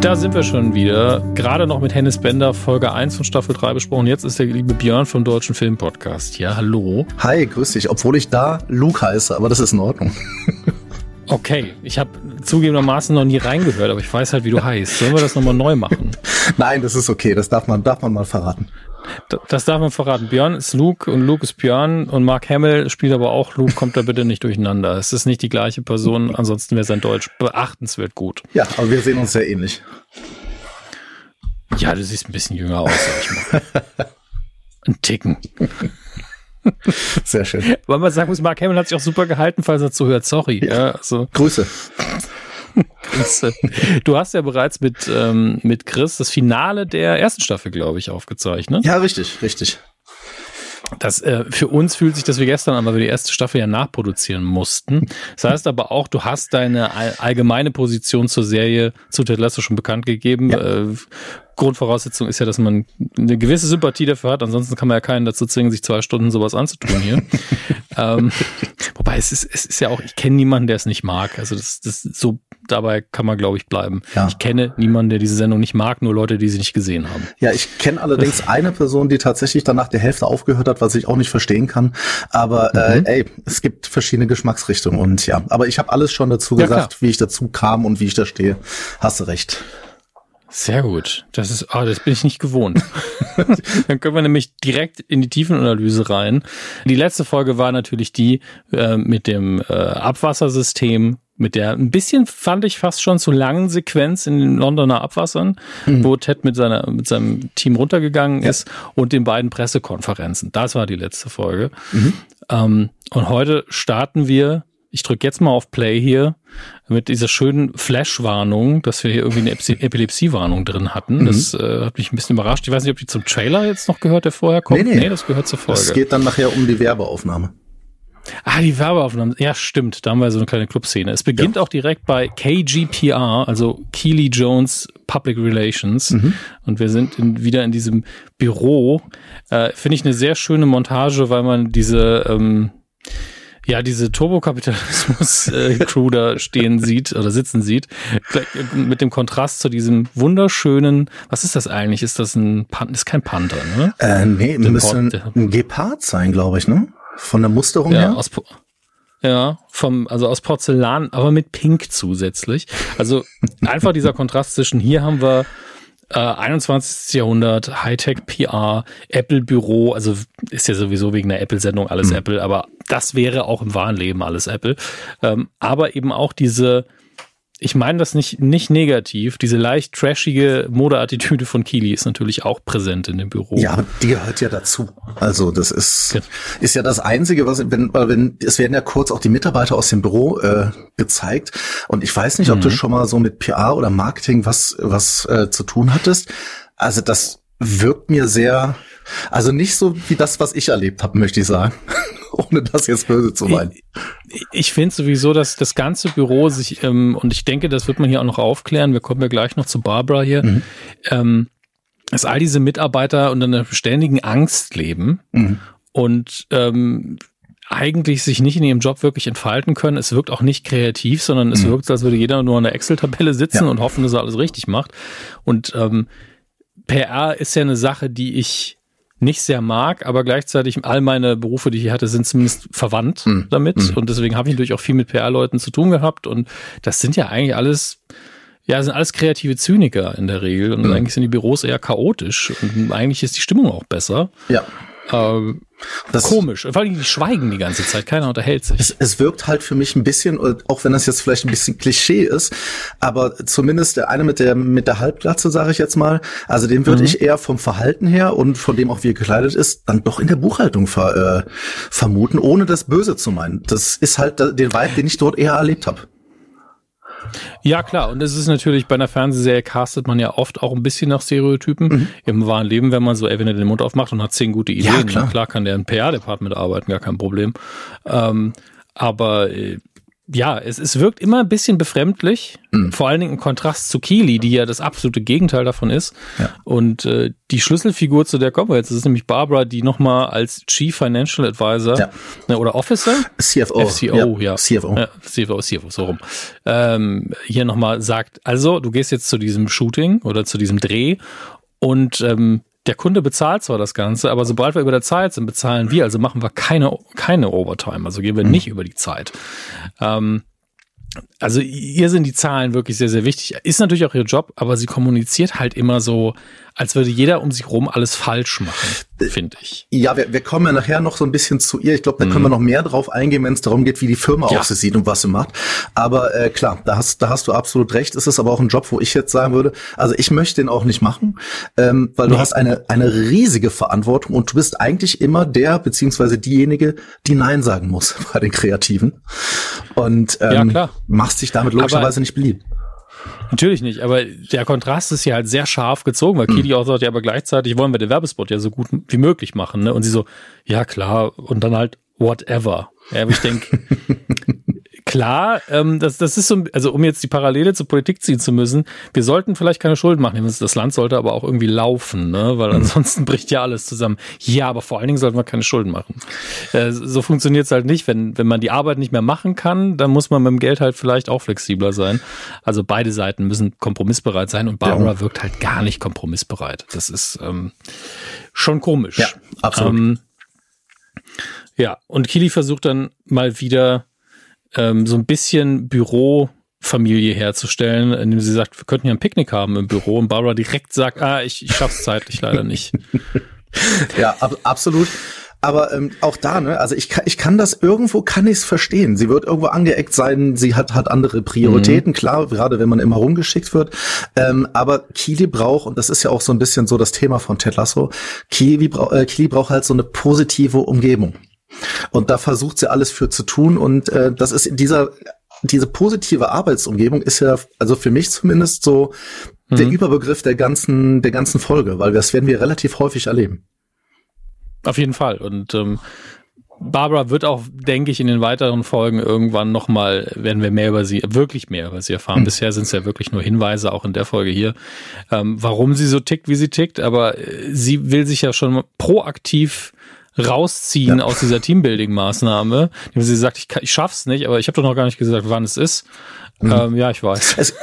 Da sind wir schon wieder. Gerade noch mit Hennis Bender, Folge 1 von Staffel 3 besprochen. Jetzt ist der liebe Björn vom Deutschen Filmpodcast. Ja, hallo. Hi, grüß dich. Obwohl ich da Luke heiße, aber das ist in Ordnung. Okay, ich habe zugegebenermaßen noch nie reingehört, aber ich weiß halt, wie du heißt. Sollen wir das nochmal neu machen? Nein, das ist okay. Das darf man, darf man mal verraten. Das darf man verraten. Björn ist Luke und Luke ist Björn und Mark Hamill spielt aber auch Luke. Kommt da bitte nicht durcheinander. Es ist nicht die gleiche Person. Ansonsten wäre sein Deutsch beachtenswert gut. Ja, aber wir sehen uns sehr ähnlich. Ja, du siehst ein bisschen jünger aus, sag ich mal. Ein Ticken. Sehr schön. Weil man sagen muss, Mark Hamill hat sich auch super gehalten, falls er zuhört. Sorry. Ja, ja also. Grüße. Du hast ja bereits mit, ähm, mit Chris das Finale der ersten Staffel, glaube ich, aufgezeichnet. Ja, richtig, richtig. Das, äh, für uns fühlt sich das wie gestern an, weil wir die erste Staffel ja nachproduzieren mussten. Das heißt aber auch, du hast deine allgemeine Position zur Serie zu Ted Lasso schon bekannt gegeben. Ja. Äh, Grundvoraussetzung ist ja, dass man eine gewisse Sympathie dafür hat. Ansonsten kann man ja keinen dazu zwingen, sich zwei Stunden sowas anzutun hier. ähm, wobei es ist, es ist ja auch, ich kenne niemanden, der es nicht mag. Also das, das so dabei kann man, glaube ich, bleiben. Ja. Ich kenne niemanden, der diese Sendung nicht mag, nur Leute, die sie nicht gesehen haben. Ja, ich kenne allerdings eine Person, die tatsächlich danach der Hälfte aufgehört hat, was ich auch nicht verstehen kann. Aber äh, mhm. äh, ey, es gibt verschiedene Geschmacksrichtungen und ja, aber ich habe alles schon dazu ja, gesagt, klar. wie ich dazu kam und wie ich da stehe. Hast du recht. Sehr gut. Das ist, ah, das bin ich nicht gewohnt. Dann können wir nämlich direkt in die Tiefenanalyse rein. Die letzte Folge war natürlich die äh, mit dem äh, Abwassersystem, mit der ein bisschen fand ich fast schon zu langen Sequenz in den Londoner Abwassern, mhm. wo Ted mit seiner mit seinem Team runtergegangen ja. ist und den beiden Pressekonferenzen. Das war die letzte Folge. Mhm. Ähm, und heute starten wir ich drücke jetzt mal auf Play hier mit dieser schönen Flash-Warnung, dass wir hier irgendwie eine Epilepsie-Warnung drin hatten. Mhm. Das äh, hat mich ein bisschen überrascht. Ich weiß nicht, ob die zum Trailer jetzt noch gehört, der vorher kommt. Nee, nee. nee das gehört zur Folge. Es geht dann nachher um die Werbeaufnahme. Ah, die Werbeaufnahme. Ja, stimmt. Da haben wir so eine kleine Clubszene. Es beginnt ja. auch direkt bei KGPR, also Keely Jones Public Relations. Mhm. Und wir sind in, wieder in diesem Büro. Äh, Finde ich eine sehr schöne Montage, weil man diese ähm, ja, diese Turbokapitalismus-Crew da stehen sieht oder sitzen sieht, mit dem Kontrast zu diesem wunderschönen, was ist das eigentlich? Ist das ein Pan ist kein Panther, ne? Äh, nee, müsste ein Gepard sein, glaube ich, ne? Von der Musterung ja, her. Aus, ja, vom, also aus Porzellan, aber mit Pink zusätzlich. Also einfach dieser Kontrast zwischen hier haben wir äh, 21. Jahrhundert, Hightech PR, Apple Büro, also ist ja sowieso wegen der Apple-Sendung alles mhm. Apple, aber das wäre auch im wahren Leben alles Apple. Ähm, aber eben auch diese ich meine das nicht, nicht negativ. Diese leicht trashige Modeattitüde von Kili ist natürlich auch präsent in dem Büro. Ja, die gehört ja dazu. Also das ist, ja. ist ja das Einzige, was, wenn, wenn, es werden ja kurz auch die Mitarbeiter aus dem Büro äh, gezeigt. Und ich weiß nicht, ob mhm. du schon mal so mit PR oder Marketing was, was äh, zu tun hattest. Also das wirkt mir sehr, also nicht so wie das, was ich erlebt habe, möchte ich sagen. Ohne das jetzt böse zu meinen. Ich, ich finde sowieso, dass das ganze Büro sich, ähm, und ich denke, das wird man hier auch noch aufklären, wir kommen ja gleich noch zu Barbara hier, mhm. ähm, dass all diese Mitarbeiter unter einer ständigen Angst leben mhm. und ähm, eigentlich sich nicht in ihrem Job wirklich entfalten können. Es wirkt auch nicht kreativ, sondern es mhm. wirkt, als würde jeder nur an der Excel-Tabelle sitzen ja. und hoffen, dass er alles richtig macht. Und ähm, PR ist ja eine Sache, die ich nicht sehr mag, aber gleichzeitig all meine Berufe, die ich hatte, sind zumindest verwandt mhm. damit. Mhm. Und deswegen habe ich natürlich auch viel mit PR-Leuten zu tun gehabt. Und das sind ja eigentlich alles, ja, sind alles kreative Zyniker in der Regel. Und mhm. eigentlich sind die Büros eher chaotisch. Und eigentlich ist die Stimmung auch besser. Ja. Ähm, das komisch. Vor allem die schweigen die ganze Zeit. Keiner unterhält sich. Es, es wirkt halt für mich ein bisschen, auch wenn das jetzt vielleicht ein bisschen Klischee ist, aber zumindest der eine mit der mit der Halbglatze, sage ich jetzt mal, also den würde mhm. ich eher vom Verhalten her und von dem auch wie er gekleidet ist, dann doch in der Buchhaltung ver, äh, vermuten, ohne das Böse zu meinen. Das ist halt den Vibe, den ich dort eher erlebt habe. Ja, klar. Und es ist natürlich bei einer Fernsehserie castet man ja oft auch ein bisschen nach Stereotypen. Mhm. Im wahren Leben, wenn man so, ey, wenn er den Mund aufmacht und hat zehn gute Ideen, ja, klar. klar kann der im PR-Department arbeiten, gar kein Problem. Ähm, aber äh, ja, es, es wirkt immer ein bisschen befremdlich, mhm. vor allen Dingen im Kontrast zu Keely, die ja das absolute Gegenteil davon ist. Ja. Und äh, die Schlüsselfigur, zu der kommen wir jetzt, das ist nämlich Barbara, die nochmal als Chief Financial Advisor ja. ne, oder Officer? CFO. FCO, ja. ja. CFO. Ja, CFO, CFO, so rum. Ähm, hier nochmal sagt, also du gehst jetzt zu diesem Shooting oder zu diesem Dreh und ähm, der Kunde bezahlt zwar das Ganze, aber sobald wir über der Zeit sind, bezahlen wir, also machen wir keine, keine Overtime, also gehen wir mhm. nicht über die Zeit. Ähm, also ihr sind die Zahlen wirklich sehr, sehr wichtig. Ist natürlich auch ihr Job, aber sie kommuniziert halt immer so, als würde jeder um sich rum alles falsch machen, finde ich. Ja, wir, wir kommen ja nachher noch so ein bisschen zu ihr. Ich glaube, da mhm. können wir noch mehr drauf eingehen, wenn es darum geht, wie die Firma ja. aussieht und was sie macht. Aber äh, klar, da hast, da hast du absolut recht. Es ist aber auch ein Job, wo ich jetzt sagen würde, also ich möchte den auch nicht machen, ähm, weil du ja. hast eine, eine riesige Verantwortung und du bist eigentlich immer der, beziehungsweise diejenige, die Nein sagen muss bei den Kreativen. Und ähm, ja, machst dich damit logischerweise aber nicht beliebt. Natürlich nicht, aber der Kontrast ist hier halt sehr scharf gezogen, weil mhm. Kili auch sagt, ja, aber gleichzeitig wollen wir den Werbespot ja so gut wie möglich machen, ne? Und sie so, ja klar, und dann halt whatever. Ja, aber ich denke, klar, ähm, das, das ist so, also um jetzt die Parallele zur Politik ziehen zu müssen, wir sollten vielleicht keine Schulden machen. Das Land sollte aber auch irgendwie laufen, ne? weil mhm. ansonsten bricht ja alles zusammen. Ja, aber vor allen Dingen sollten wir keine Schulden machen. Äh, so funktioniert es halt nicht. Wenn, wenn man die Arbeit nicht mehr machen kann, dann muss man mit dem Geld halt vielleicht auch flexibler sein. Also beide Seiten müssen kompromissbereit sein und Barbara ja. wirkt halt gar nicht kompromissbereit. Das ist ähm, schon komisch. Ja, absolut. Ähm, ja, und Kili versucht dann mal wieder ähm, so ein bisschen Bürofamilie herzustellen, indem sie sagt, wir könnten ja ein Picknick haben im Büro und Barbara direkt sagt, ah, ich, ich schaff's zeitlich leider nicht. ja, ab, absolut. Aber ähm, auch da, ne, also ich kann, ich kann das irgendwo, kann ich es verstehen. Sie wird irgendwo angeeckt sein, sie hat, hat andere Prioritäten, mhm. klar, gerade wenn man immer rumgeschickt wird. Ähm, aber Kili braucht, und das ist ja auch so ein bisschen so das Thema von Ted Lasso, Kili, brauch, äh, Kili braucht halt so eine positive Umgebung. Und da versucht sie alles für zu tun. Und äh, das ist in dieser diese positive Arbeitsumgebung ist ja, also für mich zumindest so mhm. der Überbegriff der ganzen, der ganzen Folge, weil das werden wir relativ häufig erleben. Auf jeden Fall. Und ähm, Barbara wird auch, denke ich, in den weiteren Folgen irgendwann nochmal, werden wir mehr über sie, wirklich mehr über sie erfahren. Mhm. Bisher sind es ja wirklich nur Hinweise, auch in der Folge hier, ähm, warum sie so tickt, wie sie tickt. Aber äh, sie will sich ja schon proaktiv rausziehen ja. aus dieser Teambuilding-Maßnahme. Sie sagt, ich, kann, ich schaff's nicht, aber ich habe doch noch gar nicht gesagt, wann es ist. Mhm. Ähm, ja, ich weiß. Es,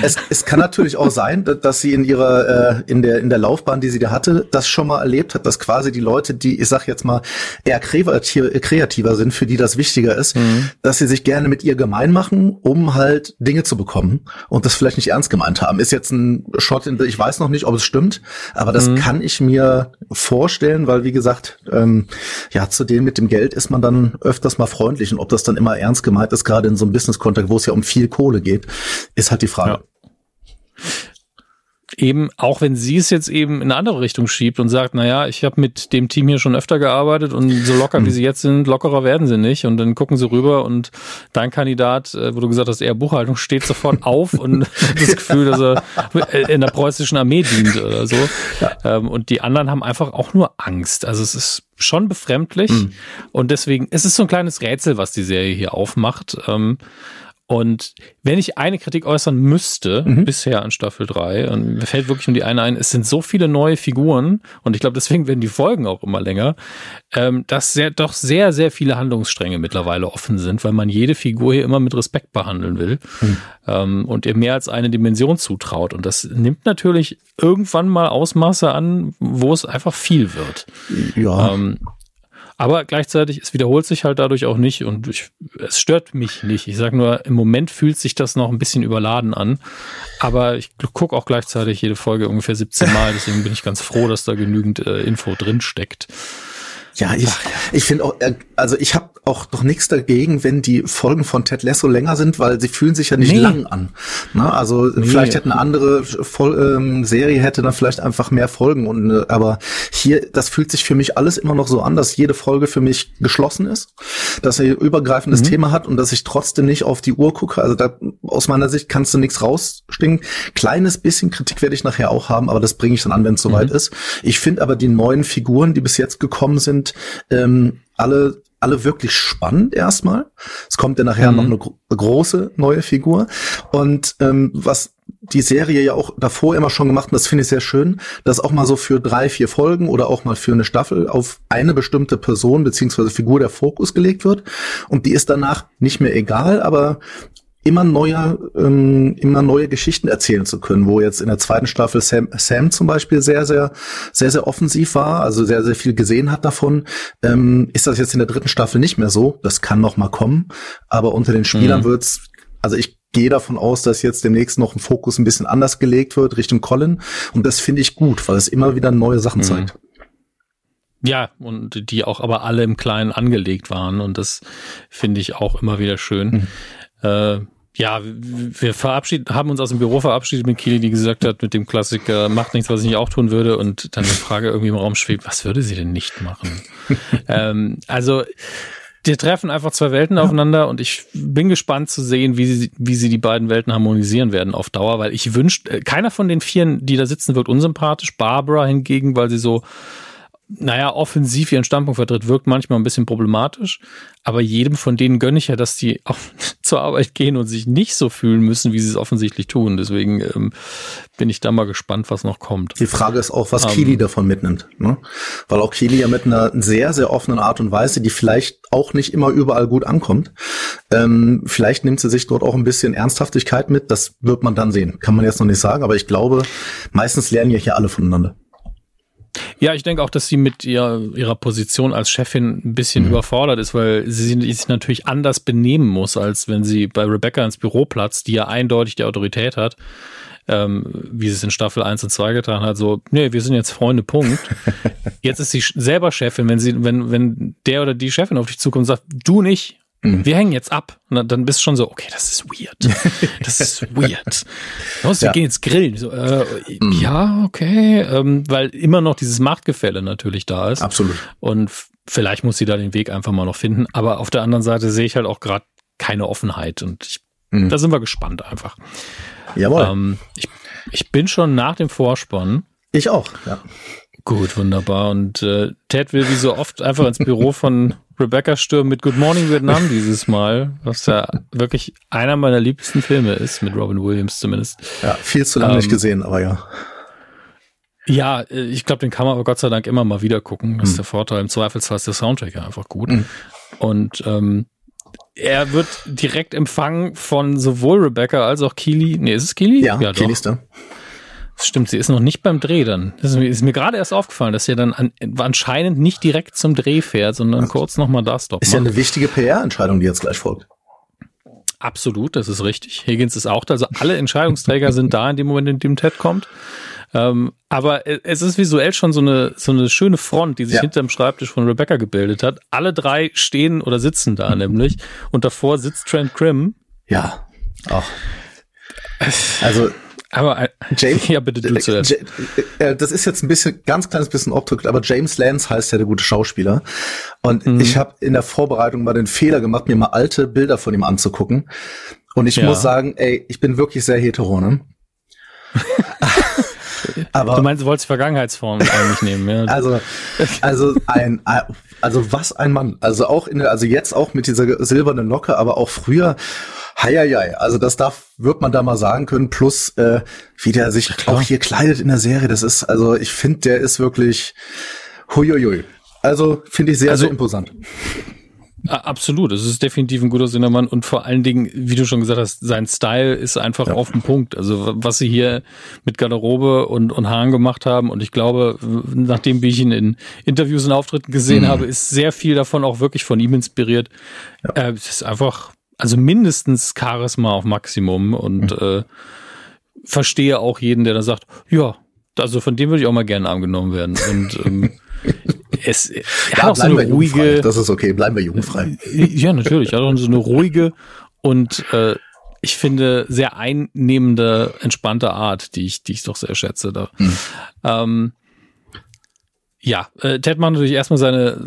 es, es kann natürlich auch sein, dass sie in ihrer äh, in der in der Laufbahn, die sie da hatte, das schon mal erlebt hat, dass quasi die Leute, die ich sag jetzt mal eher kreativer sind, für die das wichtiger ist, mhm. dass sie sich gerne mit ihr gemein machen, um halt Dinge zu bekommen und das vielleicht nicht ernst gemeint haben. Ist jetzt ein Shot, in, ich weiß noch nicht, ob es stimmt, aber das mhm. kann ich mir vorstellen, weil wie gesagt, ähm, ja zu denen mit dem Geld ist man dann öfters mal freundlich und ob das dann immer ernst gemeint ist, gerade in so einem Business-Kontext, wo es ja um viel Kohle geht, ist halt die Frage. Ja eben, auch wenn sie es jetzt eben in eine andere Richtung schiebt und sagt, naja, ich habe mit dem Team hier schon öfter gearbeitet und so locker wie mhm. sie jetzt sind, lockerer werden sie nicht. Und dann gucken sie rüber und dein Kandidat, äh, wo du gesagt hast, eher Buchhaltung, steht sofort auf und hat das Gefühl, dass er in der preußischen Armee dient oder so. Ja. Ähm, und die anderen haben einfach auch nur Angst. Also es ist schon befremdlich. Mhm. Und deswegen ist es so ein kleines Rätsel, was die Serie hier aufmacht. Und wenn ich eine Kritik äußern müsste, mhm. bisher an Staffel 3, und mir fällt wirklich nur die eine ein, es sind so viele neue Figuren, und ich glaube, deswegen werden die Folgen auch immer länger, ähm, dass sehr, doch sehr, sehr viele Handlungsstränge mittlerweile offen sind, weil man jede Figur hier immer mit Respekt behandeln will mhm. ähm, und ihr mehr als eine Dimension zutraut. Und das nimmt natürlich irgendwann mal Ausmaße an, wo es einfach viel wird. Ja. Ähm, aber gleichzeitig, es wiederholt sich halt dadurch auch nicht und ich, es stört mich nicht. Ich sage nur, im Moment fühlt sich das noch ein bisschen überladen an. Aber ich gucke auch gleichzeitig jede Folge ungefähr 17 Mal, deswegen bin ich ganz froh, dass da genügend äh, Info drin steckt. Ja, ich, ich finde auch, äh, also ich habe auch noch nichts dagegen, wenn die Folgen von Ted Lasso länger sind, weil sie fühlen sich ja nicht nee. lang an. Na, also nee. vielleicht hätte eine andere Vol ähm, Serie hätte dann vielleicht einfach mehr Folgen und äh, aber hier, das fühlt sich für mich alles immer noch so an, dass jede Folge für mich geschlossen ist, dass er übergreifendes mhm. Thema hat und dass ich trotzdem nicht auf die Uhr gucke. Also da aus meiner Sicht kannst du nichts rausstinken. Kleines bisschen Kritik werde ich nachher auch haben, aber das bringe ich dann an, wenn es soweit mhm. ist. Ich finde aber die neuen Figuren, die bis jetzt gekommen sind, ähm, alle alle wirklich spannend erstmal. Es kommt ja nachher mhm. noch eine gro große neue Figur. Und ähm, was die Serie ja auch davor immer schon gemacht und das finde ich sehr schön, dass auch mal so für drei, vier Folgen oder auch mal für eine Staffel auf eine bestimmte Person beziehungsweise Figur der Fokus gelegt wird. Und die ist danach nicht mehr egal, aber immer neue, ähm, immer neue Geschichten erzählen zu können, wo jetzt in der zweiten Staffel Sam, Sam zum Beispiel sehr, sehr, sehr, sehr offensiv war, also sehr, sehr viel gesehen hat davon, ähm, ist das jetzt in der dritten Staffel nicht mehr so. Das kann noch mal kommen, aber unter den Spielern mhm. wird's, also ich gehe davon aus, dass jetzt demnächst noch ein Fokus ein bisschen anders gelegt wird Richtung Colin und das finde ich gut, weil es immer wieder neue Sachen mhm. zeigt. Ja, und die auch aber alle im Kleinen angelegt waren und das finde ich auch immer wieder schön. Mhm. Äh, ja, wir verabschieden, haben uns aus dem Büro verabschiedet mit Kili, die gesagt hat, mit dem Klassiker, macht nichts, was ich nicht auch tun würde. Und dann die Frage irgendwie im Raum schwebt, was würde sie denn nicht machen? ähm, also, die treffen einfach zwei Welten ja. aufeinander und ich bin gespannt zu sehen, wie sie, wie sie die beiden Welten harmonisieren werden auf Dauer, weil ich wünsche, äh, keiner von den Vieren, die da sitzen, wird unsympathisch. Barbara hingegen, weil sie so naja, offensiv ihren Standpunkt vertritt, wirkt manchmal ein bisschen problematisch. Aber jedem von denen gönne ich ja, dass die auch zur Arbeit gehen und sich nicht so fühlen müssen, wie sie es offensichtlich tun. Deswegen ähm, bin ich da mal gespannt, was noch kommt. Die Frage ist auch, was ähm, Kili davon mitnimmt. Ne? Weil auch Kili ja mit einer sehr, sehr offenen Art und Weise, die vielleicht auch nicht immer überall gut ankommt, ähm, vielleicht nimmt sie sich dort auch ein bisschen Ernsthaftigkeit mit. Das wird man dann sehen. Kann man jetzt noch nicht sagen. Aber ich glaube, meistens lernen ja hier alle voneinander. Ja, ich denke auch, dass sie mit ihrer, ihrer Position als Chefin ein bisschen mhm. überfordert ist, weil sie sich natürlich anders benehmen muss, als wenn sie bei Rebecca ins Büro platzt, die ja eindeutig die Autorität hat, ähm, wie sie es in Staffel 1 und 2 getan hat. So, nee, wir sind jetzt Freunde, Punkt. jetzt ist sie selber Chefin, wenn sie, wenn, wenn der oder die Chefin auf dich zukommt und sagt, du nicht, Mhm. Wir hängen jetzt ab. Und dann bist du schon so, okay, das ist weird. Das ist weird. Los, wir ja. gehen jetzt grillen. So, äh, mhm. Ja, okay. Ähm, weil immer noch dieses Machtgefälle natürlich da ist. Absolut. Und vielleicht muss sie da den Weg einfach mal noch finden. Aber auf der anderen Seite sehe ich halt auch gerade keine Offenheit. Und ich, mhm. da sind wir gespannt einfach. Jawohl. Ähm, ich, ich bin schon nach dem Vorspann. Ich auch, ja. Gut, wunderbar. Und äh, Ted will wie so oft einfach ins Büro von Rebecca stürmen mit Good Morning Vietnam dieses Mal, was ja wirklich einer meiner liebsten Filme ist, mit Robin Williams zumindest. Ja, viel zu lange ähm, nicht gesehen, aber ja. Ja, äh, ich glaube, den kann man aber Gott sei Dank immer mal wieder gucken. Das ist mhm. der Vorteil. Im Zweifelsfall ist der Soundtrack ja einfach gut. Mhm. Und ähm, er wird direkt empfangen von sowohl Rebecca als auch Keely. Nee, ist es Keely? Ja, ja Keely ist da. Das stimmt, sie ist noch nicht beim Dreh dann. Das ist mir, ist mir gerade erst aufgefallen, dass sie dann an, anscheinend nicht direkt zum Dreh fährt, sondern kurz nochmal da stoppt. Ist macht. ja eine wichtige PR-Entscheidung, die jetzt gleich folgt. Absolut, das ist richtig. Higgins ist auch da. Also alle Entscheidungsträger sind da in dem Moment, in dem Ted kommt. Ähm, aber es ist visuell schon so eine, so eine schöne Front, die sich ja. hinterm Schreibtisch von Rebecca gebildet hat. Alle drei stehen oder sitzen da nämlich. Und davor sitzt Trent Grimm. Ja, auch. Also aber äh, James, ja, bitte du zuerst. Äh, das ist jetzt ein bisschen, ganz kleines bisschen obdrückt, aber James Lance heißt ja der gute Schauspieler. Und mhm. ich habe in der Vorbereitung mal den Fehler gemacht, mir mal alte Bilder von ihm anzugucken. Und ich ja. muss sagen, ey, ich bin wirklich sehr hetero, ne? aber, du meinst, du wolltest Vergangenheitsform eigentlich nehmen, ja. Also, also ein, also was ein Mann. Also auch in der, also jetzt auch mit dieser silbernen Locke, aber auch früher Heieiei, also das darf, wird man da mal sagen können, plus äh, wie der sich Klar. auch hier kleidet in der Serie, das ist, also ich finde, der ist wirklich huiuiui. Also finde ich sehr, also, sehr imposant. Absolut, es ist definitiv ein guter Sinnermann und vor allen Dingen, wie du schon gesagt hast, sein Style ist einfach ja. auf den Punkt. Also was sie hier mit Garderobe und, und Haaren gemacht haben und ich glaube, nachdem wie ich ihn in Interviews und Auftritten gesehen mhm. habe, ist sehr viel davon auch wirklich von ihm inspiriert. Ja. Äh, es ist einfach also mindestens Charisma auf Maximum und mhm. äh, verstehe auch jeden, der da sagt, ja, also von dem würde ich auch mal gerne angenommen werden. Und ähm, es er ja, hat auch so eine ruhige. Das ist okay, bleiben wir jugendfrei. Ja, natürlich. Er hat auch so eine ruhige und äh, ich finde sehr einnehmende, entspannte Art, die ich, die ich doch sehr schätze. Da. Mhm. Ähm, Ja, äh, Ted macht natürlich erstmal seine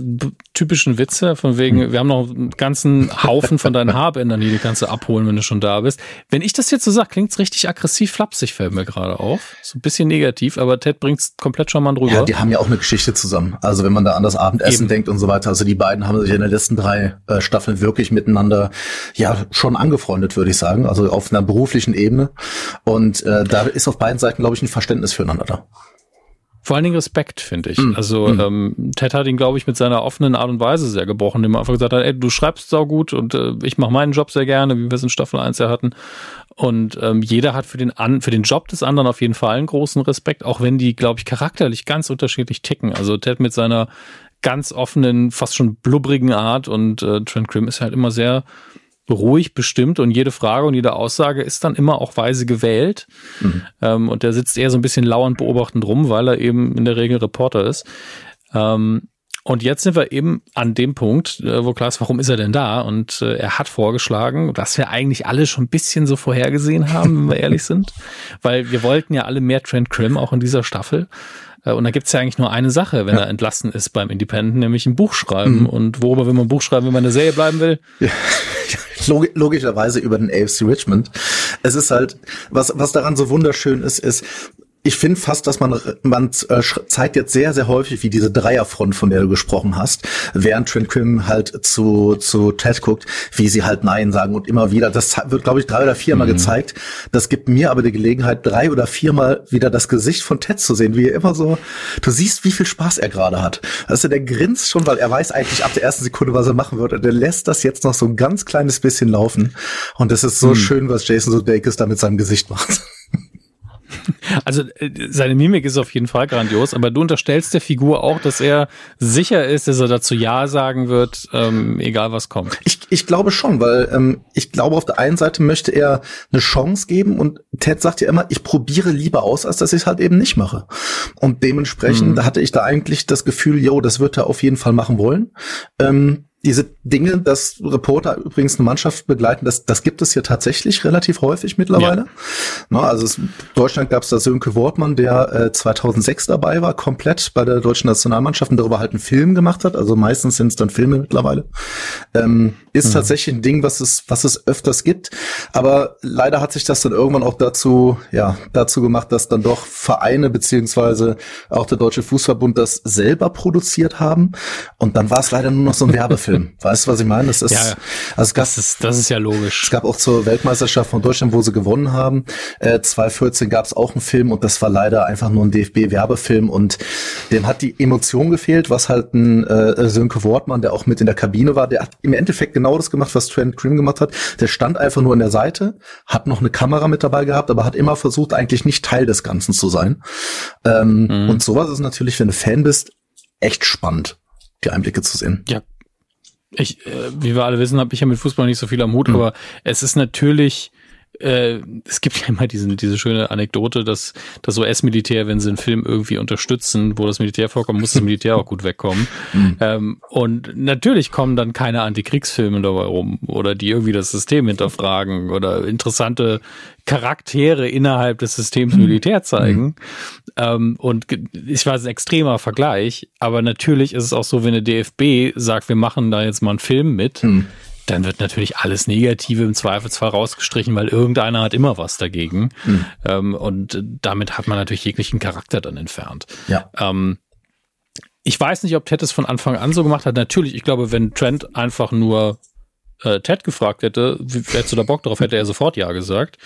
typischen Witze, von wegen, hm. wir haben noch einen ganzen Haufen von deinen Haarbändern, die du kannst du abholen, wenn du schon da bist. Wenn ich das jetzt so sage, klingt's richtig aggressiv flapsig, fällt mir gerade auf. So ein bisschen negativ, aber Ted bringt's komplett schon mal drüber. Ja, die haben ja auch eine Geschichte zusammen. Also wenn man da an das Abendessen Eben. denkt und so weiter. Also die beiden haben sich in den letzten drei äh, Staffeln wirklich miteinander ja schon angefreundet, würde ich sagen. Also auf einer beruflichen Ebene. Und äh, da ist auf beiden Seiten, glaube ich, ein Verständnis füreinander da. Vor allen Dingen Respekt, finde ich. Mm. Also mm. Ähm, Ted hat ihn, glaube ich, mit seiner offenen Art und Weise sehr gebrochen, indem er einfach gesagt hat, ey, du schreibst sau gut und äh, ich mache meinen Job sehr gerne, wie wir es in Staffel 1 ja hatten. Und ähm, jeder hat für den, an, für den Job des anderen auf jeden Fall einen großen Respekt, auch wenn die, glaube ich, charakterlich ganz unterschiedlich ticken. Also Ted mit seiner ganz offenen, fast schon blubbrigen Art und äh, Trent Grimm ist halt immer sehr ruhig bestimmt und jede Frage und jede Aussage ist dann immer auch weise gewählt. Mhm. Ähm, und der sitzt eher so ein bisschen lauernd beobachtend rum, weil er eben in der Regel Reporter ist. Ähm, und jetzt sind wir eben an dem Punkt, äh, wo klar ist, warum ist er denn da? Und äh, er hat vorgeschlagen, dass wir eigentlich alle schon ein bisschen so vorhergesehen haben, wenn wir ehrlich sind. Weil wir wollten ja alle mehr Trent Grimm auch in dieser Staffel. Äh, und da gibt's ja eigentlich nur eine Sache, wenn ja. er entlassen ist beim Independent, nämlich ein Buch schreiben. Mhm. Und worüber will man ein Buch schreiben, wenn man eine Serie bleiben will? Ja. Log logischerweise über den AFC Richmond. Es ist halt, was, was daran so wunderschön ist, ist, ich finde fast, dass man, man äh, zeigt jetzt sehr, sehr häufig, wie diese Dreierfront, von der du gesprochen hast, während Trent Quim halt zu, zu Ted guckt, wie sie halt Nein sagen und immer wieder. Das wird, glaube ich, drei oder viermal mhm. gezeigt. Das gibt mir aber die Gelegenheit, drei oder viermal wieder das Gesicht von Ted zu sehen, wie er immer so, du siehst, wie viel Spaß er gerade hat. Also der grinst schon, weil er weiß eigentlich ab der ersten Sekunde, was er machen wird. Und der lässt das jetzt noch so ein ganz kleines bisschen laufen. Und es ist so mhm. schön, was Jason Sudeikis da mit seinem Gesicht macht. Also äh, seine Mimik ist auf jeden Fall grandios, aber du unterstellst der Figur auch, dass er sicher ist, dass er dazu Ja sagen wird, ähm, egal was kommt. Ich, ich glaube schon, weil ähm, ich glaube, auf der einen Seite möchte er eine Chance geben und Ted sagt ja immer, ich probiere lieber aus, als dass ich es halt eben nicht mache. Und dementsprechend mhm. hatte ich da eigentlich das Gefühl, yo, das wird er auf jeden Fall machen wollen. Ähm, diese Dinge, dass Reporter übrigens eine Mannschaft begleiten, das, das gibt es hier tatsächlich relativ häufig mittlerweile. Ja. Na, also es, in Deutschland gab es da Sönke Wortmann, der äh, 2006 dabei war, komplett bei der deutschen Nationalmannschaft und darüber halt einen Film gemacht hat. Also meistens sind es dann Filme mittlerweile. Ähm, ist mhm. tatsächlich ein Ding, was es, was es öfters gibt. Aber leider hat sich das dann irgendwann auch dazu, ja, dazu gemacht, dass dann doch Vereine beziehungsweise auch der Deutsche Fußballbund das selber produziert haben. Und dann war es leider nur noch so ein Werbefilm. Film. Weißt du, was ich meine? Das ist, ja, also gab, das ist, das ist ja logisch. Es gab auch zur Weltmeisterschaft von Deutschland, wo sie gewonnen haben. Äh, 2014 gab es auch einen Film und das war leider einfach nur ein DFB-Werbefilm und dem hat die Emotion gefehlt, was halt ein äh, Sönke Wortmann, der auch mit in der Kabine war, der hat im Endeffekt genau das gemacht, was Trent Grimm gemacht hat. Der stand einfach nur an der Seite, hat noch eine Kamera mit dabei gehabt, aber hat immer versucht, eigentlich nicht Teil des Ganzen zu sein. Ähm, mhm. Und sowas ist natürlich, wenn du Fan bist, echt spannend, die Einblicke zu sehen. Ja, ich, äh, wie wir alle wissen, habe ich ja mit Fußball nicht so viel am Hut, mhm. aber es ist natürlich äh, es gibt ja immer diesen, diese schöne Anekdote, dass das US-Militär, wenn sie einen Film irgendwie unterstützen, wo das Militär vorkommt, muss das Militär auch gut wegkommen. Mhm. Ähm, und natürlich kommen dann keine Antikriegsfilme dabei rum oder die irgendwie das System hinterfragen oder interessante Charaktere innerhalb des Systems mhm. Militär zeigen. Mhm. Ähm, und ich weiß, ein extremer Vergleich, aber natürlich ist es auch so, wenn der DFB sagt, wir machen da jetzt mal einen Film mit, mhm dann wird natürlich alles Negative im Zweifelsfall rausgestrichen, weil irgendeiner hat immer was dagegen. Mhm. Ähm, und damit hat man natürlich jeglichen Charakter dann entfernt. Ja. Ähm, ich weiß nicht, ob Ted es von Anfang an so gemacht hat. Natürlich, ich glaube, wenn Trent einfach nur äh, Ted gefragt hätte, hättest du da Bock drauf, hätte er sofort Ja gesagt.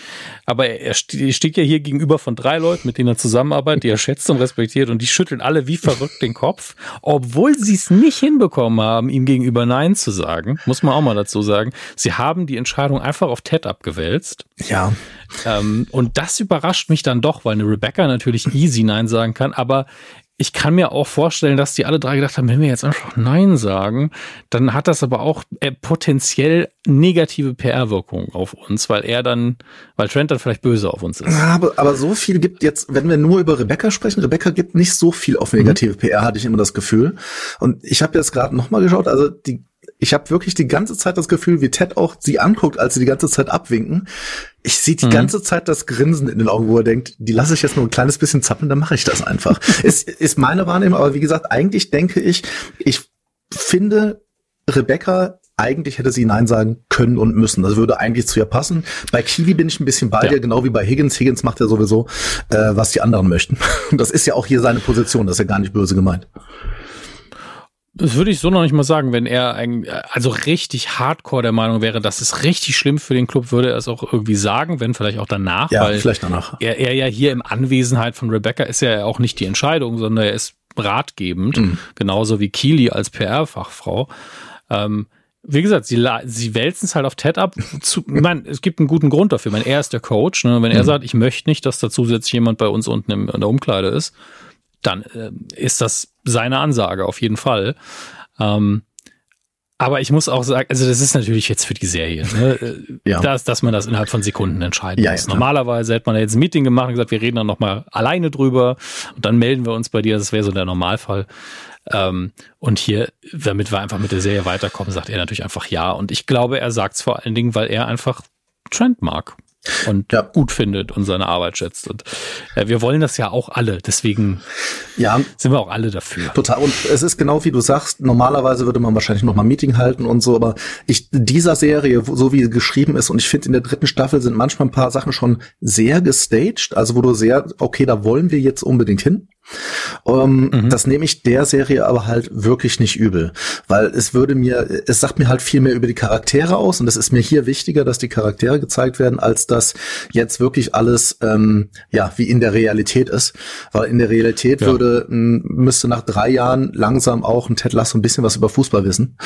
Aber er, er steht ja hier gegenüber von drei Leuten, mit denen er zusammenarbeitet, die er schätzt und respektiert und die schütteln alle wie verrückt den Kopf, obwohl sie es nicht hinbekommen haben, ihm gegenüber Nein zu sagen, muss man auch mal dazu sagen. Sie haben die Entscheidung einfach auf Ted abgewälzt. Ja. Ähm, und das überrascht mich dann doch, weil eine Rebecca natürlich easy Nein sagen kann, aber ich kann mir auch vorstellen, dass die alle drei gedacht haben, wenn wir jetzt einfach Nein sagen, dann hat das aber auch äh, potenziell negative PR-Wirkung auf uns, weil er dann, weil Trent dann vielleicht böse auf uns ist. Aber, aber so viel gibt jetzt, wenn wir nur über Rebecca sprechen, Rebecca gibt nicht so viel auf negative mhm. PR, hatte ich immer das Gefühl. Und ich habe jetzt gerade nochmal geschaut, also die ich habe wirklich die ganze Zeit das Gefühl, wie Ted auch sie anguckt, als sie die ganze Zeit abwinken. Ich sehe die mhm. ganze Zeit das Grinsen in den Augen, wo er denkt, die lasse ich jetzt nur ein kleines bisschen zappeln, dann mache ich das einfach. ist, ist meine Wahrnehmung, aber wie gesagt, eigentlich denke ich, ich finde Rebecca eigentlich hätte sie Nein sagen können und müssen. Das würde eigentlich zu ihr passen. Bei Kiwi bin ich ein bisschen bei ja. dir, genau wie bei Higgins. Higgins macht ja sowieso, äh, was die anderen möchten. Das ist ja auch hier seine Position, das ist ja gar nicht böse gemeint. Das würde ich so noch nicht mal sagen, wenn er ein, also richtig hardcore der Meinung wäre, dass es richtig schlimm für den Club, würde er es auch irgendwie sagen, wenn vielleicht auch danach. Ja, weil vielleicht danach. Er, er ja hier im Anwesenheit von Rebecca ist ja auch nicht die Entscheidung, sondern er ist ratgebend, mhm. genauso wie Keely als PR-Fachfrau. Ähm, wie gesagt, sie, sie wälzen es halt auf Ted ab. Zu, ich meine, es gibt einen guten Grund dafür. Ich meine, er ist der Coach. Ne? Wenn er mhm. sagt, ich möchte nicht, dass da zusätzlich jemand bei uns unten im, in der Umkleide ist, dann äh, ist das seine Ansage auf jeden Fall. Ähm, aber ich muss auch sagen, also das ist natürlich jetzt für die Serie, ne? ja. dass, dass man das innerhalb von Sekunden entscheiden ja, muss. Ja, Normalerweise hätte man jetzt ein Meeting gemacht und gesagt, wir reden dann nochmal alleine drüber und dann melden wir uns bei dir. Das wäre so der Normalfall. Ähm, und hier, damit wir einfach mit der Serie weiterkommen, sagt er natürlich einfach ja. Und ich glaube, er sagt es vor allen Dingen, weil er einfach Trend mag und ja. gut findet und seine Arbeit schätzt. Und äh, wir wollen das ja auch alle, deswegen ja, sind wir auch alle dafür. Total. Und es ist genau wie du sagst, normalerweise würde man wahrscheinlich noch mal Meeting halten und so, aber ich dieser Serie, so wie sie geschrieben ist, und ich finde in der dritten Staffel sind manchmal ein paar Sachen schon sehr gestaged, also wo du sehr, okay, da wollen wir jetzt unbedingt hin. Um, ähm, mhm. Das nehme ich der Serie aber halt wirklich nicht übel, weil es würde mir, es sagt mir halt viel mehr über die Charaktere aus und es ist mir hier wichtiger, dass die Charaktere gezeigt werden, als dass jetzt wirklich alles ähm, ja wie in der Realität ist, weil in der Realität ja. würde müsste nach drei Jahren langsam auch ein Ted Lasso ein bisschen was über Fußball wissen,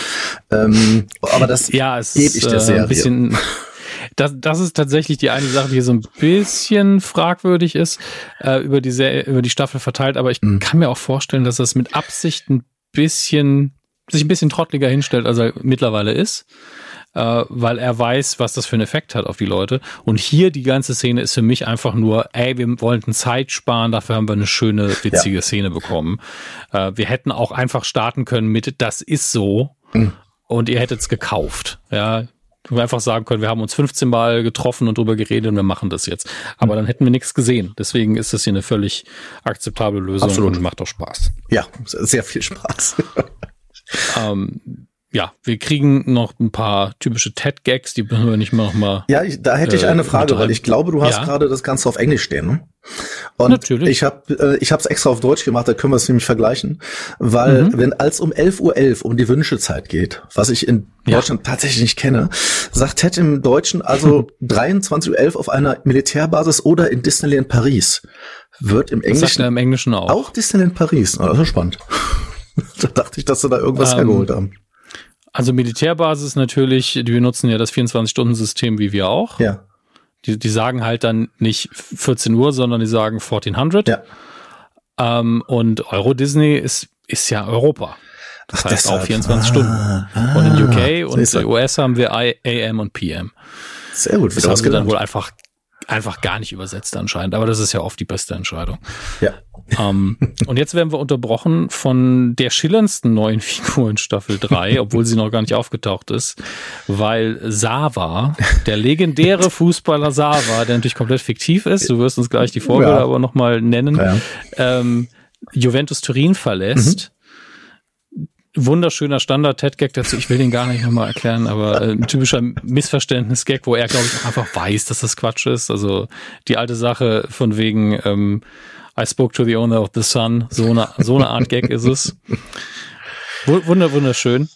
ähm, aber das ja, gebe ich der Serie. Das, das ist tatsächlich die eine Sache, die so ein bisschen fragwürdig ist, äh, über, die Serie, über die Staffel verteilt. Aber ich mhm. kann mir auch vorstellen, dass das mit Absicht ein bisschen, sich ein bisschen trottliger hinstellt, als er mittlerweile ist. Äh, weil er weiß, was das für einen Effekt hat auf die Leute. Und hier die ganze Szene ist für mich einfach nur, ey, wir wollten Zeit sparen, dafür haben wir eine schöne, witzige ja. Szene bekommen. Äh, wir hätten auch einfach starten können mit, das ist so. Mhm und ihr hättet es gekauft. Ja, wir einfach sagen können, wir haben uns 15 Mal getroffen und drüber geredet und wir machen das jetzt. Aber dann hätten wir nichts gesehen. Deswegen ist das hier eine völlig akzeptable Lösung Absolut. und macht auch Spaß. Ja, sehr viel Spaß. ähm, ja, wir kriegen noch ein paar typische TED-Gags, die müssen wir nicht mal noch mal. Ja, ich, da hätte ich eine äh, Frage, weil ich glaube, du hast ja. gerade das Ganze auf Englisch stehen. Ne? Und Natürlich. ich habe äh, ich habe es extra auf Deutsch gemacht, da können wir es nämlich vergleichen, weil mhm. wenn als um 11.11 Uhr .11 um die Wünschezeit geht, was ich in Deutschland ja. tatsächlich nicht kenne, sagt Ted im Deutschen also 23.11 Uhr auf einer Militärbasis oder in Disneyland Paris. Wird im Englischen, sagt er im Englischen auch. Auch Disneyland Paris. Oh, das ist spannend. da dachte ich, dass sie da irgendwas ähm, hergeholt haben. Also Militärbasis natürlich, die benutzen ja das 24-Stunden-System wie wir auch. Ja. Die, die sagen halt dann nicht 14 Uhr, sondern die sagen 1400. Ja. Ähm, und Euro Disney ist, ist ja Europa. Das Ach, heißt deshalb. auch 24 ah, Stunden. Ah, und in UK und in US haben wir AM und PM. Sehr gut. Das haben sie dann wohl einfach einfach gar nicht übersetzt anscheinend. Aber das ist ja oft die beste Entscheidung. Ja. Ähm, und jetzt werden wir unterbrochen von der schillerndsten neuen Figur in Staffel 3, obwohl sie noch gar nicht aufgetaucht ist, weil Sava, der legendäre Fußballer Sava, der natürlich komplett fiktiv ist, du wirst uns gleich die Vorbilder ja. aber nochmal nennen, ja. ähm, Juventus Turin verlässt. Mhm wunderschöner Standard-Ted-Gag dazu. Ich will den gar nicht nochmal erklären, aber äh, ein typischer Missverständnis-Gag, wo er, glaube ich, einfach weiß, dass das Quatsch ist. Also die alte Sache von wegen ähm, I spoke to the owner of the sun. So eine, so eine Art Gag ist es. Wunder, wunderschön.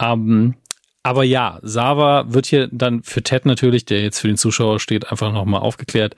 Um, aber ja, Sava wird hier dann für Ted natürlich, der jetzt für den Zuschauer steht, einfach nochmal aufgeklärt,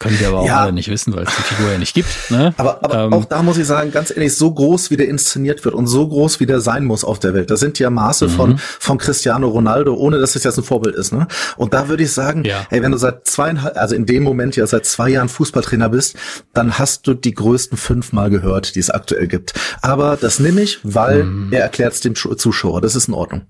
können wir aber auch ja. alle nicht wissen, weil es die Figur ja nicht gibt. Ne? Aber, aber ähm, auch da muss ich sagen, ganz ehrlich, so groß wie der inszeniert wird und so groß wie der sein muss auf der Welt, da sind ja Maße mhm. von, von Cristiano Ronaldo, ohne dass es jetzt ein Vorbild ist. Ne? Und da würde ich sagen, ja. ey, wenn du seit zweieinhalb, also in dem Moment ja seit zwei Jahren Fußballtrainer bist, dann hast du die größten fünfmal gehört, die es aktuell gibt. Aber das nehme ich, weil mhm. er erklärt es dem Zuschauer. Das ist in Ordnung.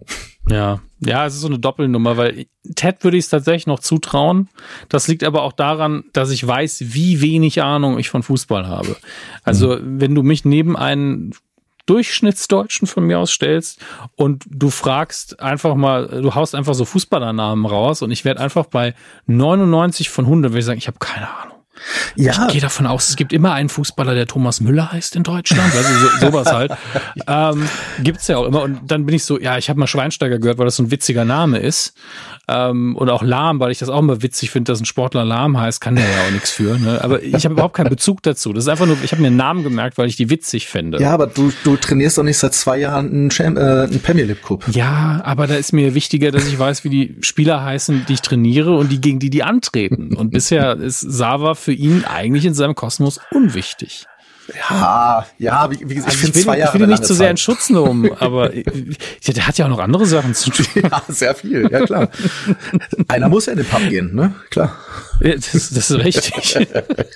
Ja, ja, es ist so eine Doppelnummer, weil Ted würde ich es tatsächlich noch zutrauen. Das liegt aber auch daran, dass ich weiß, wie wenig Ahnung ich von Fußball habe. Also, mhm. wenn du mich neben einen Durchschnittsdeutschen von mir aus stellst und du fragst einfach mal, du haust einfach so Fußballernamen raus und ich werde einfach bei 99 von 100, würde ich sagen, ich habe keine Ahnung. Ja. Ich gehe davon aus, es gibt immer einen Fußballer, der Thomas Müller heißt in Deutschland. Also so, sowas halt. ähm, gibt's ja auch immer. Und dann bin ich so, ja, ich habe mal Schweinsteiger gehört, weil das so ein witziger Name ist. Ähm, und auch Lahm, weil ich das auch immer witzig finde, dass ein Sportler Lahm heißt, kann der ja auch nichts für. Ne? Aber ich habe überhaupt keinen Bezug dazu. Das ist einfach nur, ich habe mir einen Namen gemerkt, weil ich die witzig finde. Ja, aber du, du trainierst doch nicht seit zwei Jahren einen, Cham äh, einen Premier League Cup. Ja, aber da ist mir wichtiger, dass ich weiß, wie die Spieler heißen, die ich trainiere und die gegen die die antreten. Und bisher ist Sava für ihn eigentlich in seinem Kosmos unwichtig. Ja, ja, wie, wie gesagt, also ich, ich, will, ich will ihn nicht zu so sehr in Schutz nehmen, aber ja, der hat ja auch noch andere Sachen zu tun. Ja, sehr viel, ja klar. Einer muss ja in den Pub gehen, ne? Klar. Ja, das, das ist richtig.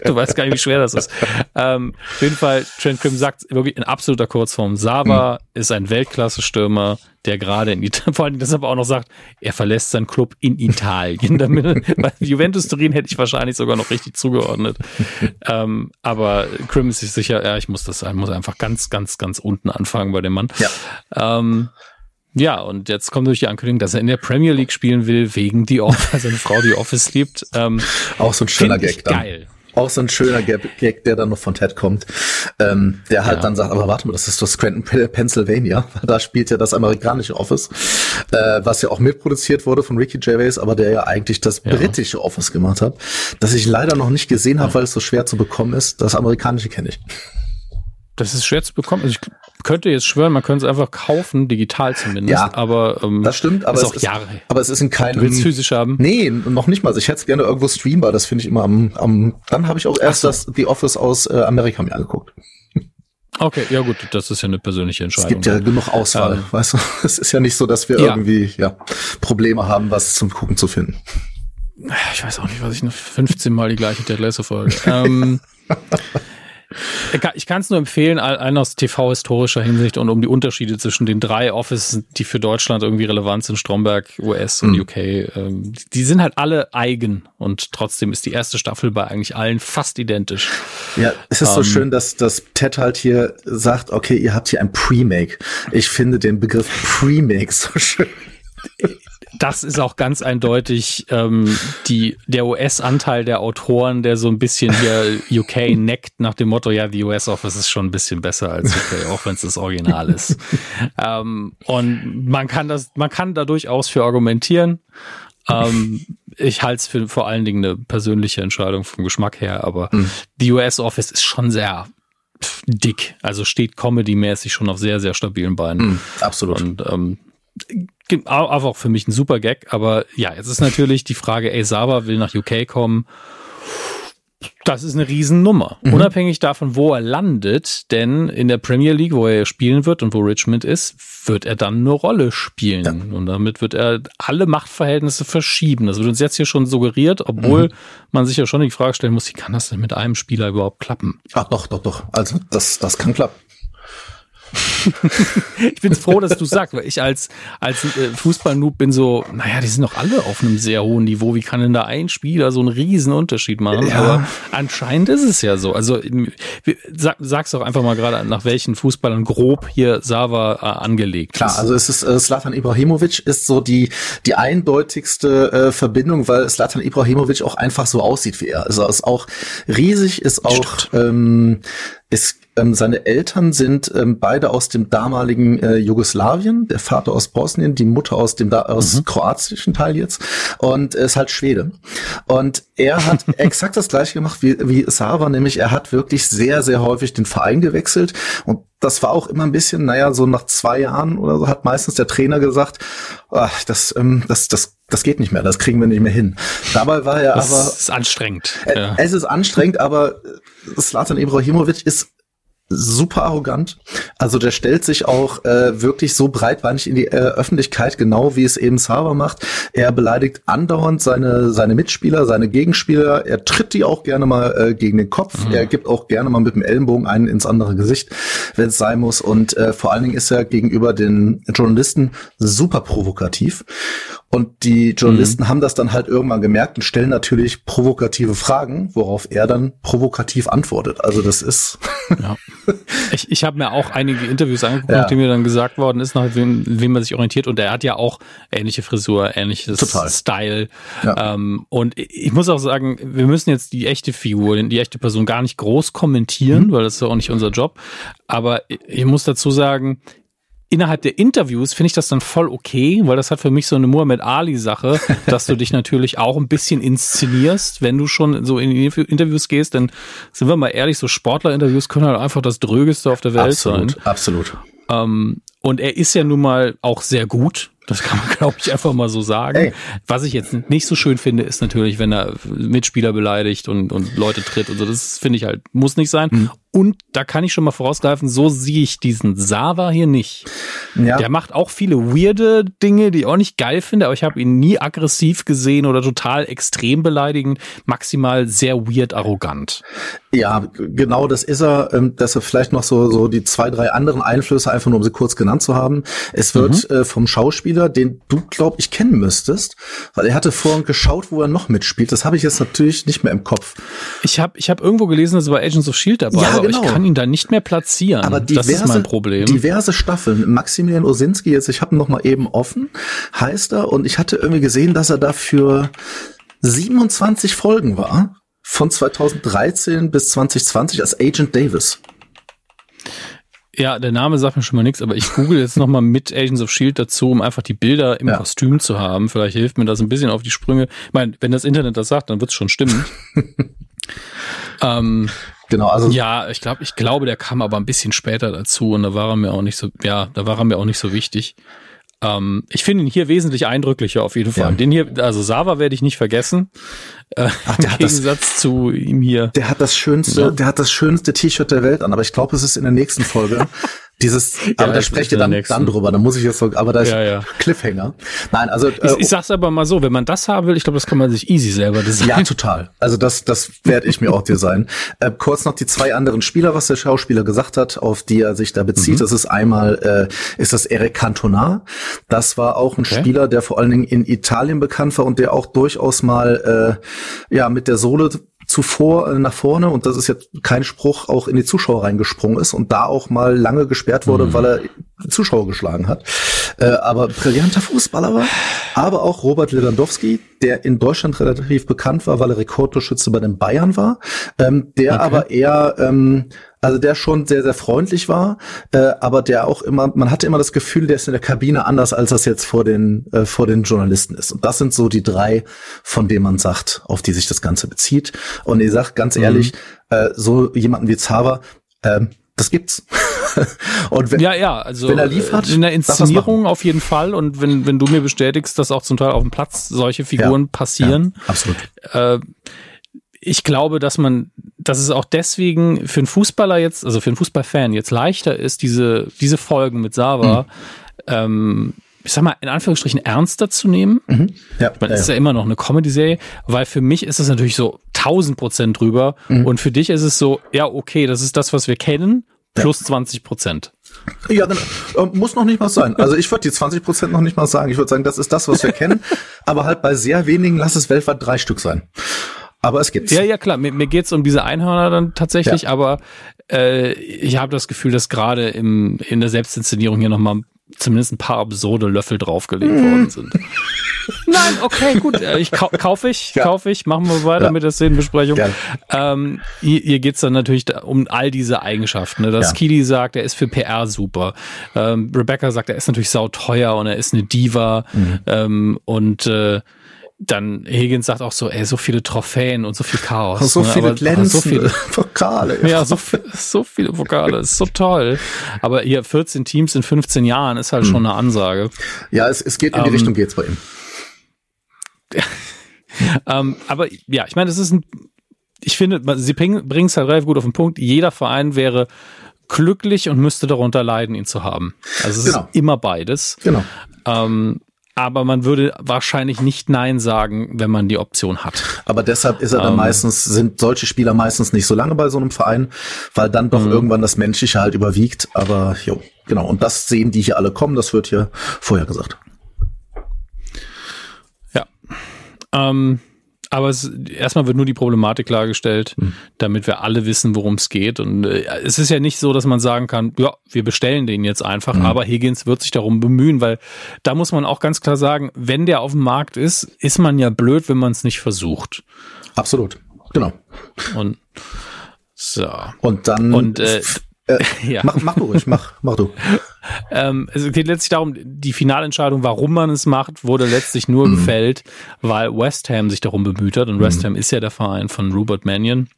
Du weißt gar nicht, wie schwer das ist. Ähm, auf jeden Fall, Trent Krim sagt wirklich in absoluter Kurzform, Sava mhm. ist ein Weltklasse-Stürmer, der gerade in Italien, vor allem deshalb auch noch sagt, er verlässt seinen Club in Italien. Damit, bei Juventus Turin hätte ich wahrscheinlich sogar noch richtig zugeordnet. ähm, aber Krim ist sich sicher, ja, ich muss das sein, muss einfach ganz, ganz, ganz unten anfangen bei dem Mann. Ja. Ähm, ja, und jetzt kommt durch die Ankündigung, dass er in der Premier League spielen will, wegen The Office, seine Frau The Office liebt. Ähm, Auch so ein schöner Gag dann. Geil. Auch so ein schöner Gag, der dann noch von Ted kommt, ähm, der halt ja. dann sagt, aber warte mal, das ist das Scranton, Pennsylvania. Da spielt ja das amerikanische Office, äh, was ja auch mitproduziert wurde von Ricky Gervais, aber der ja eigentlich das ja. britische Office gemacht hat, das ich leider noch nicht gesehen habe, weil es so schwer zu bekommen ist. Das amerikanische kenne ich. Das ist schwer zu bekommen. Also ich könnte jetzt schwören, man könnte es einfach kaufen, digital zumindest. Ja, aber ähm, das stimmt. Aber ist es auch ist, Jahre. Aber es ist in keinem. Du willst physisch haben? Nee, noch nicht mal. Ich hätte es gerne irgendwo streambar. Das finde ich immer am. am dann habe ich auch erst so. das The Office aus äh, Amerika mir angeguckt. Okay, ja gut, das ist ja eine persönliche Entscheidung. Es gibt ja genug Auswahl, ähm, weißt du. Es ist ja nicht so, dass wir ja. irgendwie ja Probleme haben, was zum Gucken zu finden. Ich weiß auch nicht, was ich eine 15 Mal die gleiche Ted Lasso Folge. ähm, Ich kann es nur empfehlen, allen aus TV-historischer Hinsicht und um die Unterschiede zwischen den drei Offices, die für Deutschland irgendwie relevant sind, Stromberg, US und mhm. UK, ähm, die sind halt alle eigen und trotzdem ist die erste Staffel bei eigentlich allen fast identisch. Ja, es ist um, so ähm, schön, dass, dass Ted halt hier sagt, okay, ihr habt hier ein Pre-Make. Ich finde den Begriff Pre-Make so schön das ist auch ganz eindeutig ähm, die, der US-Anteil der Autoren, der so ein bisschen hier UK neckt nach dem Motto, ja, die US-Office ist schon ein bisschen besser als UK, auch wenn es das Original ist. ähm, und man kann das, man kann da durchaus für argumentieren. Ähm, ich halte es für vor allen Dingen eine persönliche Entscheidung vom Geschmack her, aber mhm. die US-Office ist schon sehr dick. Also steht comedy-mäßig schon auf sehr, sehr stabilen Beinen. Mhm, absolut. Und ähm, auch für mich ein super Gag, aber ja, jetzt ist natürlich die Frage, ey, Saba will nach UK kommen. Das ist eine Riesennummer. Mhm. Unabhängig davon, wo er landet, denn in der Premier League, wo er spielen wird und wo Richmond ist, wird er dann eine Rolle spielen. Ja. Und damit wird er alle Machtverhältnisse verschieben. Das wird uns jetzt hier schon suggeriert, obwohl mhm. man sich ja schon die Frage stellen muss, wie kann das denn mit einem Spieler überhaupt klappen? Ach doch, doch, doch. Also das, das kann klappen. ich bin froh, dass du sagst, weil ich als, als äh, Fußball-Noob bin so, naja, die sind doch alle auf einem sehr hohen Niveau. Wie kann denn da ein Spieler so einen riesen Unterschied machen? Ja. Aber anscheinend ist es ja so. Also sag, sag's doch einfach mal gerade, nach welchen Fußballern grob hier Sava äh, angelegt Klar, ist. also es ist äh, Slatan Ibrahimovic ist so die, die eindeutigste äh, Verbindung, weil Slatan Ibrahimovic auch einfach so aussieht wie er. Also ist auch riesig, ist auch ähm, ist ähm, seine Eltern sind ähm, beide aus dem damaligen äh, Jugoslawien, der Vater aus Bosnien, die Mutter aus dem da aus mhm. kroatischen Teil jetzt und ist halt Schwede. Und er hat exakt das gleiche gemacht wie, wie Sava, nämlich er hat wirklich sehr, sehr häufig den Verein gewechselt und das war auch immer ein bisschen, naja, so nach zwei Jahren oder so hat meistens der Trainer gesagt, ach, das, ähm, das, das, das geht nicht mehr, das kriegen wir nicht mehr hin. Dabei war er das aber. Es ist anstrengend. Äh, ja. Es ist anstrengend, aber Slatan Ibrahimovic ist super arrogant. Also der stellt sich auch äh, wirklich so breitbeinig in die äh, Öffentlichkeit, genau wie es eben Sava macht. Er beleidigt andauernd seine seine Mitspieler, seine Gegenspieler. Er tritt die auch gerne mal äh, gegen den Kopf. Mhm. Er gibt auch gerne mal mit dem Ellenbogen einen ins andere Gesicht, wenn es sein muss. Und äh, vor allen Dingen ist er gegenüber den Journalisten super provokativ. Und die Journalisten mhm. haben das dann halt irgendwann gemerkt und stellen natürlich provokative Fragen, worauf er dann provokativ antwortet. Also das ist. ja. Ich, ich habe mir auch einige Interviews angeguckt, ja. nachdem mir dann gesagt worden ist, nach wem, wem man sich orientiert. Und er hat ja auch ähnliche Frisur, ähnliches Total. Style. Ja. Ähm, und ich muss auch sagen, wir müssen jetzt die echte Figur, die echte Person gar nicht groß kommentieren, mhm. weil das ist ja auch nicht unser Job. Aber ich muss dazu sagen, innerhalb der Interviews finde ich das dann voll okay, weil das hat für mich so eine Muhammad Ali-Sache, dass du dich natürlich auch ein bisschen inszenierst, wenn du schon so in Interviews gehst, denn sind wir mal ehrlich, so Sportler-Interviews können halt einfach das Drögeste auf der Welt absolut, sein. Absolut. Ähm, und er ist ja nun mal auch sehr gut. Das kann man, glaube ich, einfach mal so sagen. Hey. Was ich jetzt nicht so schön finde, ist natürlich, wenn er Mitspieler beleidigt und, und Leute tritt und so. Das finde ich halt, muss nicht sein. Mhm. Und da kann ich schon mal vorausgreifen, so sehe ich diesen Sava hier nicht. Ja. Der macht auch viele weirde Dinge, die ich auch nicht geil finde, aber ich habe ihn nie aggressiv gesehen oder total extrem beleidigend, maximal sehr weird arrogant. Ja, genau, das ist er. Ähm, dass er vielleicht noch so, so die zwei, drei anderen Einflüsse, einfach nur um sie kurz genannt zu haben. Es wird mhm. äh, vom Schauspieler, den du, glaub ich, kennen müsstest, weil er hatte vorhin geschaut, wo er noch mitspielt. Das habe ich jetzt natürlich nicht mehr im Kopf. Ich habe ich hab irgendwo gelesen, dass er bei Agents of S.H.I.E.L.D. dabei ja, genau. ich kann ihn da nicht mehr platzieren. Aber diverse, das ist mein Problem. Diverse Staffeln. Maximilian Osinski, jetzt, ich habe ihn noch mal eben offen, heißt er. Und ich hatte irgendwie gesehen, dass er dafür 27 Folgen war. Von 2013 bis 2020 als Agent Davis. Ja, der Name sagt mir schon mal nichts, aber ich google jetzt nochmal mit Agents of Shield dazu, um einfach die Bilder im ja. Kostüm zu haben. Vielleicht hilft mir das ein bisschen auf die Sprünge. Ich meine, wenn das Internet das sagt, dann wird es schon stimmen. ähm, Genau, also. Ja, ich glaube, ich glaube, der kam aber ein bisschen später dazu und da war er mir auch nicht so, ja, da war er mir auch nicht so wichtig. Ähm, ich finde ihn hier wesentlich eindrücklicher auf jeden Fall. Ja. Den hier, also Sava werde ich nicht vergessen. Äh, Ach, Im Gegensatz das, zu ihm hier. Der hat das schönste, ja. der hat das schönste T-Shirt der Welt an, aber ich glaube, es ist in der nächsten Folge. Dieses, aber da spreche ich dann, dann drüber, da muss ich jetzt so, aber da ist ja, ja. Cliffhanger. Nein, also. Ich, äh, ich sag's aber mal so, wenn man das haben will, ich glaube, das kann man sich easy selber designen. Ja, total. Also das, das werde ich mir auch designen. Äh, kurz noch die zwei anderen Spieler, was der Schauspieler gesagt hat, auf die er sich da bezieht. Mhm. Das ist einmal, äh, ist das Eric Cantona. Das war auch ein okay. Spieler, der vor allen Dingen in Italien bekannt war und der auch durchaus mal, äh, ja, mit der Sohle zuvor äh, nach vorne und das ist jetzt kein Spruch auch in die Zuschauer reingesprungen ist und da auch mal lange gesperrt wurde, mhm. weil er Zuschauer geschlagen hat. Äh, aber brillanter Fußballer war. Aber auch Robert Lewandowski, der in Deutschland relativ bekannt war, weil er Rekordtorschütze bei den Bayern war, ähm, der okay. aber eher ähm, also der schon sehr, sehr freundlich war, äh, aber der auch immer, man hatte immer das Gefühl, der ist in der Kabine anders, als das jetzt vor den, äh, vor den Journalisten ist. Und das sind so die drei, von denen man sagt, auf die sich das Ganze bezieht. Und ich sag ganz mhm. ehrlich, äh, so jemanden wie Zava, äh, das gibt's. und wenn, ja, ja, also wenn er liefert, in der Inszenierung auf jeden Fall und wenn wenn du mir bestätigst, dass auch zum Teil auf dem Platz solche Figuren ja, passieren, ja, absolut. Äh, ich glaube, dass man, dass es auch deswegen für einen Fußballer jetzt, also für einen Fußballfan jetzt leichter ist, diese, diese Folgen mit Sava, mhm. ähm, ich sag mal, in Anführungsstrichen ernster zu nehmen. Mhm. Ja, es ja, ist ja immer noch eine Comedy-Serie, weil für mich ist es natürlich so 1000 Prozent drüber mhm. und für dich ist es so, ja, okay, das ist das, was wir kennen, plus ja. 20 Prozent. Ja, dann, äh, muss noch nicht mal sein. Also ich würde die 20 Prozent noch nicht mal sagen. Ich würde sagen, das ist das, was wir kennen, aber halt bei sehr wenigen lass es weltweit drei Stück sein. Aber es gibt's. Ja, ja, klar. Mir, mir geht's um diese Einhörner dann tatsächlich, ja. aber äh, ich habe das Gefühl, dass gerade im in der Selbstinszenierung hier nochmal zumindest ein paar absurde Löffel draufgelegt mm. worden sind. Nein, okay, gut. Äh, ich kau kaufe ich, ja. kaufe ich. Machen wir weiter ja. mit der Szenenbesprechung. Ähm, hier, hier geht's dann natürlich um all diese Eigenschaften. Ne? Dass ja. Kili sagt, er ist für PR super. Ähm, Rebecca sagt, er ist natürlich sauteuer und er ist eine Diva. Mhm. Ähm, und äh, dann Higgins sagt auch so, ey, so viele Trophäen und so viel Chaos. So ne? viele Glänzen, so viele Vokale. Ja, ja so, so viele Vokale, ist so toll. Aber hier 14 Teams in 15 Jahren ist halt hm. schon eine Ansage. Ja, es, es geht in die ähm, Richtung geht's bei ihm. ähm, aber ja, ich meine, es ist ein, ich finde, sie bringen es halt relativ gut auf den Punkt. Jeder Verein wäre glücklich und müsste darunter leiden, ihn zu haben. Also es genau. ist immer beides. Genau. Ähm, aber man würde wahrscheinlich nicht Nein sagen, wenn man die Option hat. Aber deshalb ist er dann ähm, meistens, sind solche Spieler meistens nicht so lange bei so einem Verein, weil dann doch mhm. irgendwann das Menschliche halt überwiegt. Aber jo, genau. Und das sehen die hier alle kommen, das wird hier vorher gesagt. Ähm, aber es, erstmal wird nur die Problematik klargestellt, mhm. damit wir alle wissen, worum es geht. Und äh, es ist ja nicht so, dass man sagen kann, ja, wir bestellen den jetzt einfach, mhm. aber Higgins wird sich darum bemühen, weil da muss man auch ganz klar sagen, wenn der auf dem Markt ist, ist man ja blöd, wenn man es nicht versucht. Absolut, genau. Und so. Und dann und, äh, äh, ja. mach, mach du ruhig, mach, mach du. ähm, es geht letztlich darum, die Finalentscheidung, warum man es macht, wurde letztlich nur mhm. gefällt, weil West Ham sich darum bemüht hat. Und West mhm. Ham ist ja der Verein von Rupert Mannion,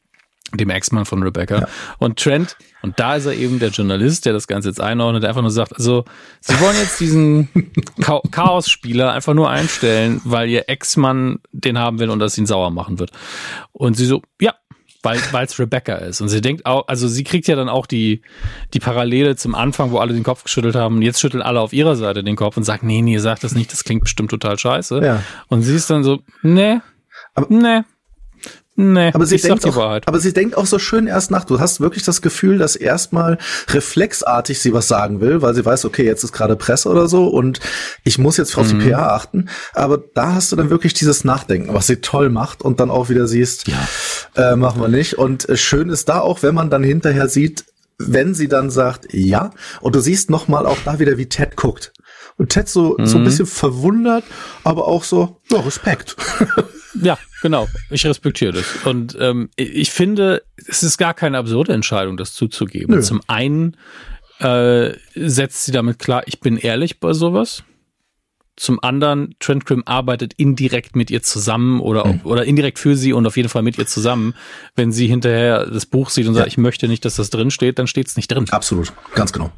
dem Ex-Mann von Rebecca. Ja. Und Trent, und da ist er eben der Journalist, der das Ganze jetzt einordnet, einfach nur sagt, also, sie wollen jetzt diesen Chaos-Spieler einfach nur einstellen, weil ihr Ex-Mann den haben will und das ihn sauer machen wird. Und sie so, ja, weil es Rebecca ist. Und sie denkt auch, also sie kriegt ja dann auch die, die Parallele zum Anfang, wo alle den Kopf geschüttelt haben. Jetzt schütteln alle auf ihrer Seite den Kopf und sagt, nee, nee, sag das nicht, das klingt bestimmt total scheiße. Ja. Und sie ist dann so, nee, aber, nee. Nee, aber sie denkt auch, aber sie denkt auch so schön erst nach. Du hast wirklich das Gefühl, dass erstmal reflexartig sie was sagen will, weil sie weiß, okay, jetzt ist gerade Presse oder so und ich muss jetzt auf mhm. die PA achten. Aber da hast du dann wirklich dieses Nachdenken, was sie toll macht und dann auch wieder siehst, ja. äh, machen wir nicht. Und äh, schön ist da auch, wenn man dann hinterher sieht, wenn sie dann sagt, ja, und du siehst nochmal auch da wieder, wie Ted guckt. Und Ted so, mhm. so ein mhm. bisschen verwundert, aber auch so, ja, Respekt. Ja, genau. Ich respektiere das. Und ähm, ich finde, es ist gar keine absurde Entscheidung, das zuzugeben. Nö. Zum einen äh, setzt sie damit klar, ich bin ehrlich bei sowas. Zum anderen, Trent Grimm arbeitet indirekt mit ihr zusammen oder, mhm. oder indirekt für sie und auf jeden Fall mit ihr zusammen. Wenn sie hinterher das Buch sieht und ja. sagt, ich möchte nicht, dass das drin steht, dann steht es nicht drin. Absolut, ganz genau.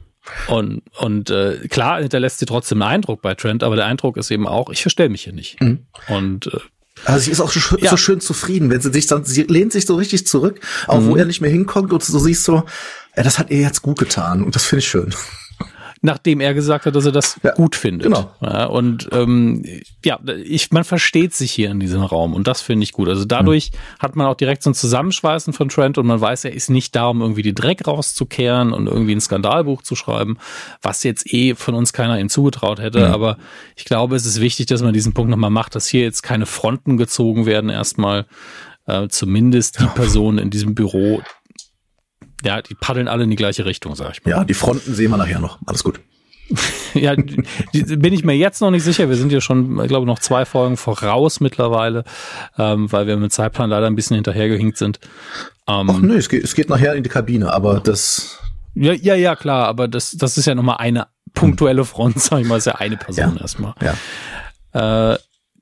Und, und äh, klar hinterlässt sie trotzdem einen Eindruck bei Trent, aber der Eindruck ist eben auch, ich verstelle mich hier nicht. Mhm. Und äh, also sie ist auch so, ja. so, schön zufrieden, wenn sie sich dann, sie lehnt sich so richtig zurück, auch mhm. wo er nicht mehr hinkommt und so siehst so, ja, das hat ihr jetzt gut getan und das finde ich schön nachdem er gesagt hat, dass er das ja, gut findet. Genau. Ja, und ähm, ja, ich, man versteht sich hier in diesem Raum und das finde ich gut. Also dadurch mhm. hat man auch direkt so ein Zusammenschweißen von Trent und man weiß, er ist nicht da, um irgendwie die Dreck rauszukehren und irgendwie ein Skandalbuch zu schreiben, was jetzt eh von uns keiner ihm zugetraut hätte. Mhm. Aber ich glaube, es ist wichtig, dass man diesen Punkt nochmal macht, dass hier jetzt keine Fronten gezogen werden erstmal. Äh, zumindest die Person in diesem Büro, ja, die paddeln alle in die gleiche Richtung, sag ich mal. Ja, die Fronten sehen wir nachher noch. Alles gut. ja, die, bin ich mir jetzt noch nicht sicher. Wir sind ja schon, ich glaube, noch zwei Folgen voraus mittlerweile, ähm, weil wir mit Zeitplan leider ein bisschen hinterhergehinkt sind. Ähm, Ach nö, es geht, es geht nachher in die Kabine, aber das. Ja, ja, ja, klar, aber das, das ist ja nochmal eine punktuelle Front, sag ich mal, ist ja eine Person ja, erstmal. Ja. Äh,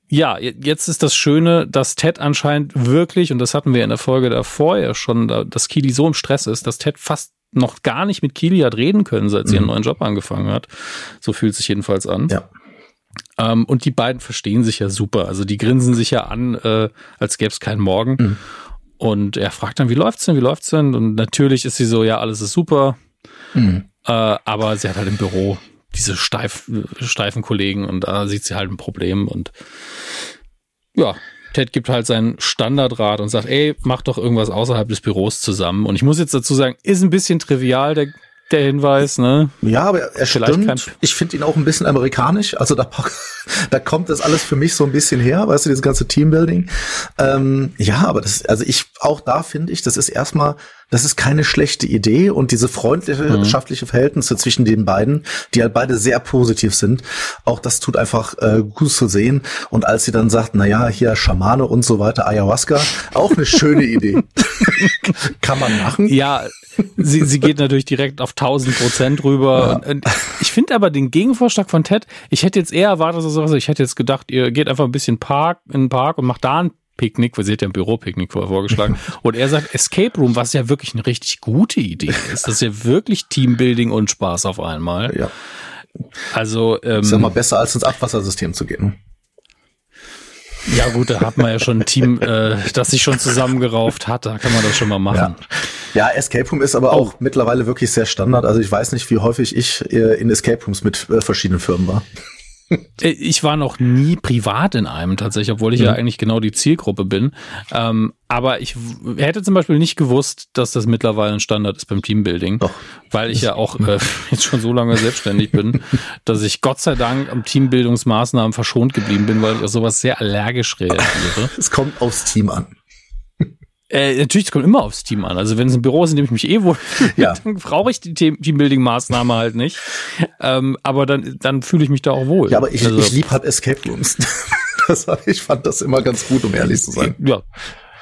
ja, jetzt ist das Schöne, dass Ted anscheinend wirklich, und das hatten wir in der Folge davor ja schon, dass Kili so im Stress ist, dass Ted fast noch gar nicht mit Kili hat reden können, seit sie mhm. ihren neuen Job angefangen hat. So fühlt sich jedenfalls an. Ja. Ähm, und die beiden verstehen sich ja super. Also die grinsen sich ja an, äh, als gäbe es keinen Morgen. Mhm. Und er fragt dann, wie läuft's denn, wie läuft's denn? Und natürlich ist sie so, ja, alles ist super. Mhm. Äh, aber sie hat halt im Büro diese steif, steifen Kollegen und da sieht sie halt ein Problem und ja, Ted gibt halt seinen Standardrat und sagt, ey, mach doch irgendwas außerhalb des Büros zusammen. Und ich muss jetzt dazu sagen, ist ein bisschen trivial, der, der Hinweis, ne? Ja, aber er Vielleicht stimmt. Ich finde ihn auch ein bisschen amerikanisch. Also da, da kommt das alles für mich so ein bisschen her, weißt du, dieses ganze Teambuilding. Ähm, ja, aber das, also ich, auch da finde ich, das ist erstmal das ist keine schlechte Idee und diese freundschaftliche mhm. Verhältnisse zwischen den beiden, die halt beide sehr positiv sind, auch das tut einfach äh, gut zu sehen. Und als sie dann sagt, na ja, hier Schamane und so weiter, Ayahuasca, auch eine schöne Idee. Kann man machen. Ja, sie, sie geht natürlich direkt auf 1000 Prozent rüber. Ja. Und, und ich finde aber den Gegenvorschlag von Ted, ich hätte jetzt eher erwartet, also ich hätte jetzt gedacht, ihr geht einfach ein bisschen Park, in den Park und macht da ein Picknick, sie hat ja ein Büropicknick vorgeschlagen. Und er sagt Escape Room, was ja wirklich eine richtig gute Idee ist. Das ist ja wirklich Teambuilding und Spaß auf einmal. Ja. Also, ähm, ist ja mal besser als ins Abwassersystem zu gehen. Ja gut, da hat man ja schon ein Team, äh, das sich schon zusammengerauft hat, da kann man das schon mal machen. Ja, ja Escape Room ist aber auch oh. mittlerweile wirklich sehr Standard. Also ich weiß nicht, wie häufig ich äh, in Escape Rooms mit äh, verschiedenen Firmen war. Äh, ich war noch nie privat in einem tatsächlich, obwohl ich mhm. ja eigentlich genau die Zielgruppe bin. Ähm, aber ich hätte zum Beispiel nicht gewusst, dass das mittlerweile ein Standard ist beim Teambuilding, Doch. weil ich ja auch äh, jetzt schon so lange selbstständig bin, dass ich Gott sei Dank am Teambildungsmaßnahmen verschont geblieben bin, weil ich auf sowas sehr allergisch reagiere. Es kommt aufs Team an. Äh, natürlich, es kommt immer aufs Team an. Also wenn es ein Büro ist, in dem ich mich eh wohl, ja. dann brauche ich die Teambuilding-Maßnahme halt nicht. Ähm, aber dann, dann fühle ich mich da auch wohl. Ja, aber ich, also, ich lieb halt Escape Rooms. das, ich fand das immer ganz gut, um ehrlich zu sein. Ja.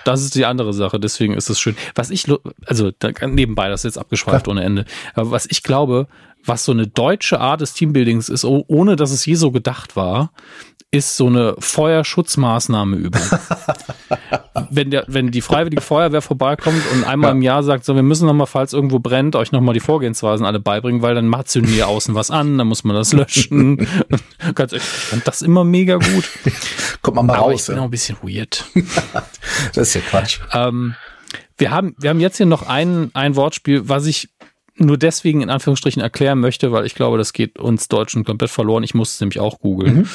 Das ist die andere Sache, deswegen ist es schön. Was ich, also nebenbei, das ist jetzt abgeschweift ohne Ende. Aber was ich glaube, was so eine deutsche Art des Teambuildings ist, ohne dass es je so gedacht war, ist so eine Feuerschutzmaßnahme üben. wenn, der, wenn die Freiwillige Feuerwehr vorbeikommt und einmal ja. im Jahr sagt, so, wir müssen nochmal, falls irgendwo brennt, euch nochmal die Vorgehensweisen alle beibringen, weil dann macht sie hier außen was an, dann muss man das löschen. Ganz ehrlich, ich fand das immer mega gut. Kommt man mal Aber raus. Ich bin ja. auch ein bisschen weird. das ist ja Quatsch. Ähm, wir haben, wir haben jetzt hier noch ein, ein Wortspiel, was ich nur deswegen in Anführungsstrichen erklären möchte, weil ich glaube, das geht uns Deutschen komplett verloren. Ich muss es nämlich auch googeln. Mhm.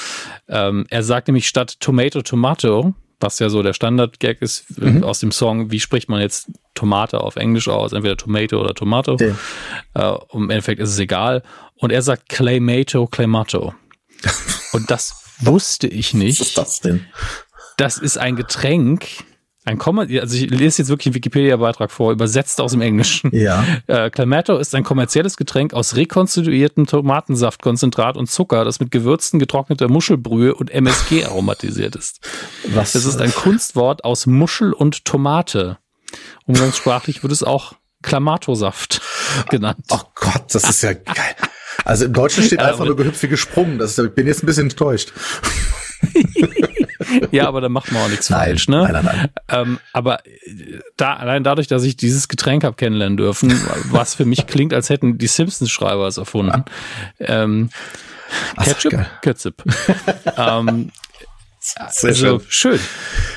Ähm, er sagt nämlich statt Tomato Tomato, was ja so der Standard-Gag ist äh, mhm. aus dem Song, wie spricht man jetzt Tomate auf Englisch aus, entweder Tomato oder Tomato. Okay. Äh, Im Endeffekt ist es egal. Und er sagt Claymato, Claymato. Und das wusste ich nicht. Was ist das denn? Das ist ein Getränk, ein Komma, also ich lese jetzt wirklich einen Wikipedia-Beitrag vor, übersetzt aus dem Englischen. Ja. Äh, Clamato ist ein kommerzielles Getränk aus rekonstituiertem Tomatensaftkonzentrat und Zucker, das mit gewürzten getrockneter Muschelbrühe und MSG aromatisiert ist. Was? Das ist ein Kunstwort aus Muschel und Tomate. Umgangssprachlich wird es auch Clamato-Saft genannt. Oh Gott, das ist ja geil. Also im Deutschen steht einfach nur gehüpft wie gesprungen. Das ist, ich bin jetzt ein bisschen enttäuscht. ja, aber da macht man auch nichts nein, falsch, ne? Nein, nein, nein. Ähm, aber äh, da, allein dadurch, dass ich dieses Getränk habe kennenlernen dürfen, was für mich klingt, als hätten die Simpsons-Schreiber es erfunden. Ähm, Ketchup? Ketchup. ähm, Sehr also, schön.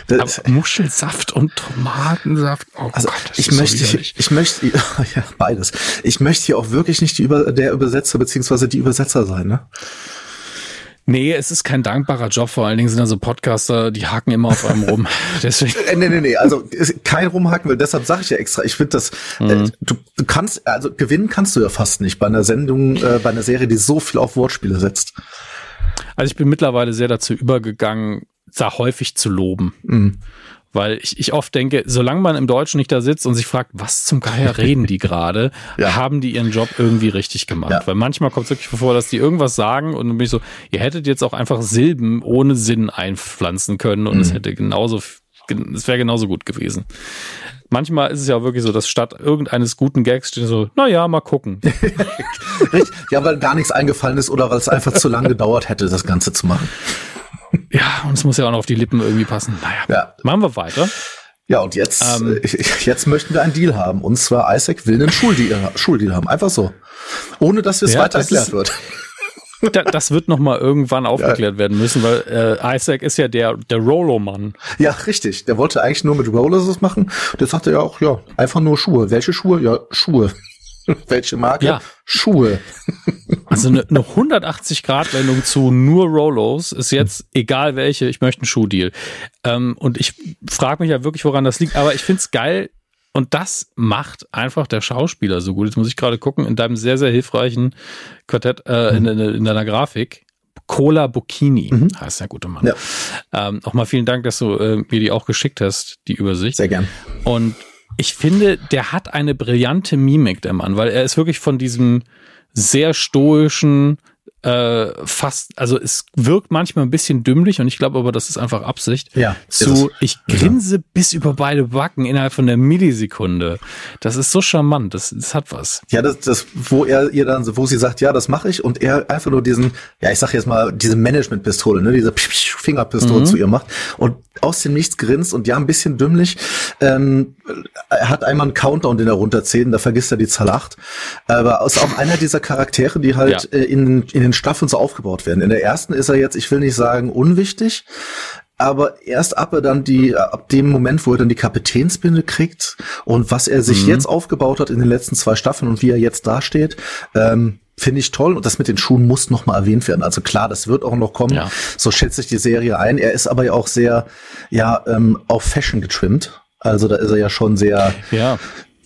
schön. Aber Muschelsaft und Tomatensaft. Oh also Gott, ich möchte, so ich, ich möchte, ja, beides. Ich möchte hier auch wirklich nicht die Über, der Übersetzer beziehungsweise die Übersetzer sein, ne? Nee, es ist kein dankbarer Job. Vor allen Dingen sind also Podcaster, die haken immer auf einem rum. Deswegen. Äh, nee, nee, nee. Also kein Rumhaken, weil deshalb sage ich ja extra. Ich finde das, äh, mhm. äh, du, du kannst, also gewinnen kannst du ja fast nicht bei einer Sendung, äh, bei einer Serie, die so viel auf Wortspiele setzt. Also ich bin mittlerweile sehr dazu übergegangen, da häufig zu loben. Mhm. Weil ich, ich oft denke, solange man im Deutschen nicht da sitzt und sich fragt, was zum Geier reden die gerade, ja. haben die ihren Job irgendwie richtig gemacht. Ja. Weil manchmal kommt es wirklich vor, dass die irgendwas sagen und dann bin ich so, ihr hättet jetzt auch einfach Silben ohne Sinn einpflanzen können und mhm. es hätte genauso, es wäre genauso gut gewesen. Manchmal ist es ja wirklich so, dass statt irgendeines guten Gags steht so, na ja, mal gucken. ja, weil gar nichts eingefallen ist oder weil es einfach zu lange gedauert hätte, das Ganze zu machen. Ja, und es muss ja auch noch auf die Lippen irgendwie passen. Naja, ja. machen wir weiter. Ja, und jetzt, ähm, äh, jetzt möchten wir einen Deal haben. Und zwar Isaac will einen Schuldeal, Schuldeal haben. Einfach so. Ohne dass es ja, weiter erklärt wird. das wird noch mal irgendwann aufgeklärt ja. werden müssen, weil äh, Isaac ist ja der der Rollo-Mann. Ja, richtig. Der wollte eigentlich nur mit Rollers das machen. Der sagte ja auch, ja, einfach nur Schuhe. Welche Schuhe? Ja, Schuhe. Welche Marke? Ja. Schuhe. Also eine, eine 180-Grad-Wendung zu nur Rollos ist jetzt egal welche, ich möchte einen Schuhdeal. Ähm, und ich frage mich ja wirklich, woran das liegt, aber ich find's geil. Und das macht einfach der Schauspieler so gut. Jetzt muss ich gerade gucken, in deinem sehr, sehr hilfreichen Quartett, äh, mhm. in, in, deiner Grafik. Cola Bocchini mhm. heißt der gute Mann. Ja. Ähm, auch mal vielen Dank, dass du äh, mir die auch geschickt hast, die Übersicht. Sehr gern. Und ich finde, der hat eine brillante Mimik, der Mann, weil er ist wirklich von diesem sehr stoischen, äh, fast, also es wirkt manchmal ein bisschen dümmlich und ich glaube aber, das ist einfach Absicht. Ja. Zu, ich grinse ja. bis über beide Backen innerhalb von der Millisekunde. Das ist so charmant, das, das hat was. Ja, das, das, wo er ihr dann, wo sie sagt, ja, das mache ich und er einfach nur diesen, ja, ich sag jetzt mal, diese Management-Pistole, ne, diese Fingerpistole mhm. zu ihr macht und aus dem Nichts grinst und ja, ein bisschen dümmlich. Ähm, er hat einmal einen Countdown, den er runterzählt, da vergisst er die Zahl 8. Aber ist auch einer dieser Charaktere, die halt ja. äh, in, in den Staffeln so aufgebaut werden. In der ersten ist er jetzt, ich will nicht sagen unwichtig, aber erst ab er dann die, ab dem Moment, wo er dann die Kapitänsbinde kriegt und was er sich mhm. jetzt aufgebaut hat in den letzten zwei Staffeln und wie er jetzt dasteht, ähm, finde ich toll und das mit den Schuhen muss noch mal erwähnt werden. Also klar, das wird auch noch kommen. Ja. So schätze ich die Serie ein. Er ist aber ja auch sehr, ja, ähm, auf Fashion getrimmt. Also da ist er ja schon sehr, ja.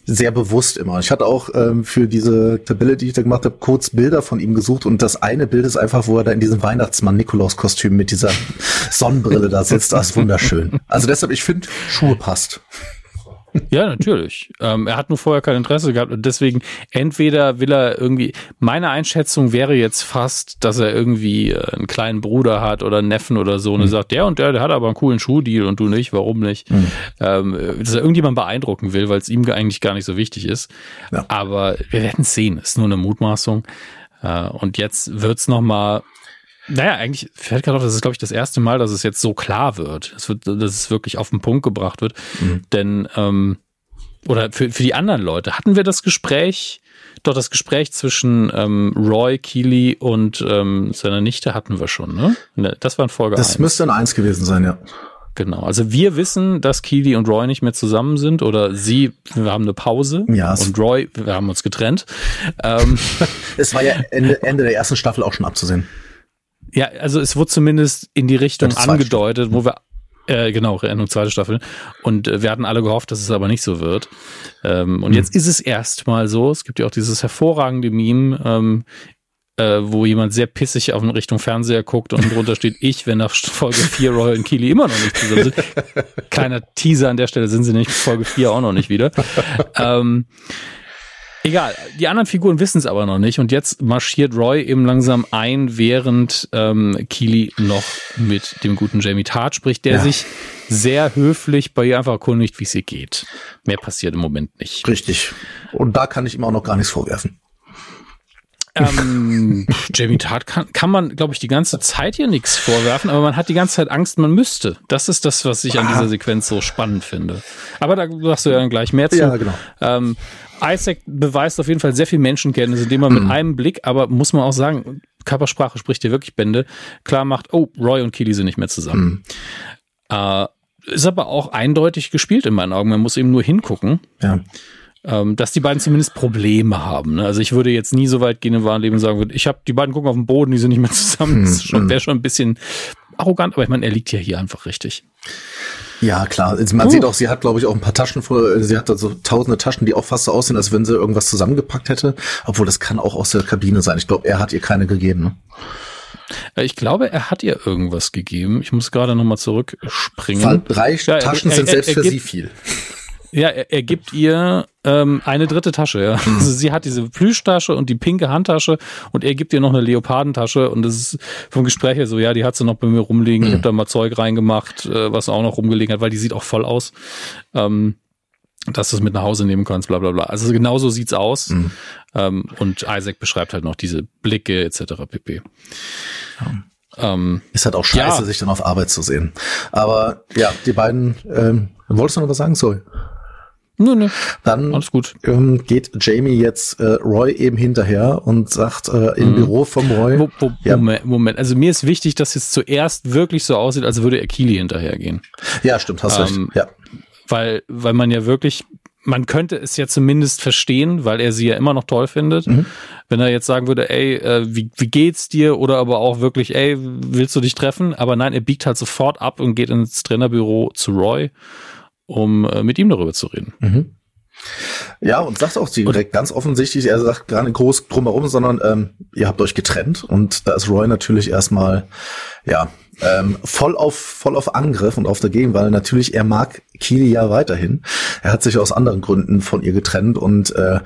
Sehr bewusst immer. Ich hatte auch ähm, für diese Tabelle, die ich da gemacht habe, kurz Bilder von ihm gesucht und das eine Bild ist einfach, wo er da in diesem Weihnachtsmann-Nikolaus-Kostüm mit dieser Sonnenbrille da sitzt. Das ist wunderschön. Also deshalb, ich finde, Schuhe passt. Ja, natürlich. Ähm, er hat nur vorher kein Interesse gehabt und deswegen entweder will er irgendwie, meine Einschätzung wäre jetzt fast, dass er irgendwie äh, einen kleinen Bruder hat oder einen Neffen oder so und mhm. sagt, der und der, der hat aber einen coolen Schuhdeal und du nicht, warum nicht? Mhm. Ähm, dass er irgendjemand beeindrucken will, weil es ihm eigentlich gar nicht so wichtig ist. Ja. Aber wir werden es sehen, ist nur eine Mutmaßung. Äh, und jetzt wird's noch mal naja, eigentlich fällt gerade auf, das ist, glaube ich, das erste Mal, dass es jetzt so klar wird. Es wird, dass es wirklich auf den Punkt gebracht wird. Mhm. Denn, ähm, oder für, für die anderen Leute, hatten wir das Gespräch, doch das Gespräch zwischen ähm, Roy, Keely und ähm, seiner Nichte hatten wir schon, ne? ne das war in Folge Das 1. müsste ein Eins gewesen sein, ja. Genau. Also wir wissen, dass Keely und Roy nicht mehr zusammen sind oder sie, wir haben eine Pause ja, und Roy, wir haben uns getrennt. Ähm, es war ja Ende, Ende der ersten Staffel auch schon abzusehen. Ja, also es wurde zumindest in die Richtung angedeutet, wo wir äh, genau, Endung zweite Staffel. Und äh, wir hatten alle gehofft, dass es aber nicht so wird. Ähm, und mhm. jetzt ist es erstmal so. Es gibt ja auch dieses hervorragende Meme, ähm, äh, wo jemand sehr pissig auf Richtung Fernseher guckt und drunter steht ich, wenn nach Folge 4 Roy und Keely immer noch nicht zusammen sind. Kleiner Teaser an der Stelle sind sie nicht, Folge 4 auch noch nicht wieder. ähm, Egal, die anderen Figuren wissen es aber noch nicht und jetzt marschiert Roy eben langsam ein, während ähm, Keely noch mit dem guten Jamie Tart spricht, der ja. sich sehr höflich bei ihr einfach erkundigt, wie es ihr geht. Mehr passiert im Moment nicht. Richtig. Und da kann ich ihm auch noch gar nichts vorwerfen. Ähm, Jamie Tart kann, kann man, glaube ich, die ganze Zeit hier nichts vorwerfen, aber man hat die ganze Zeit Angst, man müsste. Das ist das, was ich an dieser Sequenz so spannend finde. Aber da sagst du ja dann gleich mehr zu. Ja, genau. Ähm, Isaac beweist auf jeden Fall sehr viel Menschenkenntnis, indem man mit mhm. einem Blick, aber muss man auch sagen, Körpersprache spricht dir wirklich Bände, klar macht, oh, Roy und Keely sind nicht mehr zusammen. Mhm. Äh, ist aber auch eindeutig gespielt in meinen Augen. Man muss eben nur hingucken. Ja. Ähm, dass die beiden zumindest Probleme haben. Ne? Also ich würde jetzt nie so weit gehen im wahren Leben und sagen, ich habe die beiden gucken auf den Boden, die sind nicht mehr zusammen. Das mhm. wäre schon ein bisschen arrogant, aber ich meine, er liegt ja hier einfach richtig. Ja, klar. Also man uh. sieht auch, sie hat, glaube ich, auch ein paar Taschen vor, sie hat da so tausende Taschen, die auch fast so aussehen, als wenn sie irgendwas zusammengepackt hätte. Obwohl, das kann auch aus der Kabine sein. Ich glaube, er hat ihr keine gegeben. Ne? Äh, ich glaube, er hat ihr irgendwas gegeben. Ich muss gerade nochmal zurückspringen. Drei ja, Taschen er, sind er, selbst er, für sie viel. Ja, er, er gibt ihr ähm, eine dritte Tasche, ja. Mhm. Also sie hat diese Plüschtasche und die pinke Handtasche und er gibt ihr noch eine Leopardentasche und das ist vom Gespräch her so, ja, die hat sie noch bei mir rumliegen. Mhm. Ich habe da mal Zeug reingemacht, äh, was auch noch rumgelegen hat, weil die sieht auch voll aus. Ähm, dass du es mit nach Hause nehmen kannst, bla bla bla. Also genau so sieht's aus. Mhm. Ähm, und Isaac beschreibt halt noch diese Blicke etc. pp. Ja. Ähm, ist halt auch scheiße, ja. sich dann auf Arbeit zu sehen. Aber ja, die beiden, ähm, wolltest du noch was sagen? Sorry. Nö, nö. Dann Alles gut. Ähm, geht Jamie jetzt äh, Roy eben hinterher und sagt äh, im mhm. Büro vom Roy. Wo, wo, ja. Moment, Moment. Also mir ist wichtig, dass es zuerst wirklich so aussieht, als würde er Keely hinterhergehen. Ja, stimmt, hast ähm, recht. Ja. Weil, weil man ja wirklich, man könnte es ja zumindest verstehen, weil er sie ja immer noch toll findet. Mhm. Wenn er jetzt sagen würde, ey, äh, wie, wie geht's dir? Oder aber auch wirklich, ey, willst du dich treffen? Aber nein, er biegt halt sofort ab und geht ins Trainerbüro zu Roy um äh, mit ihm darüber zu reden. Mhm. Ja, und sagt auch direkt ganz offensichtlich, er sagt gar nicht groß drumherum, sondern ähm, ihr habt euch getrennt und da ist Roy natürlich erstmal, ja, ähm, voll auf voll auf Angriff und auf dagegen, weil natürlich er mag Kili ja weiterhin. Er hat sich aus anderen Gründen von ihr getrennt und äh,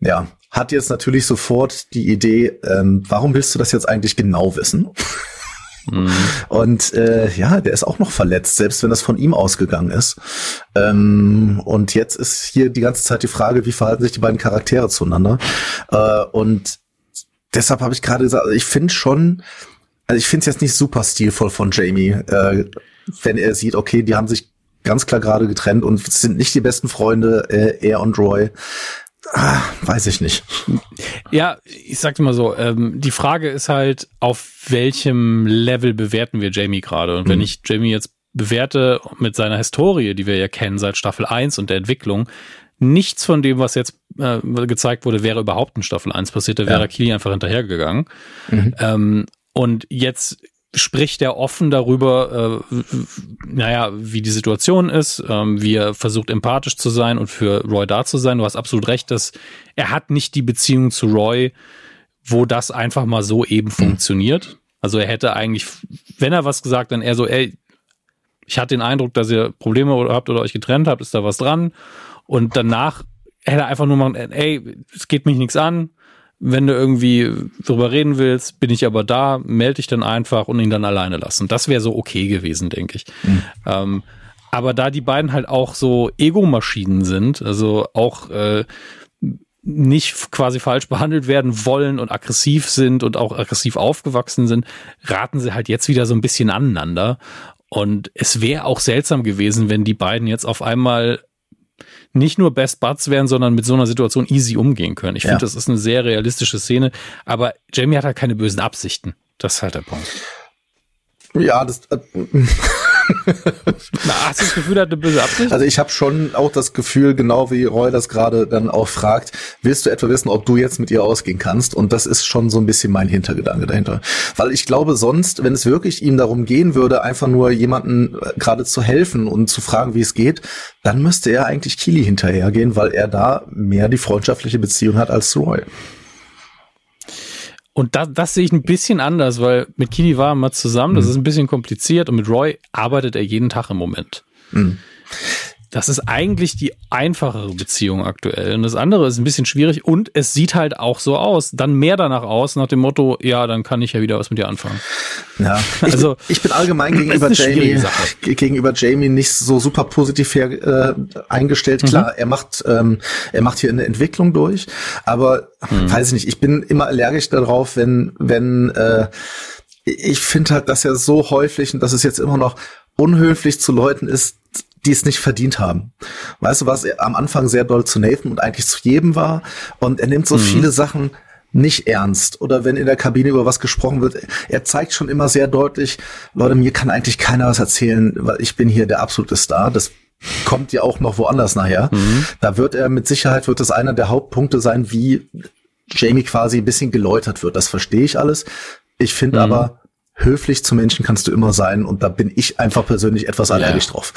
ja, hat jetzt natürlich sofort die Idee, ähm, warum willst du das jetzt eigentlich genau wissen? Mhm. Und äh, ja, der ist auch noch verletzt, selbst wenn das von ihm ausgegangen ist. Ähm, und jetzt ist hier die ganze Zeit die Frage, wie verhalten sich die beiden Charaktere zueinander? Äh, und deshalb habe ich gerade gesagt, ich finde schon, also ich finde es jetzt nicht super stilvoll von Jamie, äh, wenn er sieht, okay, die haben sich ganz klar gerade getrennt und sind nicht die besten Freunde, äh, er und Roy. Ah, weiß ich nicht. Ja, ich sag's mal so, ähm, die Frage ist halt, auf welchem Level bewerten wir Jamie gerade? Und wenn mhm. ich Jamie jetzt bewerte mit seiner Historie, die wir ja kennen seit Staffel 1 und der Entwicklung, nichts von dem, was jetzt äh, gezeigt wurde, wäre überhaupt in Staffel 1 passiert, da wäre ja. Kili einfach hinterhergegangen. Mhm. Ähm, und jetzt spricht er offen darüber, äh, naja, wie die Situation ist, ähm, wie er versucht empathisch zu sein und für Roy da zu sein. Du hast absolut recht, dass er hat nicht die Beziehung zu Roy, wo das einfach mal so eben mhm. funktioniert. Also er hätte eigentlich, wenn er was gesagt, dann eher so, ey, ich hatte den Eindruck, dass ihr Probleme habt oder euch getrennt habt, ist da was dran? Und danach hätte er einfach nur mal, ey, es geht mich nichts an, wenn du irgendwie drüber reden willst, bin ich aber da, melde dich dann einfach und ihn dann alleine lassen. Das wäre so okay gewesen, denke ich. Mhm. Ähm, aber da die beiden halt auch so Ego-Maschinen sind, also auch äh, nicht quasi falsch behandelt werden wollen und aggressiv sind und auch aggressiv aufgewachsen sind, raten sie halt jetzt wieder so ein bisschen aneinander. Und es wäre auch seltsam gewesen, wenn die beiden jetzt auf einmal nicht nur Best Buds wären, sondern mit so einer Situation easy umgehen können. Ich ja. finde, das ist eine sehr realistische Szene, aber Jamie hat halt keine bösen Absichten. Das ist halt der Punkt. Ja, das. Äh, Na, hast du das Gefühl, er hat eine böse Absicht? Also ich habe schon auch das Gefühl, genau wie Roy das gerade dann auch fragt, willst du etwa wissen, ob du jetzt mit ihr ausgehen kannst? Und das ist schon so ein bisschen mein Hintergedanke dahinter. Weil ich glaube sonst, wenn es wirklich ihm darum gehen würde, einfach nur jemanden äh, gerade zu helfen und zu fragen, wie es geht, dann müsste er eigentlich Kili hinterhergehen, weil er da mehr die freundschaftliche Beziehung hat als Roy. Und das, das sehe ich ein bisschen anders, weil mit Kini war er mal zusammen, das mhm. ist ein bisschen kompliziert und mit Roy arbeitet er jeden Tag im Moment. Mhm. Das ist eigentlich die einfachere Beziehung aktuell. Und das andere ist ein bisschen schwierig und es sieht halt auch so aus, dann mehr danach aus, nach dem Motto, ja, dann kann ich ja wieder was mit dir anfangen. Ja, also ich, ich bin allgemein gegenüber Jamie, gegenüber Jamie nicht so super positiv her, äh, eingestellt. Klar, mhm. er macht, ähm, er macht hier eine Entwicklung durch, aber mhm. weiß ich nicht, ich bin immer allergisch darauf, wenn, wenn, äh, ich finde halt, dass er so häufig und dass es jetzt immer noch unhöflich zu Leuten ist, die es nicht verdient haben. Weißt du, was er am Anfang sehr doll zu Nathan und eigentlich zu jedem war und er nimmt so mhm. viele Sachen nicht ernst oder wenn in der Kabine über was gesprochen wird, er zeigt schon immer sehr deutlich, Leute, mir kann eigentlich keiner was erzählen, weil ich bin hier der absolute Star. Das kommt ja auch noch woanders nachher. Mhm. Da wird er mit Sicherheit wird das einer der Hauptpunkte sein, wie Jamie quasi ein bisschen geläutert wird. Das verstehe ich alles. Ich finde mhm. aber höflich zu Menschen kannst du immer sein und da bin ich einfach persönlich etwas allergisch ja. drauf.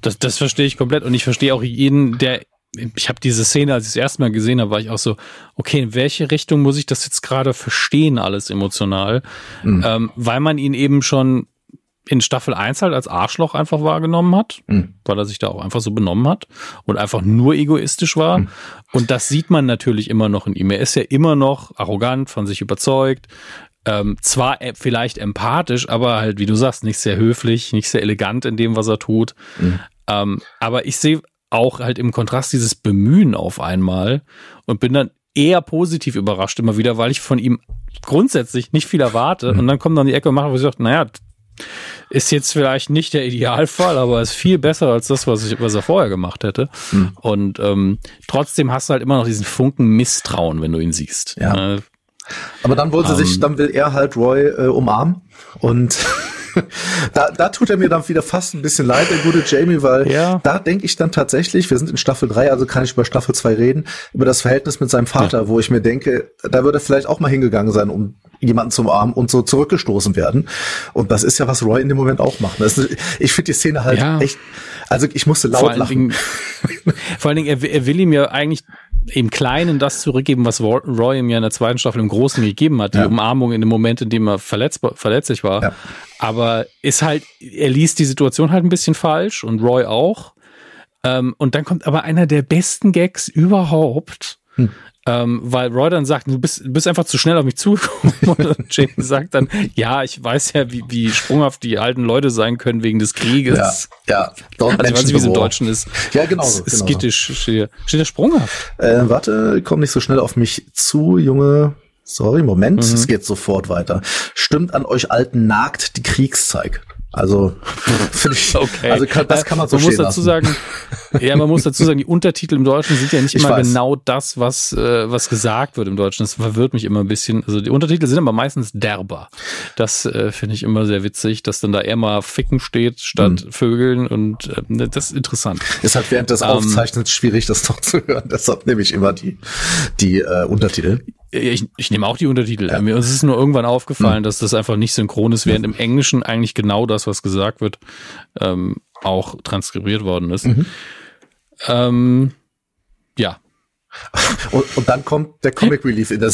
Das, das verstehe ich komplett und ich verstehe auch jeden, der ich habe diese Szene, als ich das erste Mal gesehen habe, war ich auch so, okay, in welche Richtung muss ich das jetzt gerade verstehen, alles emotional? Mhm. Ähm, weil man ihn eben schon in Staffel 1 halt als Arschloch einfach wahrgenommen hat, mhm. weil er sich da auch einfach so benommen hat und einfach nur egoistisch war. Mhm. Und das sieht man natürlich immer noch in ihm. Er ist ja immer noch arrogant, von sich überzeugt, ähm, zwar e-, vielleicht empathisch, aber halt, wie du sagst, nicht sehr höflich, nicht sehr elegant in dem, was er tut. Mhm. Ähm, aber ich sehe auch halt im Kontrast dieses Bemühen auf einmal und bin dann eher positiv überrascht immer wieder, weil ich von ihm grundsätzlich nicht viel erwarte. Mhm. Und dann kommt dann die Ecke und macht, wo ich sage, naja, ist jetzt vielleicht nicht der Idealfall, aber ist viel besser als das, was, ich, was er vorher gemacht hätte. Mhm. Und ähm, trotzdem hast du halt immer noch diesen Funken Misstrauen, wenn du ihn siehst. Ja. Äh, aber dann wollte um, sich, ähm. dann will er halt Roy äh, umarmen und da, da tut er mir dann wieder fast ein bisschen leid, der gute Jamie, weil ja. da denke ich dann tatsächlich, wir sind in Staffel 3, also kann ich über Staffel 2 reden, über das Verhältnis mit seinem Vater, ja. wo ich mir denke, da würde er vielleicht auch mal hingegangen sein, um jemanden zum Arm und so zurückgestoßen werden. Und das ist ja, was Roy in dem Moment auch macht. Das ist, ich finde die Szene halt ja. echt, also ich musste laut vor lachen. Dingen, vor allen Dingen, er, er will ihm ja eigentlich im Kleinen das zurückgeben, was Roy ihm ja in der zweiten Staffel im Großen gegeben hat, die ja. Umarmung in dem Moment, in dem er verletz, verletzlich war. Ja. Aber ist halt, er liest die Situation halt ein bisschen falsch und Roy auch. Ähm, und dann kommt aber einer der besten Gags überhaupt. Hm. Ähm, weil Roy dann sagt, du bist, bist einfach zu schnell auf mich zugekommen. Und Jane sagt dann, ja, ich weiß ja, wie, wie sprunghaft die alten Leute sein können wegen des Krieges. Ja, ja. also, ich weiß nicht, wie es im Deutschen ist. Ja, genau. So, genau skittisch steht, steht der sprunghaft. Äh, warte, komm nicht so schnell auf mich zu, Junge. Sorry, Moment, mhm. es geht sofort weiter. Stimmt an euch Alten nagt die Kriegszeit. Also finde ich, okay. also kann, das kann man so man muss dazu sagen, ja, man muss dazu sagen, die Untertitel im Deutschen sind ja nicht immer genau das, was äh, was gesagt wird im Deutschen. Das verwirrt mich immer ein bisschen. Also die Untertitel sind aber meistens derber. Das äh, finde ich immer sehr witzig, dass dann da eher mal Ficken steht statt mhm. Vögeln und äh, das ist interessant. Ist halt während des ähm, Aufzeichnens schwierig, das noch zu hören. Deshalb nehme ich immer die die äh, Untertitel. Ich, ich nehme auch die Untertitel. Ja. Mir ist es nur irgendwann aufgefallen, mhm. dass das einfach nicht synchron ist, während im Englischen eigentlich genau das, was gesagt wird, ähm, auch transkribiert worden ist. Mhm. Ähm, ja. Und, und dann kommt der Comic Relief in der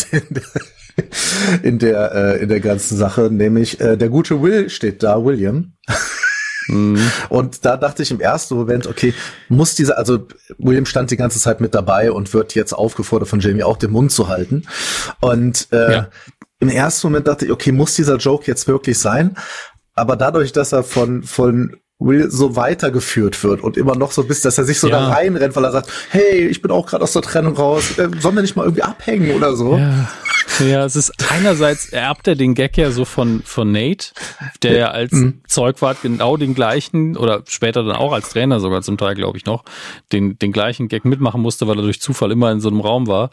in der äh, in der ganzen Sache, nämlich äh, der gute Will steht da, William. Mhm. Und da dachte ich im ersten Moment, okay, muss dieser, also William stand die ganze Zeit mit dabei und wird jetzt aufgefordert von Jamie auch den Mund zu halten. Und äh, ja. im ersten Moment dachte ich, okay, muss dieser Joke jetzt wirklich sein? Aber dadurch, dass er von, von Will so weitergeführt wird und immer noch so bis, dass er sich so ja. da reinrennt, weil er sagt, hey, ich bin auch gerade aus der Trennung raus, äh, sollen wir nicht mal irgendwie abhängen oder so? Ja. ja, es ist einerseits erbt er den Gag ja so von, von Nate, der ja als mhm. Zeugwart genau den gleichen oder später dann auch als Trainer sogar zum Teil, glaube ich noch, den, den gleichen Gag mitmachen musste, weil er durch Zufall immer in so einem Raum war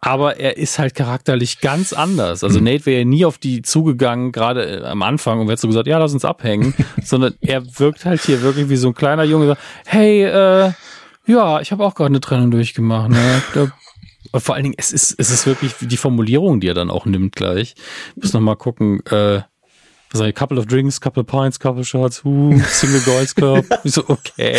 aber er ist halt charakterlich ganz anders. Also mhm. Nate wäre ja nie auf die zugegangen, gerade äh, am Anfang, und wäre so gesagt, ja, lass uns abhängen, sondern er wirkt halt hier wirklich wie so ein kleiner Junge, sagt, hey, äh, ja, ich habe auch gerade eine Trennung durchgemacht. Ne? Da, vor allen Dingen, es ist, es ist wirklich die Formulierung, die er dann auch nimmt gleich. Ich muss noch mal gucken, äh, was ich, couple of drinks, couple of pints, couple of shots, uh, Single Girls Club. Ich so, okay.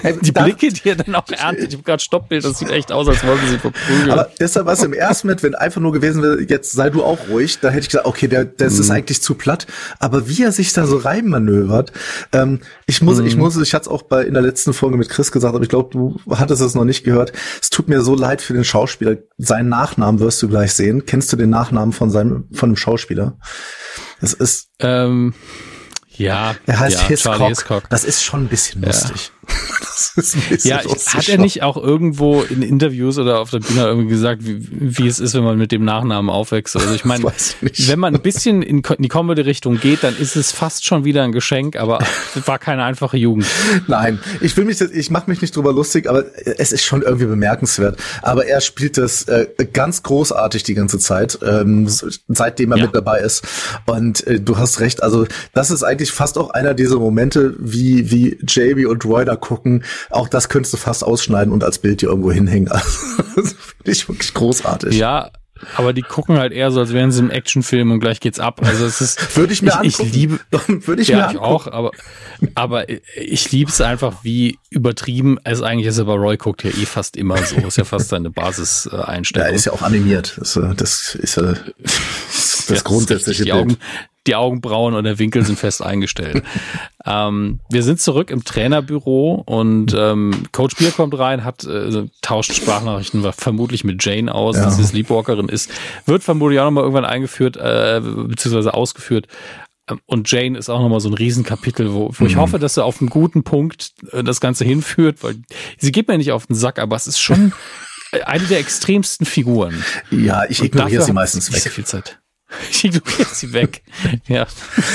Hey, die Blicke, die er dann auch erntet. Ich habe gerade Stoppbild, das sieht echt aus, als wollten sie verprügeln. Aber deshalb war es im ersten Moment, wenn einfach nur gewesen wäre, jetzt sei du auch ruhig, da hätte ich gesagt, okay, der, das mm. ist mhm. eigentlich zu platt. Aber wie er sich da so reinmanövert, ähm, ich muss, mm. ich mhm. muss, ich hatte es auch bei in der letzten Folge mit Chris gesagt, aber ich glaube, du hattest es noch nicht gehört. Es tut mir so leid für den Schauspieler. Seinen Nachnamen wirst du gleich sehen. Kennst du den Nachnamen von seinem, von dem Schauspieler? Es ist. Ähm ja, er heißt ja, Hiscock. Hiscock. Das ist schon ein bisschen lustig. Ja. Hat er nicht auch irgendwo in Interviews oder auf der Bühne irgendwie gesagt, wie, wie es ist, wenn man mit dem Nachnamen aufwächst? Also ich meine, wenn man ein bisschen in die Comedy-Richtung geht, dann ist es fast schon wieder ein Geschenk, aber es war keine einfache Jugend. Nein, ich will mich, ich mache mich nicht drüber lustig, aber es ist schon irgendwie bemerkenswert. Aber er spielt das äh, ganz großartig die ganze Zeit, ähm, seitdem er ja. mit dabei ist. Und äh, du hast recht, also das ist eigentlich fast auch einer dieser Momente, wie wie JB und Roy da gucken. Auch das könntest du fast ausschneiden und als Bild hier irgendwo hinhängen. Also, das finde ich wirklich großartig. Ja, aber die gucken halt eher so, als wären sie im Actionfilm und gleich geht's ab. Also es ist. würde ich mir ich, angucken. Ich liebe. würde ich ja, mir ich auch. Aber aber ich liebe es einfach, wie übertrieben es eigentlich ist. Aber Roy guckt ja eh fast immer so. Ist ja fast seine Basiseinstellung. Ja, ist ja auch animiert. Das, äh, das ist ja das, das grundsätzliche die Augen, die Augenbrauen und der Winkel sind fest eingestellt. ähm, wir sind zurück im Trainerbüro und ähm, Coach Bier kommt rein, hat äh, tauscht Sprachnachrichten vermutlich mit Jane aus, ja. dass sie Sleepwalkerin ist. Wird vermutlich auch nochmal irgendwann eingeführt, äh, beziehungsweise ausgeführt. Ähm, und Jane ist auch nochmal so ein Riesenkapitel, wo, wo mhm. ich hoffe, dass er auf einen guten Punkt äh, das Ganze hinführt, weil sie geht mir nicht auf den Sack, aber es ist schon eine der extremsten Figuren. Ja, ich ignoriere sie meistens weg. So viel Zeit. Ich ignoriere sie weg. ja.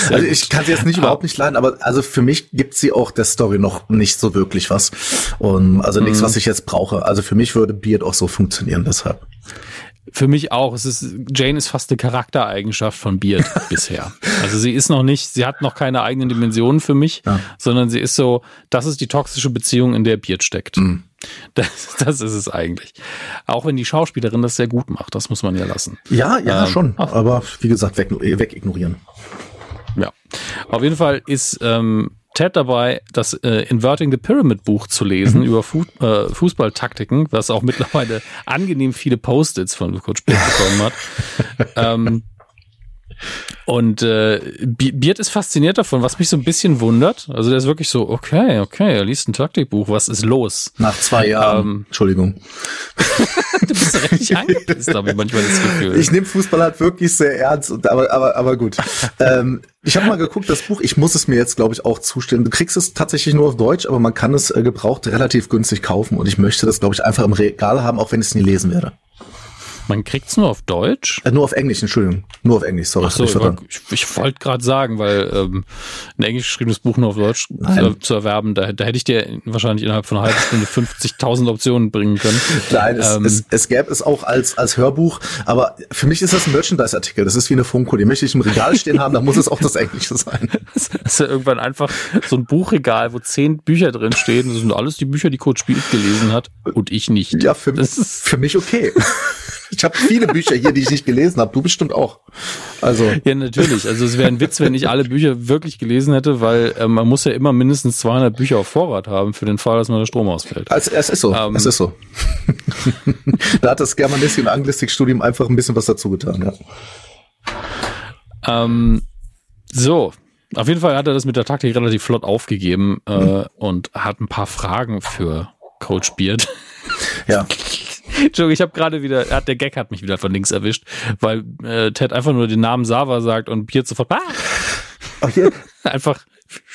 Also ich kann sie jetzt nicht ah. überhaupt nicht leiden, aber also für mich gibt sie auch der Story noch nicht so wirklich was. Und also nichts, mhm. was ich jetzt brauche. Also für mich würde Beard auch so funktionieren, deshalb. Für mich auch. Es ist, Jane ist fast eine Charaktereigenschaft von Beard bisher. Also sie ist noch nicht, sie hat noch keine eigenen Dimensionen für mich, ja. sondern sie ist so, das ist die toxische Beziehung, in der Beard steckt. Mhm. Das, das ist es eigentlich. Auch wenn die Schauspielerin das sehr gut macht, das muss man ja lassen. Ja, ja, ähm, schon. Aber wie gesagt, weg, weg ignorieren. Ja. Auf jeden Fall ist ähm, Ted dabei, das äh, Inverting the Pyramid Buch zu lesen mhm. über Fu äh, Fußballtaktiken, was auch mittlerweile angenehm viele Post-its von Coach Bild bekommen hat. ähm, und äh, Biert ist fasziniert davon, was mich so ein bisschen wundert. Also der ist wirklich so, okay, okay, er liest ein Taktikbuch, was ist los? Nach zwei Jahren. Ähm, Entschuldigung. du bist ja richtig angepisst, habe ich manchmal das Gefühl. Ich nehme Fußball halt wirklich sehr ernst, und, aber, aber, aber gut. ähm, ich habe mal geguckt, das Buch, ich muss es mir jetzt, glaube ich, auch zustellen. Du kriegst es tatsächlich nur auf Deutsch, aber man kann es äh, gebraucht relativ günstig kaufen und ich möchte das, glaube ich, einfach im Regal haben, auch wenn ich es nie lesen werde. Man kriegt's nur auf Deutsch? Äh, nur auf Englisch, Entschuldigung. Nur auf Englisch, sorry. Ach so, ich, ich, ich wollte gerade sagen, weil ähm, ein englisch geschriebenes Buch nur auf Deutsch zu, zu, erwerben, da, da hätte ich dir wahrscheinlich innerhalb von einer halben Stunde 50.000 Optionen bringen können. Nein, es, ähm, es, es gäbe es auch als, als Hörbuch, aber für mich ist das ein Merchandise-Artikel. Das ist wie eine Funko. Die möchte ich im Regal stehen haben, da muss es auch das Englische sein. Das ist ja irgendwann einfach so ein Buchregal, wo zehn Bücher drin stehen. Das sind alles die Bücher, die Kurt Spielt gelesen hat und ich nicht. Ja, für, das ist für mich okay. Ich habe viele Bücher hier, die ich nicht gelesen habe. Du bestimmt auch. Also ja, natürlich. Also es wäre ein Witz, wenn ich alle Bücher wirklich gelesen hätte, weil äh, man muss ja immer mindestens 200 Bücher auf Vorrat haben für den Fall, dass man der Strom ausfällt. Also, es ist so. Ähm, es ist so. da hat das Germanistik und Anglistikstudium einfach ein bisschen was dazu getan. Ja. Ähm, so, auf jeden Fall hat er das mit der Taktik relativ flott aufgegeben äh, mhm. und hat ein paar Fragen für Coach Beard. Ja. Entschuldigung, ich habe gerade wieder, der Gag hat mich wieder von links erwischt, weil äh, Ted einfach nur den Namen Sava sagt und Beard sofort, ah! Okay. Einfach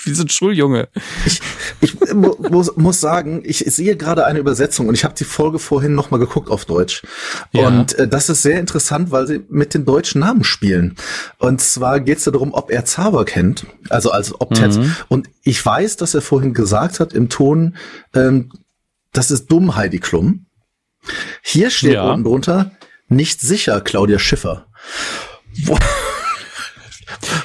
wie so ein Schuljunge. Ich, ich muss, muss sagen, ich sehe gerade eine Übersetzung und ich habe die Folge vorhin nochmal geguckt auf Deutsch. Ja. Und äh, das ist sehr interessant, weil sie mit den deutschen Namen spielen. Und zwar geht es darum, ob er Zauber kennt, also als ob Ted. Mhm. Und ich weiß, dass er vorhin gesagt hat im Ton, ähm, das ist dumm, Heidi Klum. Hier steht ja. unten drunter, nicht sicher, Claudia Schiffer. Wo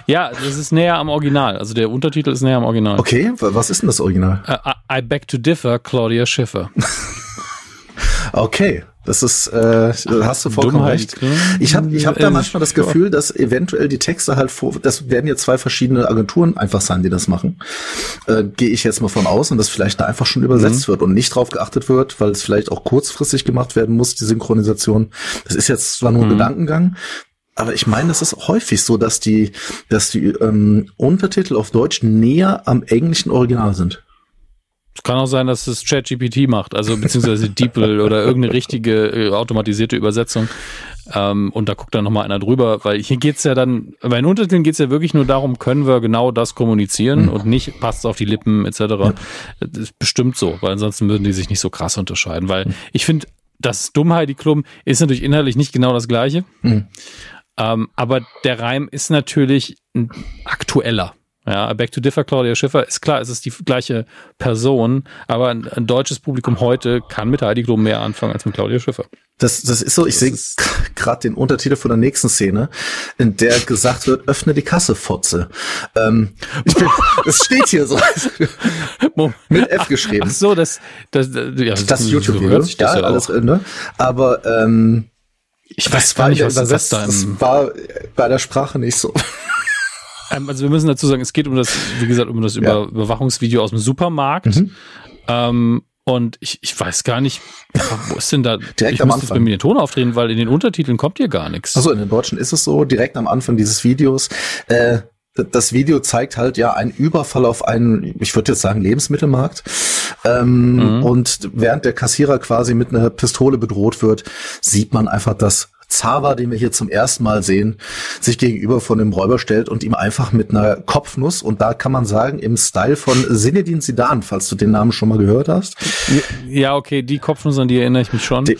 ja, das ist näher am Original. Also der Untertitel ist näher am Original. Okay, was ist denn das Original? Uh, I beg to differ, Claudia Schiffer. okay, das ist, äh, hast du vollkommen Dummheit. recht. Ich habe ich hab da manchmal das Gefühl, dass eventuell die Texte halt vor, das werden jetzt zwei verschiedene Agenturen einfach sein, die das machen. Äh, Gehe ich jetzt mal von aus und dass vielleicht da einfach schon übersetzt mhm. wird und nicht drauf geachtet wird, weil es vielleicht auch kurzfristig gemacht werden muss, die Synchronisation. Das ist jetzt zwar nur ein mhm. Gedankengang, aber ich meine, es ist häufig so, dass die, dass die ähm, Untertitel auf Deutsch näher am englischen Original sind. Es kann auch sein, dass es ChatGPT macht, also beziehungsweise DeepL oder irgendeine richtige äh, automatisierte Übersetzung. Ähm, und da guckt dann nochmal einer drüber, weil hier geht's ja dann, bei den Untertiteln geht's ja wirklich nur darum, können wir genau das kommunizieren mhm. und nicht passt auf die Lippen etc. Ja. Das ist bestimmt so, weil ansonsten würden die sich nicht so krass unterscheiden. Weil mhm. ich finde, das Dummheit, die Klum, ist natürlich inhaltlich nicht genau das gleiche. Mhm. Ähm, aber der Reim ist natürlich aktueller. Ja, Back to Differ, Claudia Schiffer, ist klar, es ist die gleiche Person, aber ein, ein deutsches Publikum heute kann mit Heidi Klum mehr anfangen als mit Claudia Schiffer. Das, das ist so, ich sehe gerade den Untertitel von der nächsten Szene, in der gesagt wird, öffne die Kasse, Fotze. Ähm, das steht hier so. mit F geschrieben. Ach so, das, das, ja, das, das YouTube-Video, ja, ja alles, ne? Aber ähm, ich weiß gar nicht, was das, da das war bei der Sprache nicht so. Ähm, also wir müssen dazu sagen, es geht um das, wie gesagt, um das ja. Über Überwachungsvideo aus dem Supermarkt. Mhm. Ähm, und ich, ich weiß gar nicht, wo ist denn da? Direkt ich am Anfang. bei mir den Ton aufdrehen, weil in den Untertiteln kommt hier gar nichts. Also in den Deutschen ist es so, direkt am Anfang dieses Videos. Äh, das Video zeigt halt ja einen Überfall auf einen, ich würde jetzt sagen, Lebensmittelmarkt. Ähm, mhm. Und während der Kassierer quasi mit einer Pistole bedroht wird, sieht man einfach, dass Zava, den wir hier zum ersten Mal sehen, sich gegenüber von dem Räuber stellt und ihm einfach mit einer Kopfnuss und da kann man sagen im Style von Sinedin Sidan, falls du den Namen schon mal gehört hast. Ja, okay, die Kopfnuss an die erinnere ich mich schon. Die,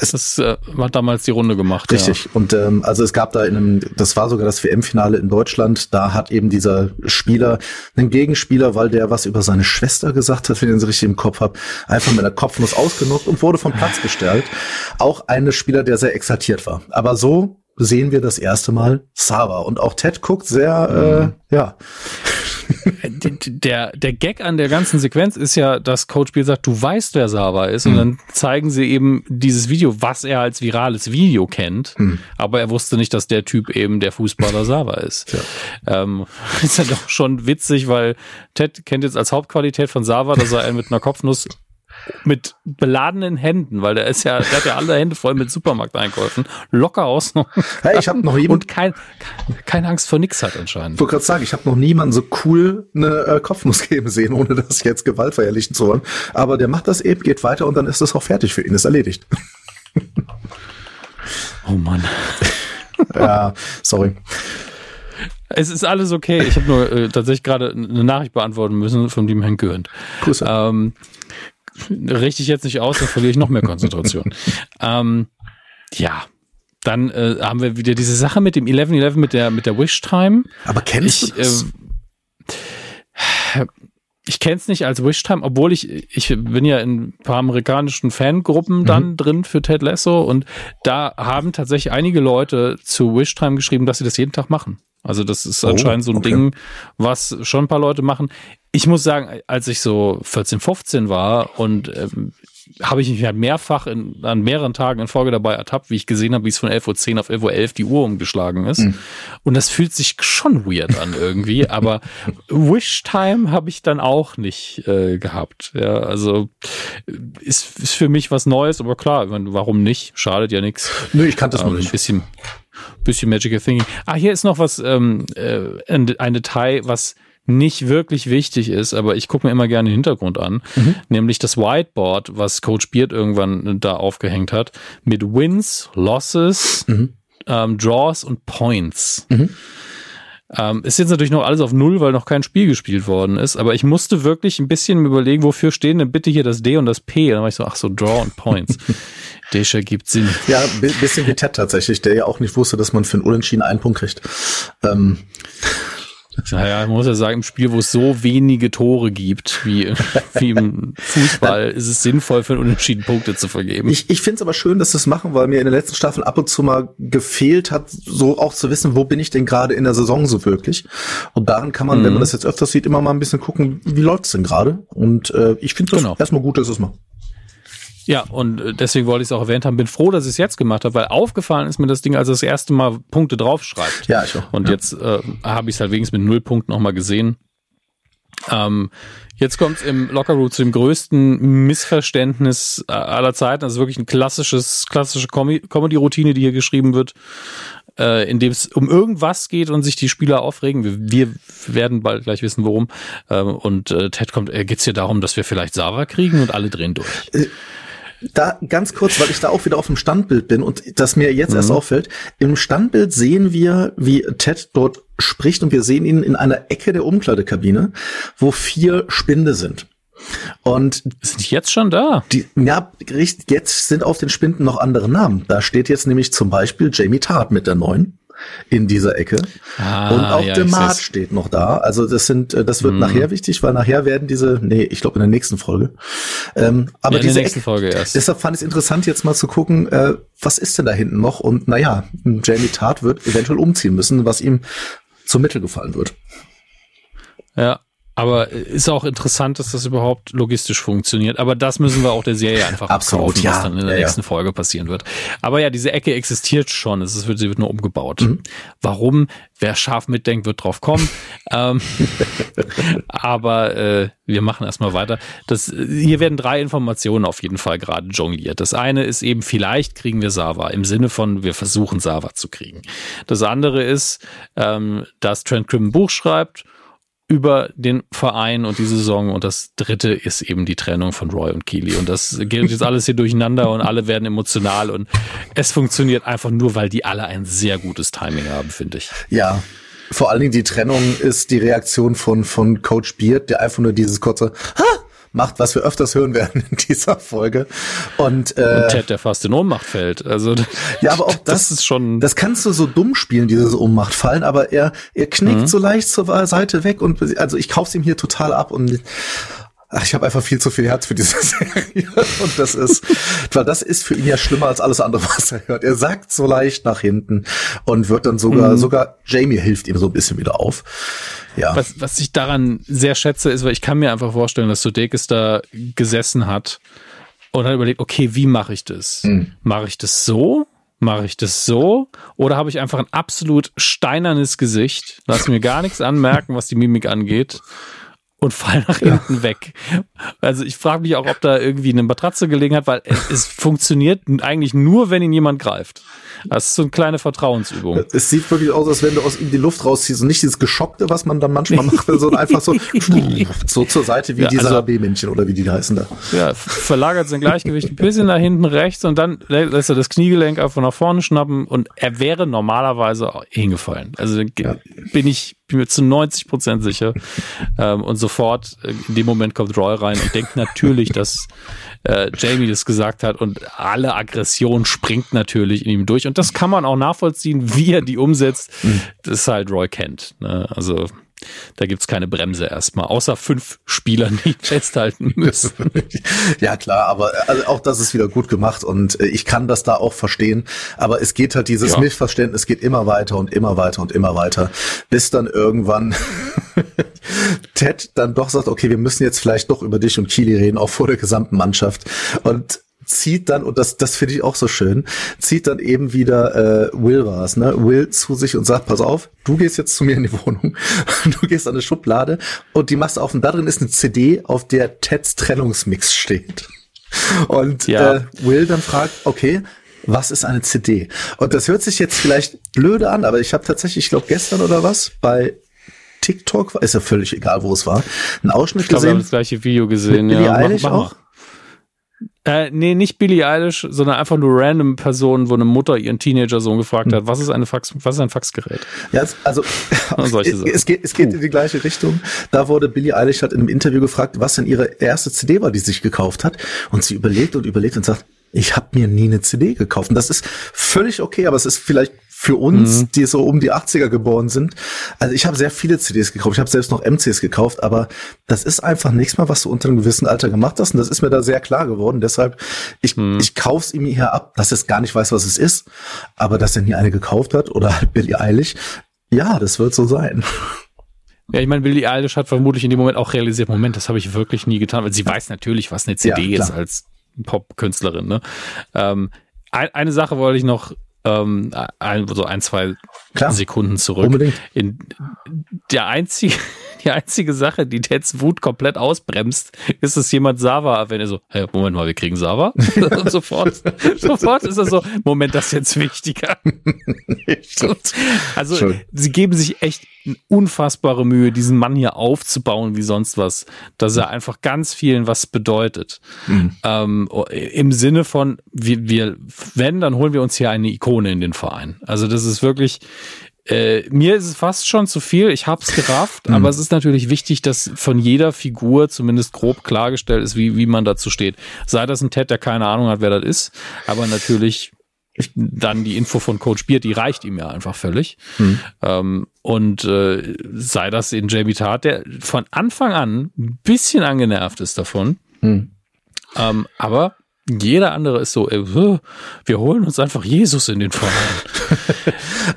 das äh, hat damals die Runde gemacht. Richtig. Ja. Und ähm, also es gab da in einem, das war sogar das WM-Finale in Deutschland, da hat eben dieser Spieler einen Gegenspieler, weil der was über seine Schwester gesagt hat, wenn ich den richtig im Kopf habe, einfach mit einer Kopfnuss ausgenutzt und wurde vom Platz gestellt. Auch eine Spieler, der sehr exaltiert war. Aber so sehen wir das erste Mal Sava. Und auch Ted guckt sehr, äh, ja. Der, der Gag an der ganzen Sequenz ist ja, dass Coach Biel sagt, du weißt, wer Sava ist. Mhm. Und dann zeigen sie eben dieses Video, was er als virales Video kennt. Mhm. Aber er wusste nicht, dass der Typ eben der Fußballer Sava ist. Ja. Ähm, ist ja doch schon witzig, weil Ted kennt jetzt als Hauptqualität von Sava, dass er mit einer Kopfnuss mit beladenen Händen, weil der ist ja, der hat ja alle Hände voll mit Supermarkteinkäufen, locker aus noch. Hey, ich habe noch jemanden und kein, keine Angst vor nix hat anscheinend. Ich wollte gerade sagen, ich habe noch niemanden so cool eine äh, Kopfnuss geben sehen, ohne das jetzt Gewalt verherrlichen zu wollen. Aber der macht das eben, geht weiter und dann ist das auch fertig für ihn, ist erledigt. oh Mann. ja, sorry. Es ist alles okay. Ich habe nur äh, tatsächlich gerade eine Nachricht beantworten müssen von dem Herrn Gürnt. Grüße. Ähm, richte ich jetzt nicht aus, dann verliere ich noch mehr Konzentration. ähm, ja, dann äh, haben wir wieder diese Sache mit dem 11-11 mit der, mit der Wish-Time. Aber kennst ich, du das? Äh, ich kenne es nicht als Wish-Time, obwohl ich, ich bin ja in ein paar amerikanischen Fangruppen dann mhm. drin für Ted Lasso und da haben tatsächlich einige Leute zu Wish-Time geschrieben, dass sie das jeden Tag machen. Also das ist oh, anscheinend so ein okay. Ding, was schon ein paar Leute machen. Ich muss sagen, als ich so 14, 15 war und ähm, habe ich mich halt mehrfach in, an mehreren Tagen in Folge dabei ertappt, wie ich gesehen habe, wie es von 11.10 Uhr auf 11.11 Uhr die Uhr umgeschlagen ist. Mhm. Und das fühlt sich schon weird an irgendwie, aber Wish-Time habe ich dann auch nicht äh, gehabt. Ja, also ist, ist für mich was Neues, aber klar, meine, warum nicht? Schadet ja nichts. Nö, ich kannte das ähm, noch nicht. Ein bisschen, bisschen Magical Thinking. Ah, hier ist noch was, ähm, äh, ein, ein Detail, was nicht wirklich wichtig ist, aber ich gucke mir immer gerne den Hintergrund an, mhm. nämlich das Whiteboard, was Coach Beard irgendwann da aufgehängt hat, mit Wins, Losses, mhm. ähm, Draws und Points. Mhm. Ähm, ist jetzt natürlich noch alles auf Null, weil noch kein Spiel gespielt worden ist, aber ich musste wirklich ein bisschen überlegen, wofür stehen denn bitte hier das D und das P? Und dann war ich so, ach so, Draw und Points. Desha gibt Sinn. Ja, bisschen wie Ted tatsächlich, der ja auch nicht wusste, dass man für einen Unentschieden einen Punkt kriegt. Ähm. Naja, man muss ja sagen, im Spiel, wo es so wenige Tore gibt, wie, wie im Fußball, ist es sinnvoll, für einen Unentschieden Punkte zu vergeben. Ich, ich finde es aber schön, dass sie es machen, weil mir in den letzten Staffeln ab und zu mal gefehlt hat, so auch zu wissen, wo bin ich denn gerade in der Saison so wirklich. Und daran kann man, mhm. wenn man das jetzt öfters sieht, immer mal ein bisschen gucken, wie läuft's denn gerade. Und äh, ich finde das genau. erstmal gut, dass es machen. Ja, und äh, deswegen wollte ich es auch erwähnt haben. Bin froh, dass ich es jetzt gemacht habe, weil aufgefallen ist mir das Ding, als das erste Mal Punkte draufschreibt. Ja, ich auch. Und ja. jetzt äh, habe ich es halt wenigstens mit null Punkten nochmal gesehen. Ähm, jetzt kommt es im Lockerroom zu dem größten Missverständnis äh, aller Zeiten. Also wirklich ein klassisches, klassische Comedy-Routine, die hier geschrieben wird, äh, in dem es um irgendwas geht und sich die Spieler aufregen. Wir, wir werden bald gleich wissen, worum. Ähm, und äh, Ted kommt, äh, geht es hier darum, dass wir vielleicht Sava kriegen und alle drehen durch. Da ganz kurz, weil ich da auch wieder auf dem Standbild bin und das mir jetzt mhm. erst auffällt. Im Standbild sehen wir, wie Ted dort spricht und wir sehen ihn in einer Ecke der Umkleidekabine, wo vier Spinde sind. Und sind jetzt schon da? Die, ja, jetzt sind auf den Spinden noch andere Namen. Da steht jetzt nämlich zum Beispiel Jamie Tart mit der neuen in dieser Ecke. Ah, und auch ja, Demat steht noch da. Also das sind, äh, das wird mm. nachher wichtig, weil nachher werden diese, nee, ich glaube in der nächsten Folge. Ähm, aber ja, in diese nächsten Ecke, Folge erst. Deshalb fand ich es interessant, jetzt mal zu gucken, äh, was ist denn da hinten noch? Und naja, Jamie Tart wird eventuell umziehen müssen, was ihm zum Mittel gefallen wird. Ja, aber ist auch interessant, dass das überhaupt logistisch funktioniert. Aber das müssen wir auch der Serie einfach Absolut, ja. was dann in der ja, nächsten ja. Folge passieren wird. Aber ja, diese Ecke existiert schon. Es wird, sie wird nur umgebaut. Mhm. Warum? Wer scharf mitdenkt, wird drauf kommen. ähm, aber äh, wir machen erstmal weiter. Das, hier werden drei Informationen auf jeden Fall gerade jongliert. Das eine ist eben, vielleicht kriegen wir Sava, im Sinne von, wir versuchen Sava zu kriegen. Das andere ist, ähm, dass Trent Crimm ein Buch schreibt über den Verein und die Saison. Und das dritte ist eben die Trennung von Roy und Keely. Und das geht jetzt alles hier durcheinander und alle werden emotional und es funktioniert einfach nur, weil die alle ein sehr gutes Timing haben, finde ich. Ja. Vor allen Dingen die Trennung ist die Reaktion von, von Coach Beard, der einfach nur dieses kurze, ha! Macht, was wir öfters hören werden in dieser Folge. Und, äh, und Ted, der fast in Ohnmacht fällt. Also ja, aber auch das, das, ist schon. Das kannst du so dumm spielen, dieses Ohnmacht fallen, aber er er knickt mhm. so leicht zur Seite weg und also ich kauf's ihm hier total ab und Ach, ich habe einfach viel zu viel Herz für diese Serie und das ist, weil das ist für ihn ja schlimmer als alles andere, was er hört. Er sagt so leicht nach hinten und wird dann sogar, mhm. sogar Jamie hilft ihm so ein bisschen wieder auf. Ja. Was, was ich daran sehr schätze, ist, weil ich kann mir einfach vorstellen, dass Sudeikis da gesessen hat und hat überlegt, okay, wie mache ich das? Mhm. Mache ich das so? Mache ich das so? Oder habe ich einfach ein absolut steinernes Gesicht, lass mir gar nichts anmerken, was die Mimik angeht und fall nach hinten ja. weg. Also ich frage mich auch, ob da irgendwie eine Matratze gelegen hat, weil es, es funktioniert eigentlich nur, wenn ihn jemand greift. Das ist so eine kleine Vertrauensübung. Es sieht wirklich aus, als wenn du aus ihm die Luft rausziehst und nicht dieses Geschockte, was man dann manchmal macht, sondern einfach so, so zur Seite wie ja, diese also, B-Männchen oder wie die heißen da. Ja, verlagert sein Gleichgewicht ein bisschen nach hinten rechts und dann lässt er das Kniegelenk einfach nach vorne schnappen und er wäre normalerweise hingefallen. Also ja. bin ich bin mir zu 90 Prozent sicher. ähm, und sofort äh, in dem Moment kommt Roy rein und denkt natürlich, dass äh, Jamie das gesagt hat und alle Aggression springt natürlich in ihm durch. Und das kann man auch nachvollziehen, wie er die umsetzt. Mhm. Das halt Roy kennt. Ne? Also da gibt's keine Bremse erstmal, außer fünf Spielern, die festhalten müssen. ja, klar, aber also auch das ist wieder gut gemacht und äh, ich kann das da auch verstehen. Aber es geht halt, dieses ja. Missverständnis geht immer weiter und immer weiter und immer weiter, bis dann irgendwann Ted dann doch sagt, okay, wir müssen jetzt vielleicht doch über dich und Kili reden, auch vor der gesamten Mannschaft. Und zieht dann, und das, das finde ich auch so schön, zieht dann eben wieder äh, Will war's, ne? Will zu sich und sagt, pass auf, du gehst jetzt zu mir in die Wohnung, du gehst an eine Schublade und die machst auf und da drin ist eine CD, auf der Teds Trennungsmix steht. Und ja. äh, Will dann fragt, okay, was ist eine CD? Und das hört sich jetzt vielleicht blöde an, aber ich habe tatsächlich, ich glaube gestern oder was, bei TikTok, ist ja völlig egal, wo es war, einen Ausschnitt ich glaub, gesehen. Wir haben das gleiche Video gesehen, mit ja. Billie mach, mach auch. Äh, nee, nicht Billie Eilish, sondern einfach nur random Personen, wo eine Mutter ihren Teenager-Sohn gefragt hat, was ist eine Fax, was ist ein Faxgerät? Ja, also es geht, es geht in die gleiche Richtung. Da wurde Billie Eilish hat in einem Interview gefragt, was denn ihre erste CD war, die sie sich gekauft hat. Und sie überlegt und überlegt und sagt, ich habe mir nie eine CD gekauft. Und das ist völlig okay, aber es ist vielleicht für uns, mhm. die so um die 80er geboren sind. Also ich habe sehr viele CDs gekauft. Ich habe selbst noch MCs gekauft, aber das ist einfach nichts mehr, was du unter einem gewissen Alter gemacht hast. Und das ist mir da sehr klar geworden. Deshalb, ich, mhm. ich kauf's ihm hier ab, dass er es gar nicht weiß, was es ist, aber dass er nie eine gekauft hat oder halt Billy Eilig. Ja, das wird so sein. Ja, ich meine, Billie Eilish hat vermutlich in dem Moment auch realisiert, Moment, das habe ich wirklich nie getan, weil sie weiß natürlich, was eine CD ja, ist als Pop-Künstlerin. Ne? Ähm, eine Sache wollte ich noch ähm, ein, so ein, zwei Klar. Sekunden zurück. Unbedingt. In, der einzige, die einzige Sache, die Teds Wut komplett ausbremst, ist, dass jemand Sava wenn er so, hey, Moment mal, wir kriegen Sava. Und sofort, sofort ist er so, Moment, das ist jetzt wichtiger. also, sie geben sich echt unfassbare Mühe, diesen Mann hier aufzubauen wie sonst was, dass er einfach ganz vielen was bedeutet. Mhm. Ähm, Im Sinne von, wir, wir, wenn, dann holen wir uns hier eine Ikone in den Verein. Also das ist wirklich, äh, mir ist es fast schon zu viel. Ich hab's gerafft, mhm. aber es ist natürlich wichtig, dass von jeder Figur zumindest grob klargestellt ist, wie, wie man dazu steht. Sei das ein Ted, der keine Ahnung hat, wer das ist, aber natürlich dann die Info von Coach Beard, die reicht ihm ja einfach völlig. Mhm. Ähm, und äh, sei das in Jamie Tart, der von Anfang an ein bisschen angenervt ist davon. Mhm. Ähm, aber jeder andere ist so, äh, wir holen uns einfach Jesus in den Verein.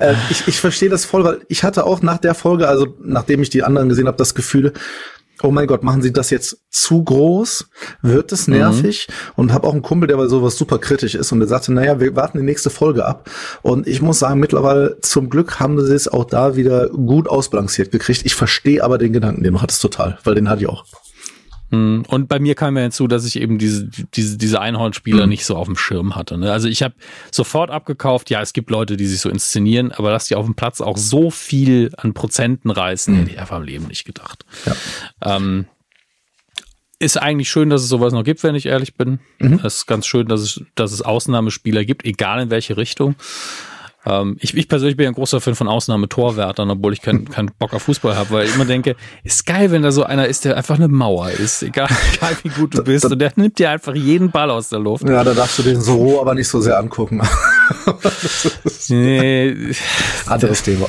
äh, ich, ich verstehe das voll, weil ich hatte auch nach der Folge, also nachdem ich die anderen gesehen habe, das Gefühl, oh mein Gott, machen sie das jetzt zu groß? Wird es nervig? Mhm. Und habe auch einen Kumpel, der bei sowas super kritisch ist und der sagte, naja, wir warten die nächste Folge ab. Und ich muss sagen, mittlerweile zum Glück haben sie es auch da wieder gut ausbalanciert gekriegt. Ich verstehe aber den Gedanken, den du hattest total, weil den hatte ich auch. Hm. Und bei mir kam ja hinzu, dass ich eben diese, diese, diese Einhornspieler mhm. nicht so auf dem Schirm hatte. Ne? Also ich habe sofort abgekauft, ja, es gibt Leute, die sich so inszenieren, aber dass die auf dem Platz auch so viel an Prozenten reißen, mhm. hätte ich einfach im Leben nicht gedacht. Ja. Ähm, ist eigentlich schön, dass es sowas noch gibt, wenn ich ehrlich bin. Mhm. Es ist ganz schön, dass es, dass es Ausnahmespieler gibt, egal in welche Richtung. Ähm, ich, ich persönlich bin ein großer Fan von Ausnahmetorwärtern, obwohl ich keinen keinen Bock auf Fußball habe, weil ich immer denke, ist geil, wenn da so einer ist, der einfach eine Mauer ist, egal, egal wie gut du bist, und der nimmt dir einfach jeden Ball aus der Luft. Ja, da darfst du den so roh aber nicht so sehr angucken. nee. Anderes Thema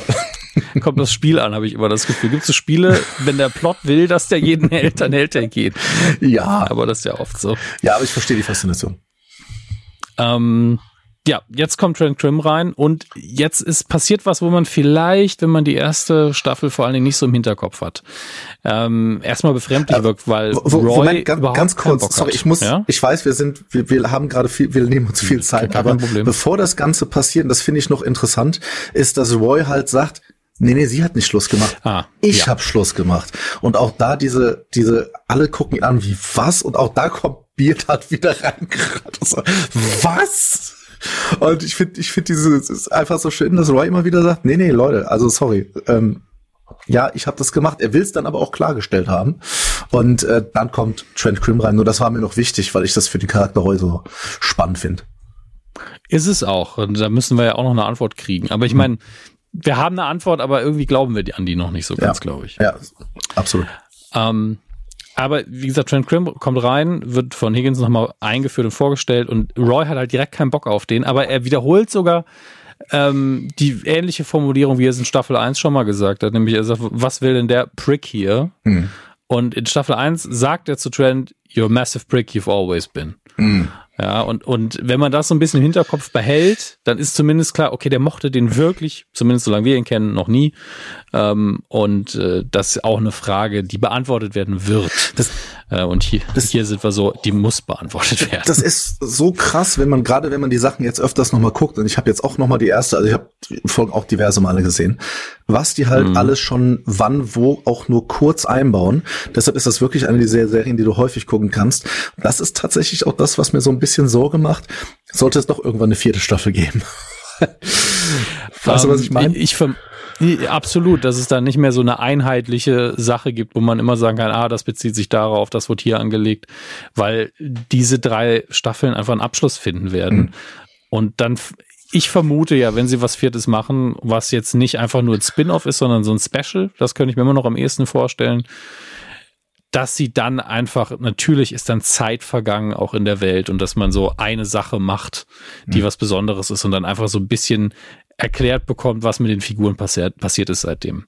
kommt das Spiel an, habe ich immer das Gefühl. Gibt es so Spiele, wenn der Plot will, dass der jeden hält, dann hält er geht. Ja. Aber das ist ja oft so. Ja, aber ich verstehe die Faszination. Ähm, ja, jetzt kommt Trent Trim rein und jetzt ist passiert was, wo man vielleicht, wenn man die erste Staffel vor allen Dingen nicht so im Hinterkopf hat, ähm, erstmal befremdlich äh, wirkt, weil wo, Roy Moment, ganz, ganz kurz, sorry, ich muss, ja? ich weiß, wir sind, wir, wir haben gerade viel, wir nehmen uns viel Zeit, aber bevor das Ganze passiert, und das finde ich noch interessant, ist, dass Roy halt sagt, Nee, nee, sie hat nicht Schluss gemacht. Ah, ich ja. habe Schluss gemacht. Und auch da diese, diese, alle gucken ihn an wie was? Und auch da kommt Beard hat wieder reingerannt. So, was? Und ich finde, ich finde diese, es ist einfach so schön, dass Roy immer wieder sagt, nee, nee, Leute, also sorry, ähm, ja, ich habe das gemacht. Er will es dann aber auch klargestellt haben. Und äh, dann kommt Trent Grimm rein. Nur das war mir noch wichtig, weil ich das für die Charakter heute so spannend finde. Ist es auch. Und da müssen wir ja auch noch eine Antwort kriegen. Aber ich meine, wir haben eine Antwort, aber irgendwie glauben wir an die noch nicht so ganz, ja. glaube ich. Ja, absolut. Ähm, aber wie gesagt, Trent Grimm kommt rein, wird von Higgins nochmal eingeführt und vorgestellt und Roy hat halt direkt keinen Bock auf den, aber er wiederholt sogar ähm, die ähnliche Formulierung, wie er es in Staffel 1 schon mal gesagt hat, nämlich er sagt, was will denn der Prick hier? Hm. Und in Staffel 1 sagt er zu Trent, you're a massive prick you've always been. Hm. Ja, und, und wenn man das so ein bisschen im Hinterkopf behält, dann ist zumindest klar, okay, der mochte den wirklich, zumindest solange wir ihn kennen, noch nie. Ähm, und äh, das ist auch eine Frage, die beantwortet werden wird. Das, und hier, das, hier sind wir so, die muss beantwortet werden. Das ist so krass, wenn man gerade, wenn man die Sachen jetzt öfters nochmal guckt, und ich habe jetzt auch nochmal die erste, also ich habe Folgen auch diverse Male gesehen, was die halt mhm. alles schon wann, wo auch nur kurz einbauen. Deshalb ist das wirklich eine dieser Serien, die du häufig gucken kannst. Das ist tatsächlich auch das, was mir so ein bisschen Sorge macht. Sollte es doch irgendwann eine vierte Staffel geben. weißt du, was ich meine? Ich, ich Absolut, dass es da nicht mehr so eine einheitliche Sache gibt, wo man immer sagen kann, ah, das bezieht sich darauf, das wird hier angelegt, weil diese drei Staffeln einfach einen Abschluss finden werden. Mhm. Und dann, ich vermute ja, wenn sie was Viertes machen, was jetzt nicht einfach nur ein Spin-off ist, sondern so ein Special, das könnte ich mir immer noch am ehesten vorstellen, dass sie dann einfach, natürlich ist dann Zeit vergangen auch in der Welt und dass man so eine Sache macht, die mhm. was Besonderes ist und dann einfach so ein bisschen erklärt bekommt, was mit den Figuren passiert, passiert ist seitdem.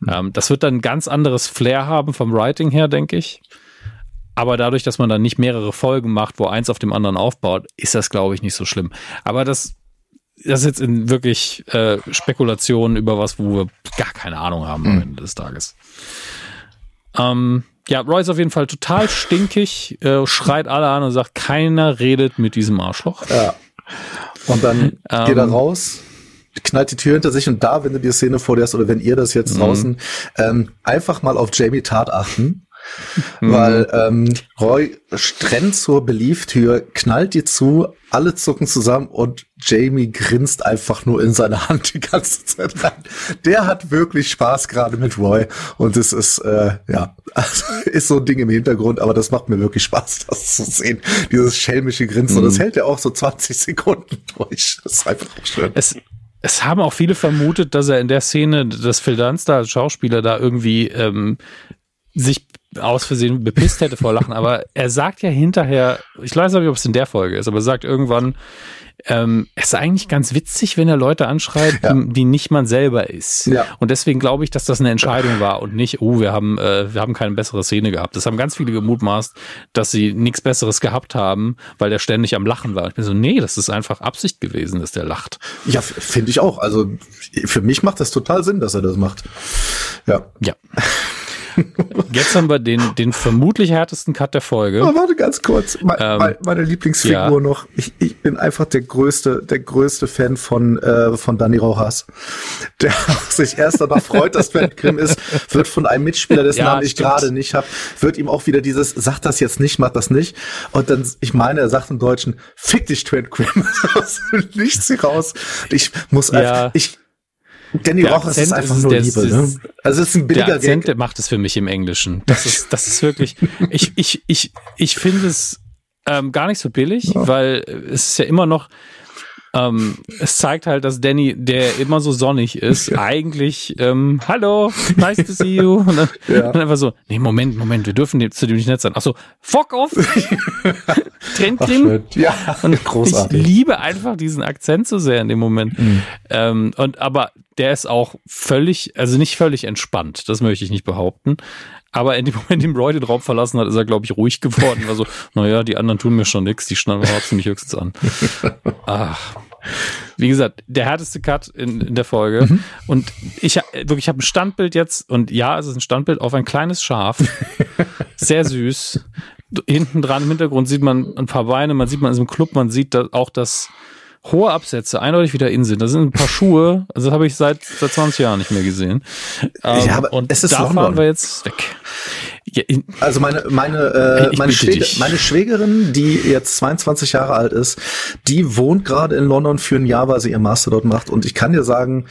Mhm. Ähm, das wird dann ein ganz anderes Flair haben vom Writing her, denke ich. Aber dadurch, dass man dann nicht mehrere Folgen macht, wo eins auf dem anderen aufbaut, ist das, glaube ich, nicht so schlimm. Aber das, das ist jetzt in wirklich äh, Spekulationen über was, wo wir gar keine Ahnung haben am Ende des Tages. Ähm, ja, Roy ist auf jeden Fall total stinkig, äh, schreit alle an und sagt, keiner redet mit diesem Arschloch. Ja. Und dann ähm, geht er raus, knallt die Tür hinter sich und da, wenn du die Szene vor dir hast oder wenn ihr das jetzt mhm. draußen, ähm, einfach mal auf Jamie Tart achten. Mhm. Weil ähm, Roy strennt zur Belieftür, knallt die zu, alle zucken zusammen und Jamie grinst einfach nur in seine Hand die ganze Zeit rein. Der hat wirklich Spaß gerade mit Roy und es ist, äh, ja, ist so ein Ding im Hintergrund, aber das macht mir wirklich Spaß, das zu sehen. Dieses schelmische Grinsen mhm. und das hält ja auch so 20 Sekunden durch. Das ist einfach schön. Es es haben auch viele vermutet, dass er in der Szene, dass Phil Dunster als Schauspieler da irgendwie ähm, sich aus Versehen bepisst hätte vor Lachen, aber er sagt ja hinterher, ich weiß nicht, ob es in der Folge ist, aber er sagt irgendwann, ähm, es ist eigentlich ganz witzig, wenn er Leute anschreibt, ja. die, die, nicht man selber ist. Ja. Und deswegen glaube ich, dass das eine Entscheidung war und nicht, oh, wir haben, äh, wir haben keine bessere Szene gehabt. Das haben ganz viele gemutmaßt, dass sie nichts Besseres gehabt haben, weil der ständig am Lachen war. Ich bin so, nee, das ist einfach Absicht gewesen, dass der lacht. Ja, finde ich auch. Also für mich macht das total Sinn, dass er das macht. Ja. Ja. Jetzt haben wir den, den vermutlich härtesten Cut der Folge. Oh, warte ganz kurz. Me ähm, meine Lieblingsfigur ja. noch. Ich, ich bin einfach der größte, der größte Fan von, äh, von Danny Rojas. Der sich erst danach freut, dass Trent Grimm ist, wird von einem Mitspieler, dessen ja, Namen ich gerade nicht habe, wird ihm auch wieder dieses, sag das jetzt nicht, mach das nicht. Und dann, ich meine, er sagt im Deutschen, fick dich, Trent Grimm. Aus nichts raus. Ich muss ja. einfach, ich, Danny der Rojas ist einfach ist, nur Liebe, ist, ne? Also es ist ein billiger der Akzent, Gag. Der macht es für mich im Englischen. Das ist, das ist wirklich, ich, ich, ich, ich finde es ähm, gar nicht so billig, ja. weil es ist ja immer noch, ähm, es zeigt halt, dass Danny, der immer so sonnig ist, ja. eigentlich, ähm, hallo, nice to see you. Und dann, ja. dann einfach so, nee, Moment, Moment, wir dürfen dem, zu dem nicht nett sein. Ach so, fuck off. Trendcream. Ja, und großartig. Ich liebe einfach diesen Akzent so sehr in dem Moment. Mhm. Ähm, und aber der ist auch völlig, also nicht völlig entspannt, das möchte ich nicht behaupten. Aber in dem Moment, in dem Roy den Raum verlassen hat, ist er, glaube ich, ruhig geworden. Also, naja, die anderen tun mir schon nichts, die schnappen mich höchstens an. Ach. Wie gesagt, der härteste Cut in, in der Folge. Mhm. Und ich wirklich, ich habe ein Standbild jetzt und ja, es ist ein Standbild auf ein kleines Schaf. Sehr süß. Hinten dran im Hintergrund sieht man ein paar Beine, man sieht man in diesem Club, man sieht da auch das hohe Absätze eindeutig wieder in sind. Das sind ein paar Schuhe, also das habe ich seit, seit 20 Jahren nicht mehr gesehen. Ähm, ja, und es ist da London. fahren wir jetzt weg. Ja, also meine meine äh, meine, Schwäger, meine Schwägerin, die jetzt 22 Jahre alt ist, die wohnt gerade in London für ein Jahr, weil sie ihr Master dort macht. Und ich kann dir sagen,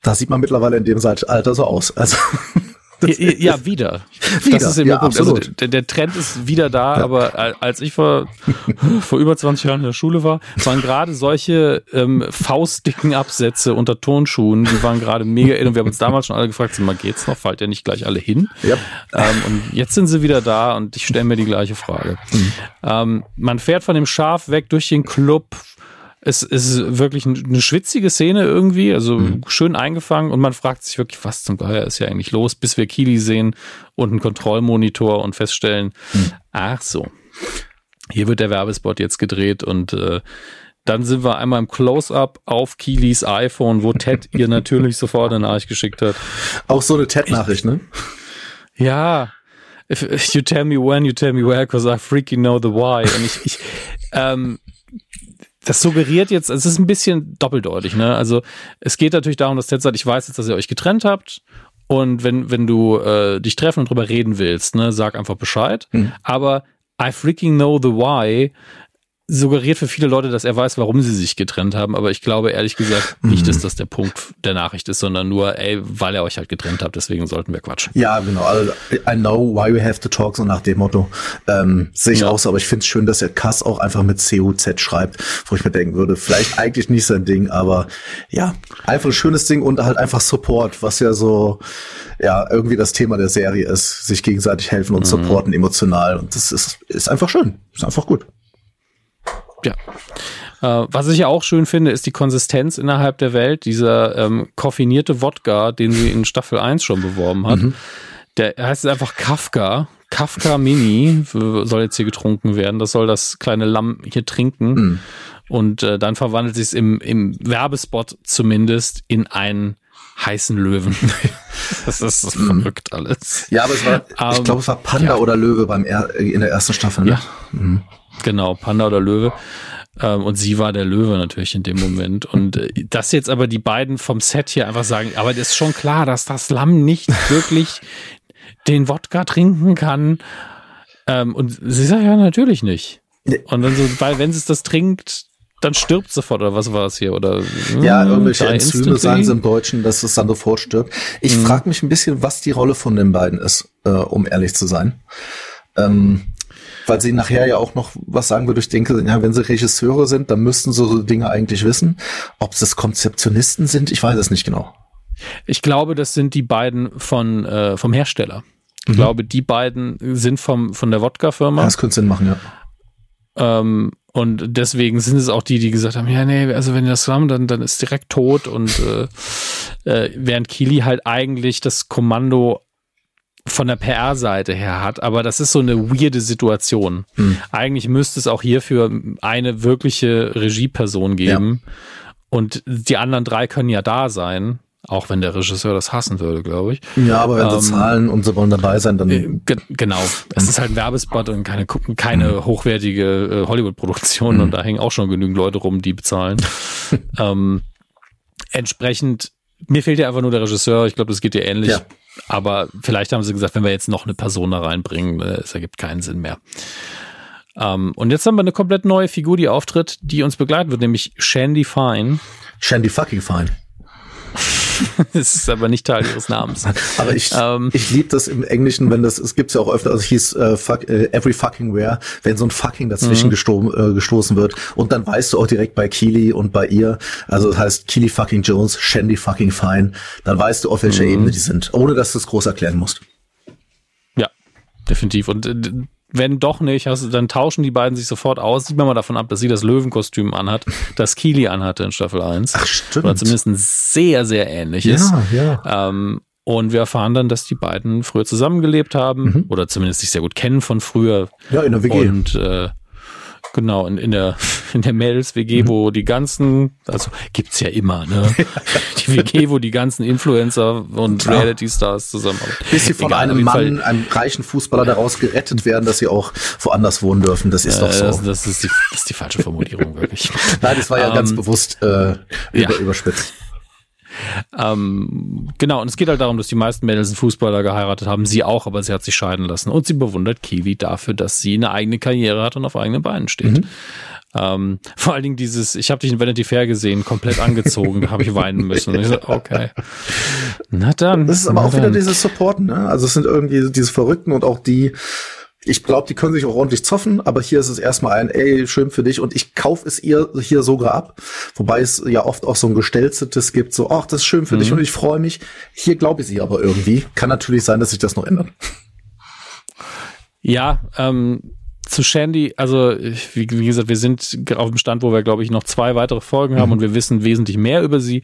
da sieht man mittlerweile in dem Alter so aus. Also ja, ja, wieder. wieder. Das ist eben ja, der Punkt. Also der, der, Trend ist wieder da, ja. aber als ich vor, vor über 20 Jahren in der Schule war, waren gerade solche ähm, faustdicken Absätze unter Tonschuhen, die waren gerade mega in und wir haben uns damals schon alle gefragt, mal geht's noch? Fallt ja nicht gleich alle hin? Ja. Ähm, und jetzt sind sie wieder da und ich stelle mir die gleiche Frage. Mhm. Ähm, man fährt von dem Schaf weg durch den Club, es ist wirklich eine schwitzige Szene irgendwie, also mhm. schön eingefangen und man fragt sich wirklich, was zum Geier ist ja eigentlich los, bis wir Kili sehen und einen Kontrollmonitor und feststellen, mhm. ach so, hier wird der Werbespot jetzt gedreht und äh, dann sind wir einmal im Close-up auf Kilis iPhone, wo Ted ihr natürlich sofort eine Nachricht geschickt hat. Auch so eine Ted-Nachricht, ne? Ja. If, if you tell me when, you tell me where, because I freaking know the why. Und ich, ich ähm, das suggeriert jetzt, es ist ein bisschen doppeldeutig, ne? Also es geht natürlich darum, dass Ted sagt, ich weiß jetzt, dass ihr euch getrennt habt. Und wenn, wenn du äh, dich treffen und drüber reden willst, ne, sag einfach Bescheid. Mhm. Aber I freaking know the why suggeriert für viele Leute, dass er weiß, warum sie sich getrennt haben, aber ich glaube ehrlich gesagt nicht, dass mhm. das der Punkt der Nachricht ist, sondern nur, ey, weil er euch halt getrennt habt, deswegen sollten wir quatschen. Ja, genau. Also, I know why we have to talk, so nach dem Motto. Ähm, sehe ich ja. auch so, aber ich finde es schön, dass er Kass auch einfach mit CUZ schreibt, wo ich mir denken würde, vielleicht eigentlich nicht sein Ding, aber ja, einfach ein schönes Ding und halt einfach Support, was ja so, ja, irgendwie das Thema der Serie ist, sich gegenseitig helfen und mhm. supporten emotional und das ist, ist einfach schön, ist einfach gut. Ja. Äh, was ich auch schön finde, ist die Konsistenz innerhalb der Welt. Dieser ähm, koffinierte Wodka, den sie in Staffel 1 schon beworben hat. Mhm. Der heißt einfach Kafka. Kafka Mini soll jetzt hier getrunken werden. Das soll das kleine Lamm hier trinken. Mhm. Und äh, dann verwandelt sich es im, im Werbespot zumindest in einen heißen Löwen. das ist mhm. verrückt alles. Ja, aber es war, um, ich glaube, es war Panda ja. oder Löwe beim er in der ersten Staffel. Ne? Ja. Mhm. Genau, Panda oder Löwe. Ähm, und sie war der Löwe natürlich in dem Moment. Und äh, dass jetzt aber die beiden vom Set hier einfach sagen, aber das ist schon klar, dass das Lamm nicht wirklich den Wodka trinken kann. Ähm, und sie sagt ja natürlich nicht. Und dann so, weil wenn es das trinkt, dann stirbt sofort oder was war es hier oder ja hm, irgendwelche Enzyme sagen sie im Deutschen, dass es dann sofort stirbt. Ich mhm. frage mich ein bisschen, was die Rolle von den beiden ist, äh, um ehrlich zu sein. Ähm, weil sie nachher ja auch noch was sagen würde. Ich denke, ja, wenn sie Regisseure sind, dann müssten sie so Dinge eigentlich wissen. Ob es Konzeptionisten sind, ich weiß es nicht genau. Ich glaube, das sind die beiden von äh, vom Hersteller. Ich mhm. glaube, die beiden sind vom von der Wodka-Firma. Ja, das könnte Sinn machen, ja. Ähm, und deswegen sind es auch die, die gesagt haben, ja, nee, also wenn die das haben, dann, dann ist direkt tot. Und äh, äh, während Kili halt eigentlich das Kommando von der PR-Seite her hat, aber das ist so eine weirde Situation. Hm. Eigentlich müsste es auch hierfür eine wirkliche Regieperson geben. Ja. Und die anderen drei können ja da sein, auch wenn der Regisseur das hassen würde, glaube ich. Ja, aber wenn ähm, sie zahlen und sie wollen dabei sein, dann. Äh, genau. Es ist halt ein Werbespot und keine, keine mhm. hochwertige äh, Hollywood-Produktion mhm. und da hängen auch schon genügend Leute rum, die bezahlen. ähm, entsprechend, mir fehlt ja einfach nur der Regisseur. Ich glaube, das geht dir ähnlich. Ja. Aber vielleicht haben sie gesagt, wenn wir jetzt noch eine Person da reinbringen, äh, es ergibt keinen Sinn mehr. Ähm, und jetzt haben wir eine komplett neue Figur, die auftritt, die uns begleiten wird, nämlich Shandy Fine. Shandy fucking Fine. das ist aber nicht Teil ihres Namens. Aber ich, ähm, ich liebe das im Englischen, wenn das, es gibt's ja auch öfter, also hieß uh, fuck, uh, every fucking where, wenn so ein fucking dazwischen mhm. gesto äh, gestoßen wird. Und dann weißt du auch direkt bei Keely und bei ihr, also das heißt Keely fucking Jones, Shandy fucking Fine, dann weißt du, auf welcher mhm. Ebene die sind, ohne dass du es groß erklären musst. Ja, definitiv. Und äh, wenn doch nicht, also, dann tauschen die beiden sich sofort aus. Sieht man mal davon ab, dass sie das Löwenkostüm anhat, das Kili anhatte in Staffel 1. Ach, stimmt. Oder zumindest ein sehr, sehr ähnliches. Ja, ja. Ähm, und wir erfahren dann, dass die beiden früher zusammengelebt haben mhm. oder zumindest sich sehr gut kennen von früher. Ja, in der WG. Und äh, Genau, in, in der, in der Mädels-WG, mhm. wo die ganzen, also gibt's ja immer, ne? die WG, wo die ganzen Influencer und Reality-Stars zusammenarbeiten. Bis sie von Egal, einem Mann, einem reichen Fußballer daraus gerettet werden, dass sie auch woanders wohnen dürfen. Das ist äh, doch so. Das, das, ist die, das ist die falsche Formulierung, wirklich. Nein, das war ja um, ganz ähm, bewusst äh, über, ja. überspitzt. Ähm, genau, und es geht halt darum, dass die meisten Mädels einen Fußballer geheiratet haben. Sie auch, aber sie hat sich scheiden lassen. Und sie bewundert Kiwi dafür, dass sie eine eigene Karriere hat und auf eigenen Beinen steht. Mhm. Ähm, vor allen Dingen dieses, ich habe dich in Vanity Fair gesehen, komplett angezogen, da habe ich weinen müssen. Und ich so, okay. Na dann. Das ist aber auch dann. wieder dieses Supporten, ne? Also es sind irgendwie diese Verrückten und auch die, ich glaube, die können sich auch ordentlich zoffen, aber hier ist es erstmal ein, ey, schön für dich und ich kauf es ihr hier sogar ab. Wobei es ja oft auch so ein gestelzetes gibt, so, ach, das ist schön für mhm. dich und ich freue mich. Hier glaube ich sie aber irgendwie. Kann natürlich sein, dass sich das noch ändert. Ja, ähm, zu Shandy, also wie, wie, gesagt, wir sind auf dem Stand, wo wir, glaube ich, noch zwei weitere Folgen haben mhm. und wir wissen wesentlich mehr über sie.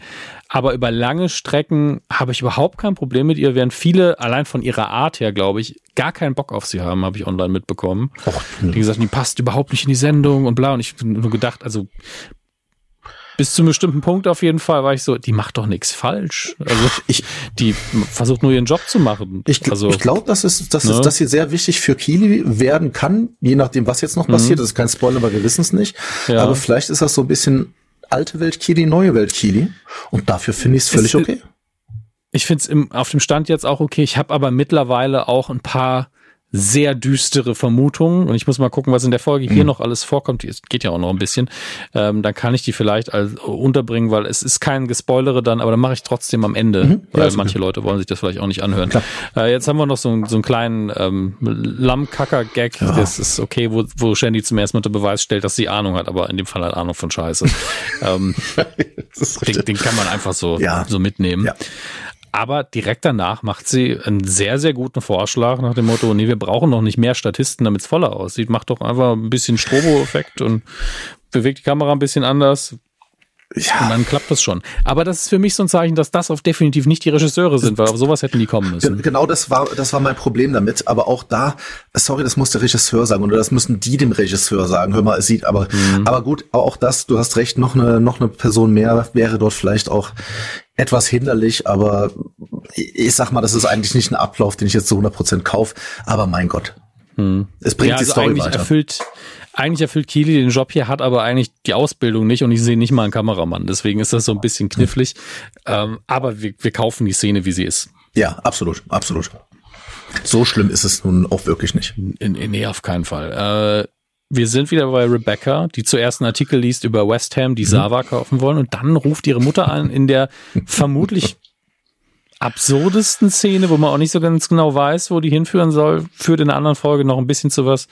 Aber über lange Strecken habe ich überhaupt kein Problem mit ihr, während viele allein von ihrer Art her, glaube ich, gar keinen Bock auf sie haben, habe ich online mitbekommen. Och, die gesagt, die passt überhaupt nicht in die Sendung und bla. Und ich habe nur gedacht, also bis zu einem bestimmten Punkt auf jeden Fall war ich so, die macht doch nichts falsch. Also ich, die versucht nur ihren Job zu machen. Ich, also, ich glaube, dass es, dass ne? es, dass hier sehr wichtig für Kili werden kann, je nachdem, was jetzt noch mhm. passiert. Das ist kein Spoiler, aber wir wissen es nicht. Ja. Aber vielleicht ist das so ein bisschen alte Welt Kili, neue Welt Kili. Und dafür finde ich es völlig okay. Ich finde es auf dem Stand jetzt auch okay. Ich habe aber mittlerweile auch ein paar sehr düstere Vermutungen und ich muss mal gucken, was in der Folge hier mhm. noch alles vorkommt. Es geht ja auch noch ein bisschen. Ähm, dann kann ich die vielleicht als unterbringen, weil es ist kein Gespoilere dann, aber dann mache ich trotzdem am Ende, mhm. weil ja, manche okay. Leute wollen sich das vielleicht auch nicht anhören. Äh, jetzt haben wir noch so, so einen kleinen ähm, Lammkacker-Gag. Ja. Das ist okay, wo, wo Shandy zum ersten Mal unter Beweis stellt, dass sie Ahnung hat, aber in dem Fall hat Ahnung von Scheiße. ähm, den, den, kann man einfach so, ja. so mitnehmen. Aber direkt danach macht sie einen sehr, sehr guten Vorschlag nach dem Motto, nee, wir brauchen noch nicht mehr Statisten, damit es voller aussieht. Macht doch einfach ein bisschen Strobo-Effekt und bewegt die Kamera ein bisschen anders. Ja. Und dann klappt das schon. Aber das ist für mich so ein Zeichen, dass das auf definitiv nicht die Regisseure sind, weil auf sowas hätten die kommen müssen. Genau das war, das war mein Problem damit. Aber auch da, sorry, das muss der Regisseur sagen oder das müssen die dem Regisseur sagen. Hör mal, es sieht, aber, mhm. aber gut, auch das, du hast recht, noch eine, noch eine Person mehr wäre dort vielleicht auch etwas hinderlich, aber ich sag mal, das ist eigentlich nicht ein Ablauf, den ich jetzt zu 100 Prozent kaufe. Aber mein Gott, hm. es bringt ja, also die Story eigentlich weiter. Erfüllt, eigentlich erfüllt Kili den Job hier, hat aber eigentlich die Ausbildung nicht und ich sehe nicht mal einen Kameramann. Deswegen ist das so ein bisschen knifflig. Ähm, aber wir, wir kaufen die Szene, wie sie ist. Ja, absolut, absolut. So schlimm ist es nun auch wirklich nicht. In, in, nee, auf keinen Fall. Äh, wir sind wieder bei Rebecca, die zuerst einen Artikel liest über West Ham, die mhm. Sava kaufen wollen und dann ruft ihre Mutter an in der vermutlich absurdesten Szene, wo man auch nicht so ganz genau weiß, wo die hinführen soll, führt in einer anderen Folge noch ein bisschen zu was.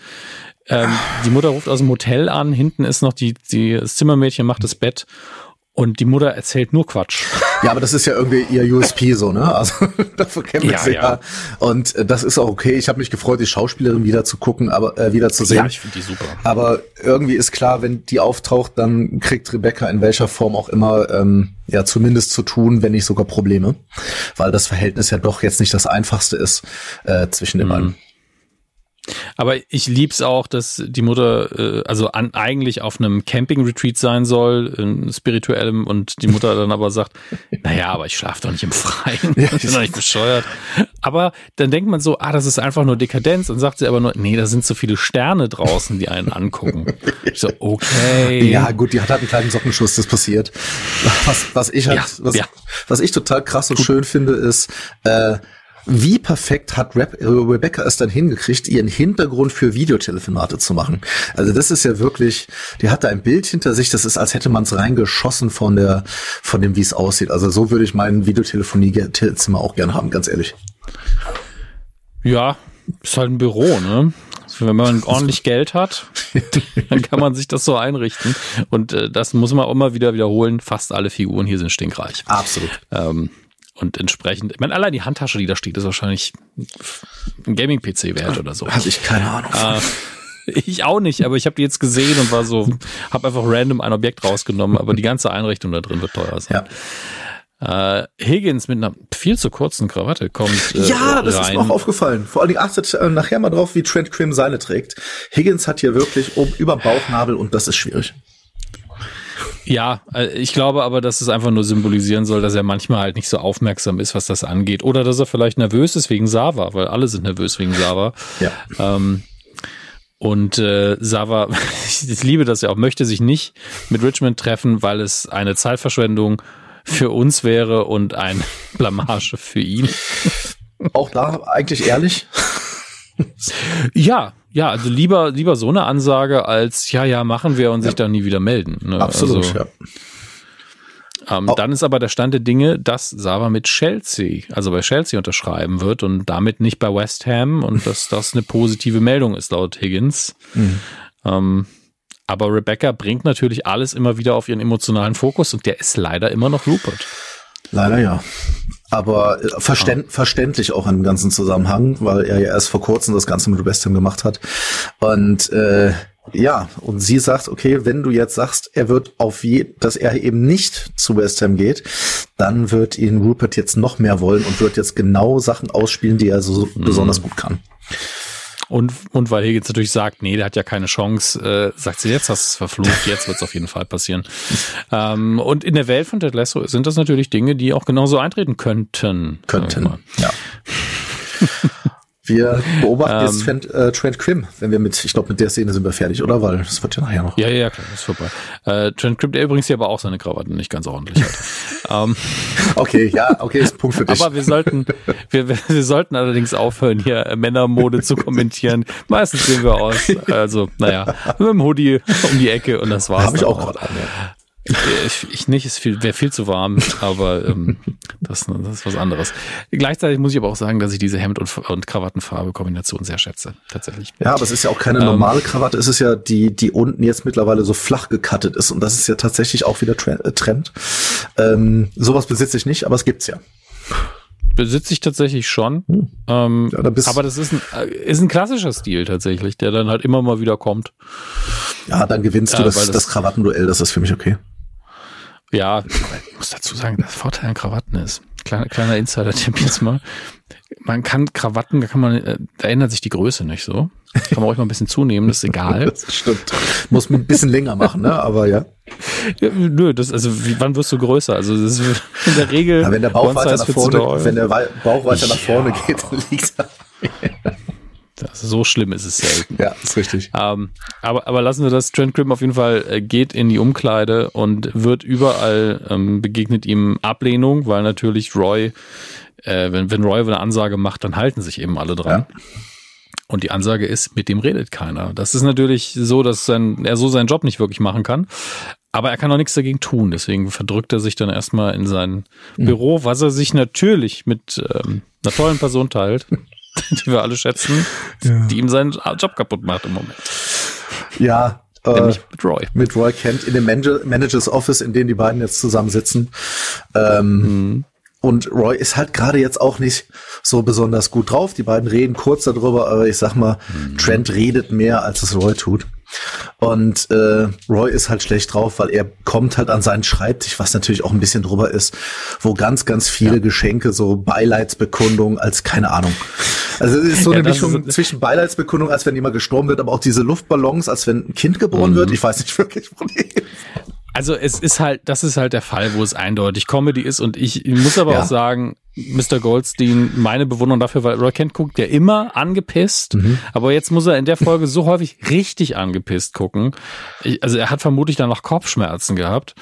Ähm, die Mutter ruft aus dem Hotel an, hinten ist noch die, die das Zimmermädchen macht das Bett und die Mutter erzählt nur Quatsch. Ja, aber das ist ja irgendwie ihr USP so, ne? Also dafür kennen wir ja, sie ja. ja. Und äh, das ist auch okay. Ich habe mich gefreut, die Schauspielerin wieder zu gucken, aber äh, wieder zu sehen. Ja, ich finde die super. Aber irgendwie ist klar, wenn die auftaucht, dann kriegt Rebecca in welcher Form auch immer ähm, ja zumindest zu tun, wenn nicht sogar Probleme, weil das Verhältnis ja doch jetzt nicht das einfachste ist äh, zwischen den mhm. beiden. Aber ich lieb's auch, dass die Mutter äh, also an, eigentlich auf einem Camping-Retreat sein soll, in spirituellem, und die Mutter dann aber sagt, naja, aber ich schlafe doch nicht im Freien, ich bin doch nicht bescheuert. Aber dann denkt man so, ah, das ist einfach nur Dekadenz. Und sagt sie aber nur, nee, da sind so viele Sterne draußen, die einen angucken. Ich so, okay. Ja, gut, die hat halt einen kleinen Sockenschuss, das passiert. Was, was ich halt, ja, was, ja. was ich total krass und gut. schön finde, ist, äh, wie perfekt hat Rebecca es dann hingekriegt, ihren Hintergrund für Videotelefonate zu machen? Also das ist ja wirklich, die hat da ein Bild hinter sich, das ist, als hätte man es reingeschossen von der, von dem, wie es aussieht. Also so würde ich mein Videotelefonie-Zimmer auch gerne haben, ganz ehrlich. Ja, ist halt ein Büro, ne? Wenn man ordentlich Geld hat, dann kann man sich das so einrichten. Und äh, das muss man auch immer wieder wiederholen. Fast alle Figuren hier sind stinkreich. Absolut. Ähm, und entsprechend, ich meine, allein die Handtasche, die da steht, ist wahrscheinlich ein Gaming-PC wert oder so. Hatte ich keine Ahnung. Äh, ich auch nicht, aber ich habe die jetzt gesehen und war so, habe einfach random ein Objekt rausgenommen, aber die ganze Einrichtung da drin wird teuer sein. Ja. Äh, Higgins mit einer viel zu kurzen Krawatte kommt. Äh, ja, das rein. ist mir auch aufgefallen. Vor allem achtet äh, nachher mal drauf, wie Trent Quim seine trägt. Higgins hat hier wirklich oben über Bauchnabel und das ist schwierig. Ja, äh, ich glaube aber, dass es einfach nur symbolisieren soll, dass er manchmal halt nicht so aufmerksam ist, was das angeht. Oder dass er vielleicht nervös ist wegen Sava, weil alle sind nervös wegen Sava. Ja. Ähm, und äh, Sava, ich liebe das ja auch, möchte sich nicht mit Richmond treffen, weil es eine Zeitverschwendung für uns wäre und ein Blamage für ihn. Auch da eigentlich ehrlich. ja, ja, also lieber, lieber so eine Ansage als, ja, ja, machen wir und ja. sich dann nie wieder melden. Ne? Absolut, also, ja. Ähm, dann ist aber der Stand der Dinge, dass Sava mit Chelsea, also bei Chelsea unterschreiben wird und damit nicht bei West Ham und dass das eine positive Meldung ist laut Higgins. Mhm. Ähm, aber Rebecca bringt natürlich alles immer wieder auf ihren emotionalen Fokus und der ist leider immer noch Rupert. Leider ja. Aber äh, verständ, verständlich auch im ganzen Zusammenhang, weil er ja erst vor kurzem das Ganze mit West Ham gemacht hat. Und äh, ja, und sie sagt, okay, wenn du jetzt sagst, er wird auf je, dass er eben nicht zu West Ham geht, dann wird ihn Rupert jetzt noch mehr wollen und wird jetzt genau Sachen ausspielen, die er so mhm. besonders gut kann. Und, und weil Higgins natürlich sagt, nee, der hat ja keine Chance, äh, sagt sie, jetzt hast du es verflucht, jetzt wird es auf jeden Fall passieren. ähm, und in der Welt von Ted Lasso sind das natürlich Dinge, die auch genauso eintreten könnten. Könnten, ja. Wir beobachten jetzt ähm. Trent, äh, Trent Krim, wenn wir mit, ich glaube, mit der Szene sind wir fertig, oder? Weil das wird ja nachher noch. Ja, ja, klar, das ist vorbei. Äh, Trent Krim, der übrigens hier aber auch seine Krawatten nicht ganz ordentlich hat. ähm, okay, ja, okay, ist ein Punkt für dich. Aber wir sollten, wir, wir sollten allerdings aufhören, hier Männermode zu kommentieren. Meistens sehen wir aus, also, naja, mit dem Hoodie um die Ecke und das war's. Habe ich auch gerade an, ja. Ich, ich nicht, es wäre viel zu warm, aber ähm, das, das ist was anderes. Gleichzeitig muss ich aber auch sagen, dass ich diese Hemd- und, und Krawattenfarbe-Kombination sehr schätze, tatsächlich. Ja, aber es ist ja auch keine ähm, normale Krawatte, es ist ja die, die unten jetzt mittlerweile so flach gekattet ist und das ist ja tatsächlich auch wieder äh, Trend. Ähm, sowas besitze ich nicht, aber es gibt's ja besitze ich tatsächlich schon. Hm. Ähm, ja, da aber das ist ein, äh, ist ein klassischer Stil tatsächlich, der dann halt immer mal wieder kommt. Ja, dann gewinnst du das, das, das Krawattenduell, das ist für mich okay. Ja, ich muss dazu sagen, das Vorteil an Krawatten ist, kleiner, kleiner Insider-Tipp jetzt mal, man kann Krawatten, da kann man, äh, da ändert sich die Größe nicht so. Kann man ruhig mal ein bisschen zunehmen, das ist egal. das stimmt. Muss ein bisschen länger machen, ne? Aber ja. ja nö, das, also wie, wann wirst du größer? Also das ist in der Regel. Ja, wenn der Bauch weiter nach vorne, wenn der Bauch weiter nach vorne ja. geht, dann liegt er. Das, so schlimm ist es selten. Ja, ist richtig. Ähm, aber, aber lassen wir das. Trent Grimm auf jeden Fall äh, geht in die Umkleide und wird überall ähm, begegnet ihm Ablehnung, weil natürlich Roy, äh, wenn, wenn Roy eine Ansage macht, dann halten sich eben alle dran. Ja. Und die Ansage ist, mit dem redet keiner. Das ist natürlich so, dass sein, er so seinen Job nicht wirklich machen kann. Aber er kann auch nichts dagegen tun. Deswegen verdrückt er sich dann erstmal in sein mhm. Büro, was er sich natürlich mit ähm, einer tollen Person teilt. die wir alle schätzen, ja. die ihm seinen Job kaputt macht im Moment. Ja, äh, mit Roy. Mit Roy Kent in dem Managers Office, in dem die beiden jetzt zusammensitzen. Ähm, mhm. Und Roy ist halt gerade jetzt auch nicht so besonders gut drauf. Die beiden reden kurz darüber, aber ich sag mal, mhm. Trent redet mehr, als es Roy tut. Und äh, Roy ist halt schlecht drauf, weil er kommt halt an seinen Schreibtisch, was natürlich auch ein bisschen drüber ist, wo ganz, ganz viele ja. Geschenke, so Beileidsbekundung als keine Ahnung. Also es ist so ja, eine Mischung ist zwischen Beileidsbekundung, als wenn jemand gestorben wird, aber auch diese Luftballons, als wenn ein Kind geboren mhm. wird. Ich weiß nicht wirklich, wo die also es ist halt, das ist halt der Fall, wo es eindeutig Comedy ist und ich, muss aber ja. auch sagen, Mr. Goldstein, meine Bewunderung dafür, weil Roy Kent guckt ja immer angepisst, mhm. aber jetzt muss er in der Folge so häufig richtig angepisst gucken. Ich, also er hat vermutlich dann noch Kopfschmerzen gehabt,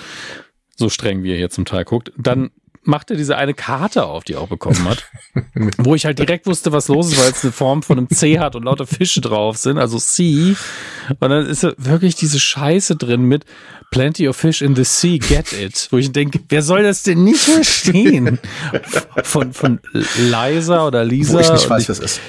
so streng wie er hier zum Teil guckt. Dann macht er diese eine Karte auf, die er auch bekommen hat, wo ich halt direkt wusste, was los ist, weil es eine Form von einem C hat und lauter Fische drauf sind, also C. Und dann ist wirklich diese Scheiße drin mit Plenty of Fish in the Sea, get it. Wo ich denke, wer soll das denn nicht verstehen? Von, von Liza oder Lisa. Wo ich nicht weiß, was ist.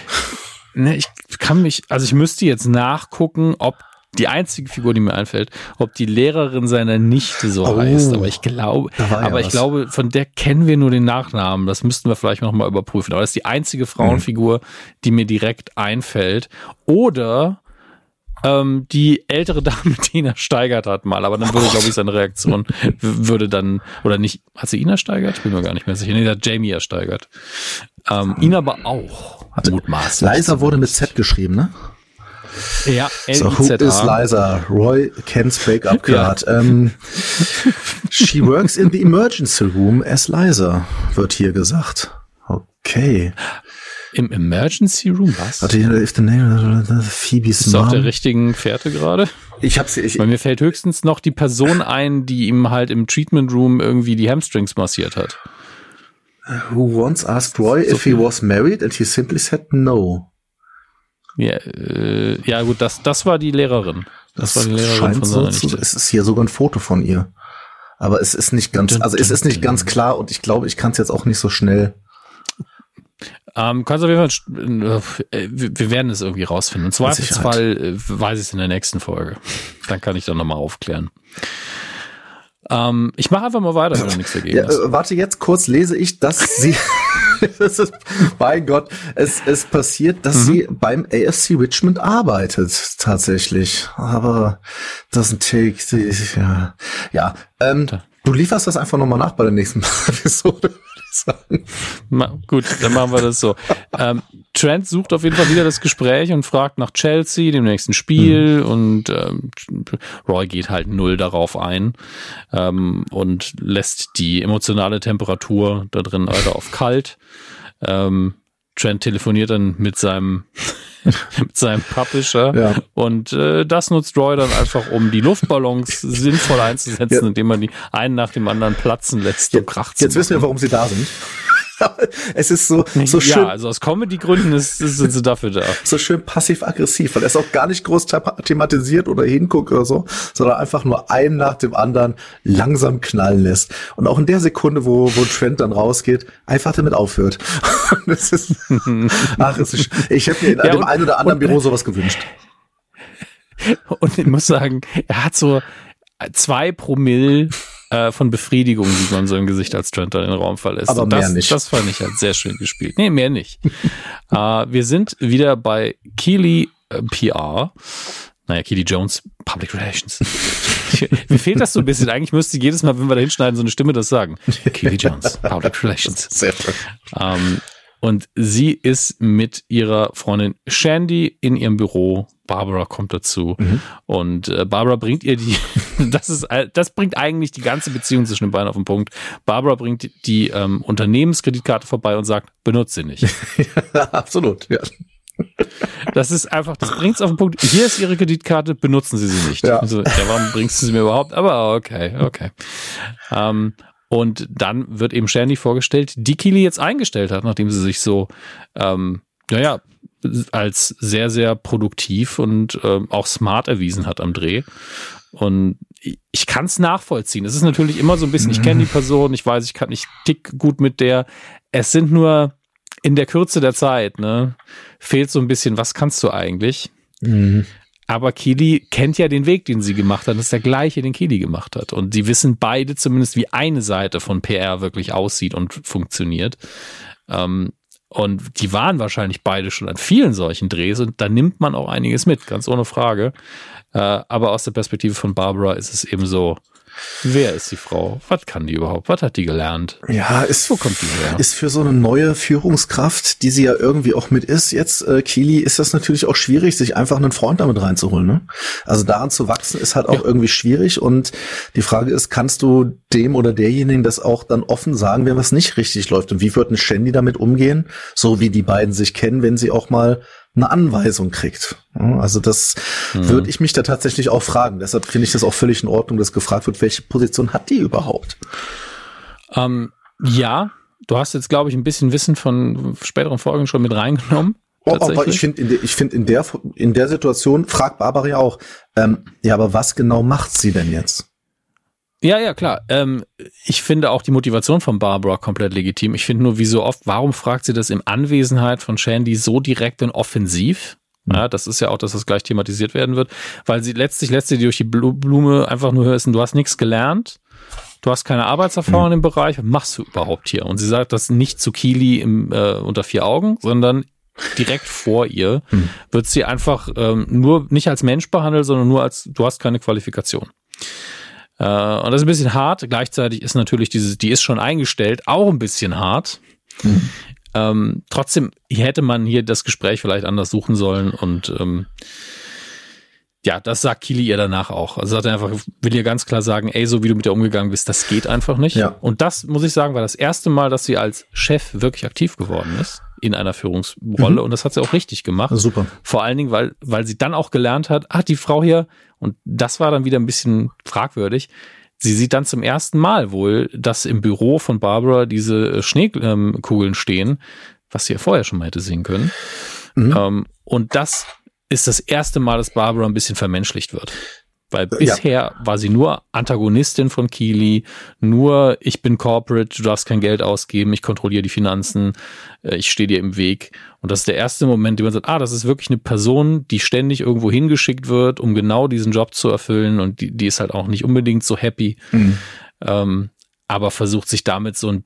Ne, ich kann mich, also ich müsste jetzt nachgucken, ob die einzige Figur, die mir einfällt, ob die Lehrerin seiner Nichte so oh, heißt. Aber ich glaube, aber ja ich glaube, von der kennen wir nur den Nachnamen. Das müssten wir vielleicht noch mal überprüfen. Aber das ist die einzige Frauenfigur, die mir direkt einfällt. Oder ähm, die ältere Dame, die Ina steigert hat mal, aber dann würde, glaube ich, seine Reaktion würde dann, oder nicht, hat sie Ina steigert? Bin mir gar nicht mehr sicher. Nee, hat Jamie ersteigert. Ähm, ihn aber auch. Mutmaßlich. Leiser wurde mit Z geschrieben, ne? Ja, So, who is Liza? Roy Kent's Breakup Card. Ja. Um, she works in the emergency room as Liza, wird hier gesagt. Okay. Im Emergency Room? Was? Warte, if the name Phoebe's Ist auf der richtigen Fährte gerade? Ich hab's, ich, Weil mir fällt höchstens noch die Person ein, die ihm halt im Treatment Room irgendwie die Hamstrings massiert hat. Who once asked Roy so if he was married and he simply said no. Ja, äh, ja gut, das, das war die Lehrerin. Das, das war die Lehrerin von so zu, Es ist hier sogar ein Foto von ihr. Aber es ist nicht ganz, also es ist nicht ganz klar und ich glaube, ich kann es jetzt auch nicht so schnell. Ähm, kannst auf jeden Fall, äh, wir werden es irgendwie rausfinden. Im Zweifelsfall äh, weiß ich es in der nächsten Folge. Dann kann ich dann nochmal aufklären. Ähm, ich mache einfach mal weiter, wenn du nichts dagegen ja, hast. Äh, warte, jetzt kurz lese ich, dass sie, das ist, mein Gott, es, es passiert, dass mhm. sie beim AFC Richmond arbeitet, tatsächlich. Aber das ist ein Take, ja, ja, ähm, du lieferst das einfach nochmal nach bei der nächsten Episode sagen. Ma, gut, dann machen wir das so. Ähm, Trent sucht auf jeden Fall wieder das Gespräch und fragt nach Chelsea, dem nächsten Spiel. Mhm. Und ähm, Roy geht halt null darauf ein ähm, und lässt die emotionale Temperatur da drin weiter auf kalt. Ähm, Trent telefoniert dann mit seinem mit seinem Publisher ja. und äh, das nutzt Roy dann einfach, um die Luftballons sinnvoll einzusetzen, ja. indem man die einen nach dem anderen platzen lässt. Jetzt, jetzt wissen wir, warum sie da sind. es ist so, so schön. Ja, also aus Comedy-Gründen ist, sind sie dafür da. So schön passiv-aggressiv, weil er es auch gar nicht groß thematisiert oder hinguckt oder so, sondern einfach nur einen nach dem anderen langsam knallen lässt. Und auch in der Sekunde, wo, wo Trent dann rausgeht, einfach damit aufhört. das ist, ach, es ist, ich hätte mir in ja, dem einen oder anderen und, Büro sowas gewünscht. Und ich muss sagen, er hat so zwei Promille äh, von Befriedigung sieht man so im Gesicht, als Trent in den Raum verlässt. Aber mehr das, nicht. Das fand ich halt sehr schön gespielt. Nee, mehr nicht. äh, wir sind wieder bei Keely äh, PR. Naja, Keely Jones, Public Relations. Mir fehlt das so ein bisschen. Eigentlich müsste jedes Mal, wenn wir da hinschneiden, so eine Stimme das sagen. Keely Jones, Public Relations. Sehr schön. Ähm, und sie ist mit ihrer Freundin Shandy in ihrem Büro. Barbara kommt dazu. Mhm. Und äh, Barbara bringt ihr die, das ist, das bringt eigentlich die ganze Beziehung zwischen den beiden auf den Punkt. Barbara bringt die ähm, Unternehmenskreditkarte vorbei und sagt, benutze sie nicht. ja, absolut, ja. Das ist einfach, das bringt es auf den Punkt. Hier ist Ihre Kreditkarte, benutzen Sie sie nicht. Ja. Also, ja, warum bringst du sie mir überhaupt? Aber okay, okay. Ähm, und dann wird eben Shandy vorgestellt, die Kili jetzt eingestellt hat, nachdem sie sich so, ähm, naja, als sehr, sehr produktiv und ähm, auch smart erwiesen hat am Dreh. Und ich kann es nachvollziehen. Es ist natürlich immer so ein bisschen, ich kenne die Person, ich weiß, ich kann nicht dick gut mit der. Es sind nur in der Kürze der Zeit, ne, fehlt so ein bisschen, was kannst du eigentlich? Mhm. Aber Kili kennt ja den Weg, den sie gemacht hat. Das ist der gleiche, den Kili gemacht hat. Und sie wissen beide zumindest, wie eine Seite von PR wirklich aussieht und funktioniert. Ähm, und die waren wahrscheinlich beide schon an vielen solchen Drehs und da nimmt man auch einiges mit, ganz ohne Frage. Äh, aber aus der Perspektive von Barbara ist es eben so, Wer ist die Frau? Was kann die überhaupt? Was hat die gelernt? Ja, ist, Wo kommt die her? Ist für so eine neue Führungskraft, die sie ja irgendwie auch mit ist, jetzt, äh, Kili, ist das natürlich auch schwierig, sich einfach einen Freund damit reinzuholen. Ne? Also daran zu wachsen ist halt auch ja. irgendwie schwierig und die Frage ist, kannst du dem oder derjenigen das auch dann offen sagen, wenn was nicht richtig läuft? Und wie wird ein Shandy damit umgehen? So wie die beiden sich kennen, wenn sie auch mal eine Anweisung kriegt. Also das mhm. würde ich mich da tatsächlich auch fragen. Deshalb finde ich das auch völlig in Ordnung, dass gefragt wird, welche Position hat die überhaupt? Ähm, ja, du hast jetzt, glaube ich, ein bisschen Wissen von späteren Folgen schon mit reingenommen. Oh, aber ich finde, in, der, ich finde in der in der Situation fragt Barbara ja auch, ähm, ja, aber was genau macht sie denn jetzt? Ja, ja, klar. Ähm, ich finde auch die Motivation von Barbara komplett legitim. Ich finde nur, wie so oft, warum fragt sie das in Anwesenheit von Shandy so direkt und offensiv? Mhm. Ja, das ist ja auch, dass das gleich thematisiert werden wird, weil sie letztlich lässt sie durch die Blume einfach nur hören, du hast nichts gelernt, du hast keine Arbeitserfahrung mhm. im Bereich, was machst du überhaupt hier? Und sie sagt das nicht zu Kili im, äh, unter vier Augen, sondern direkt vor ihr mhm. wird sie einfach ähm, nur nicht als Mensch behandelt, sondern nur als du hast keine Qualifikation. Äh, und das ist ein bisschen hart. Gleichzeitig ist natürlich diese, die ist schon eingestellt, auch ein bisschen hart. Mhm. Ähm, trotzdem hätte man hier das Gespräch vielleicht anders suchen sollen und ähm, ja, das sagt Kili ihr danach auch. Also sagt er einfach, will ihr ganz klar sagen, ey, so wie du mit ihr umgegangen bist, das geht einfach nicht. Ja. Und das, muss ich sagen, war das erste Mal, dass sie als Chef wirklich aktiv geworden ist in einer Führungsrolle. Mhm. Und das hat sie auch richtig gemacht. Super. Vor allen Dingen, weil, weil sie dann auch gelernt hat, ah, die Frau hier, und das war dann wieder ein bisschen fragwürdig, Sie sieht dann zum ersten Mal wohl, dass im Büro von Barbara diese Schneekugeln stehen, was sie ja vorher schon mal hätte sehen können. Mhm. Ähm, und das ist das erste Mal, dass Barbara ein bisschen vermenschlicht wird. Weil bisher ja. war sie nur Antagonistin von Keely, nur ich bin Corporate, du darfst kein Geld ausgeben, ich kontrolliere die Finanzen, äh, ich stehe dir im Weg. Und das ist der erste Moment, wo man sagt, ah, das ist wirklich eine Person, die ständig irgendwo hingeschickt wird, um genau diesen Job zu erfüllen und die, die ist halt auch nicht unbedingt so happy, mhm. ähm, aber versucht sich damit so ein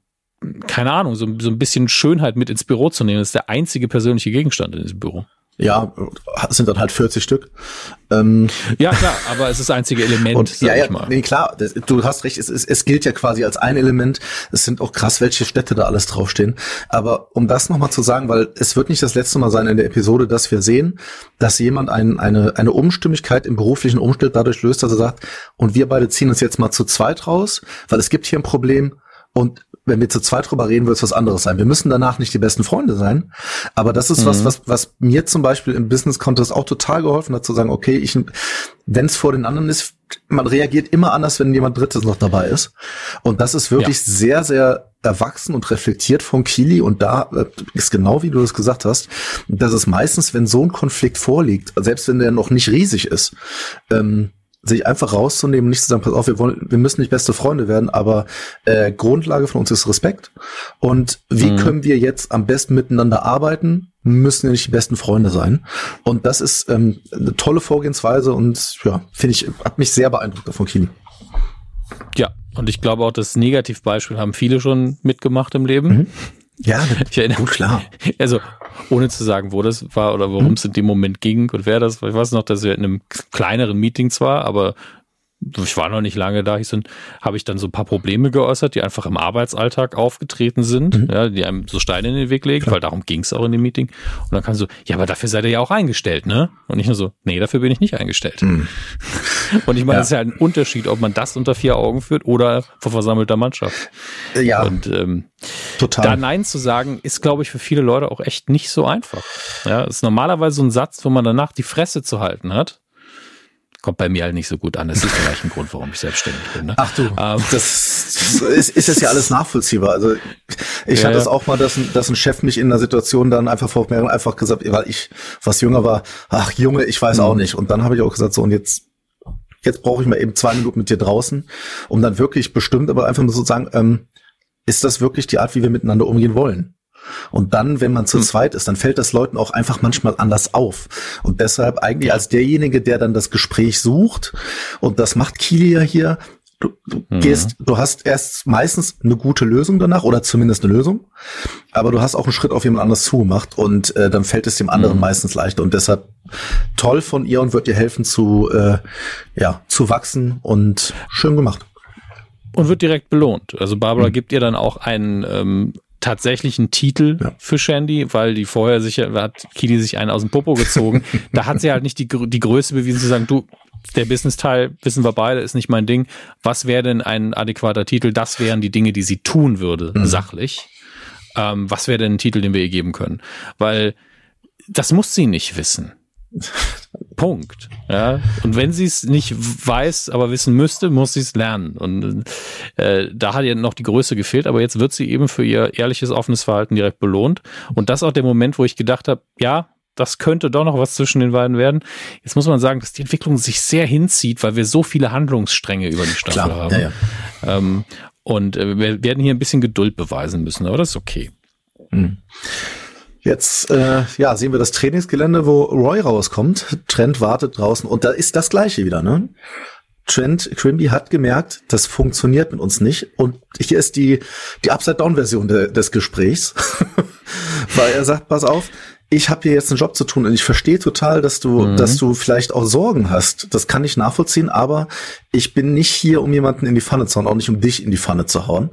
keine Ahnung, so, so ein bisschen Schönheit mit ins Büro zu nehmen. Das ist der einzige persönliche Gegenstand in diesem Büro. Ja, sind dann halt 40 Stück. Ähm, ja, klar, aber es ist das einzige Element, und, sag ja, ja, ich mal. Nee, klar, das, du hast recht, es, es, es gilt ja quasi als ein Element. Es sind auch krass, welche Städte da alles draufstehen. Aber um das nochmal zu sagen, weil es wird nicht das letzte Mal sein in der Episode, dass wir sehen, dass jemand ein, eine, eine Umstimmigkeit im beruflichen Umstand dadurch löst, dass er sagt, und wir beide ziehen uns jetzt mal zu zweit raus, weil es gibt hier ein Problem und wenn wir zu zweit drüber reden, wird es was anderes sein. Wir müssen danach nicht die besten Freunde sein. Aber das ist mhm. was, was, was mir zum Beispiel im Business Contest auch total geholfen hat, zu sagen, okay, ich, wenn es vor den anderen ist, man reagiert immer anders, wenn jemand Drittes noch dabei ist. Und das ist wirklich ja. sehr, sehr erwachsen und reflektiert von Kili und da äh, ist genau wie du das gesagt hast, dass es meistens, wenn so ein Konflikt vorliegt, selbst wenn der noch nicht riesig ist, ähm, sich einfach rauszunehmen, nicht zu sagen, pass auf, wir wollen, wir müssen nicht beste Freunde werden, aber äh, Grundlage von uns ist Respekt. Und wie mhm. können wir jetzt am besten miteinander arbeiten? Müssen ja nicht die besten Freunde sein. Und das ist ähm, eine tolle Vorgehensweise und ja, finde ich, hat mich sehr beeindruckt von Kili. Ja, und ich glaube auch, das Negativbeispiel haben viele schon mitgemacht im Leben. Mhm. Ja, ich erinnere, gut, klar. Also, ohne zu sagen, wo das war oder worum hm. es in dem Moment ging und wer das war. Ich weiß noch, dass wir in einem kleineren Meeting zwar, aber ich war noch nicht lange da, ich habe ich dann so ein paar Probleme geäußert, die einfach im Arbeitsalltag aufgetreten sind, mhm. ja, die einem so Steine in den Weg legen, Klar. weil darum ging es auch in dem Meeting. Und dann kann so, ja, aber dafür seid ihr ja auch eingestellt, ne? Und ich nur so, nee, dafür bin ich nicht eingestellt. Mhm. Und ich meine, ja. das ist ja ein Unterschied, ob man das unter vier Augen führt oder vor versammelter Mannschaft. Ja. Und ähm, total. Da Nein zu sagen, ist, glaube ich, für viele Leute auch echt nicht so einfach. Ja, ist normalerweise so ein Satz, wo man danach die Fresse zu halten hat kommt bei mir halt nicht so gut an. Das ist vielleicht ein Grund, warum ich selbstständig bin. Ne? Ach du, ähm, das ist, ist jetzt ja alles nachvollziehbar. Also ich ja, hatte das auch mal, dass, dass ein Chef mich in einer Situation dann einfach vor mir einfach gesagt, weil ich was jünger war, ach Junge, ich weiß mhm. auch nicht. Und dann habe ich auch gesagt, so und jetzt jetzt brauche ich mal eben zwei Minuten mit dir draußen, um dann wirklich bestimmt, aber einfach nur so zu sagen, ähm, ist das wirklich die Art, wie wir miteinander umgehen wollen? Und dann, wenn man zu hm. zweit ist, dann fällt das Leuten auch einfach manchmal anders auf. Und deshalb eigentlich als derjenige, der dann das Gespräch sucht, und das macht Kili ja hier, du, du mhm. gehst, du hast erst meistens eine gute Lösung danach oder zumindest eine Lösung, aber du hast auch einen Schritt auf jemand anders zugemacht und äh, dann fällt es dem anderen mhm. meistens leichter. Und deshalb toll von ihr und wird dir helfen zu, äh, ja, zu wachsen und schön gemacht. Und wird direkt belohnt. Also Barbara mhm. gibt ihr dann auch einen ähm, tatsächlichen Titel ja. für Shandy, weil die vorher sicher hat Kili sich einen aus dem Popo gezogen. da hat sie halt nicht die, die Größe bewiesen zu sagen, du, der Business-Teil, wissen wir beide, ist nicht mein Ding. Was wäre denn ein adäquater Titel? Das wären die Dinge, die sie tun würde, mhm. sachlich. Ähm, was wäre denn ein Titel, den wir ihr geben können? Weil das muss sie nicht wissen. Punkt. Ja. Und wenn sie es nicht weiß, aber wissen müsste, muss sie es lernen. Und äh, da hat ihr noch die Größe gefehlt, aber jetzt wird sie eben für ihr ehrliches, offenes Verhalten direkt belohnt. Und das auch der Moment, wo ich gedacht habe, ja, das könnte doch noch was zwischen den beiden werden. Jetzt muss man sagen, dass die Entwicklung sich sehr hinzieht, weil wir so viele Handlungsstränge über die Staffel Klar, haben. Ja, ja. Ähm, und äh, wir werden hier ein bisschen Geduld beweisen müssen, aber das ist okay. Mhm. Jetzt äh, ja, sehen wir das Trainingsgelände, wo Roy rauskommt. Trent wartet draußen und da ist das gleiche wieder, ne? Trent Quimby hat gemerkt, das funktioniert mit uns nicht. Und hier ist die, die Upside-Down-Version de, des Gesprächs. Weil er sagt, pass auf, ich habe hier jetzt einen Job zu tun und ich verstehe total, dass du, mhm. dass du vielleicht auch Sorgen hast. Das kann ich nachvollziehen, aber ich bin nicht hier, um jemanden in die Pfanne zu hauen, auch nicht um dich in die Pfanne zu hauen.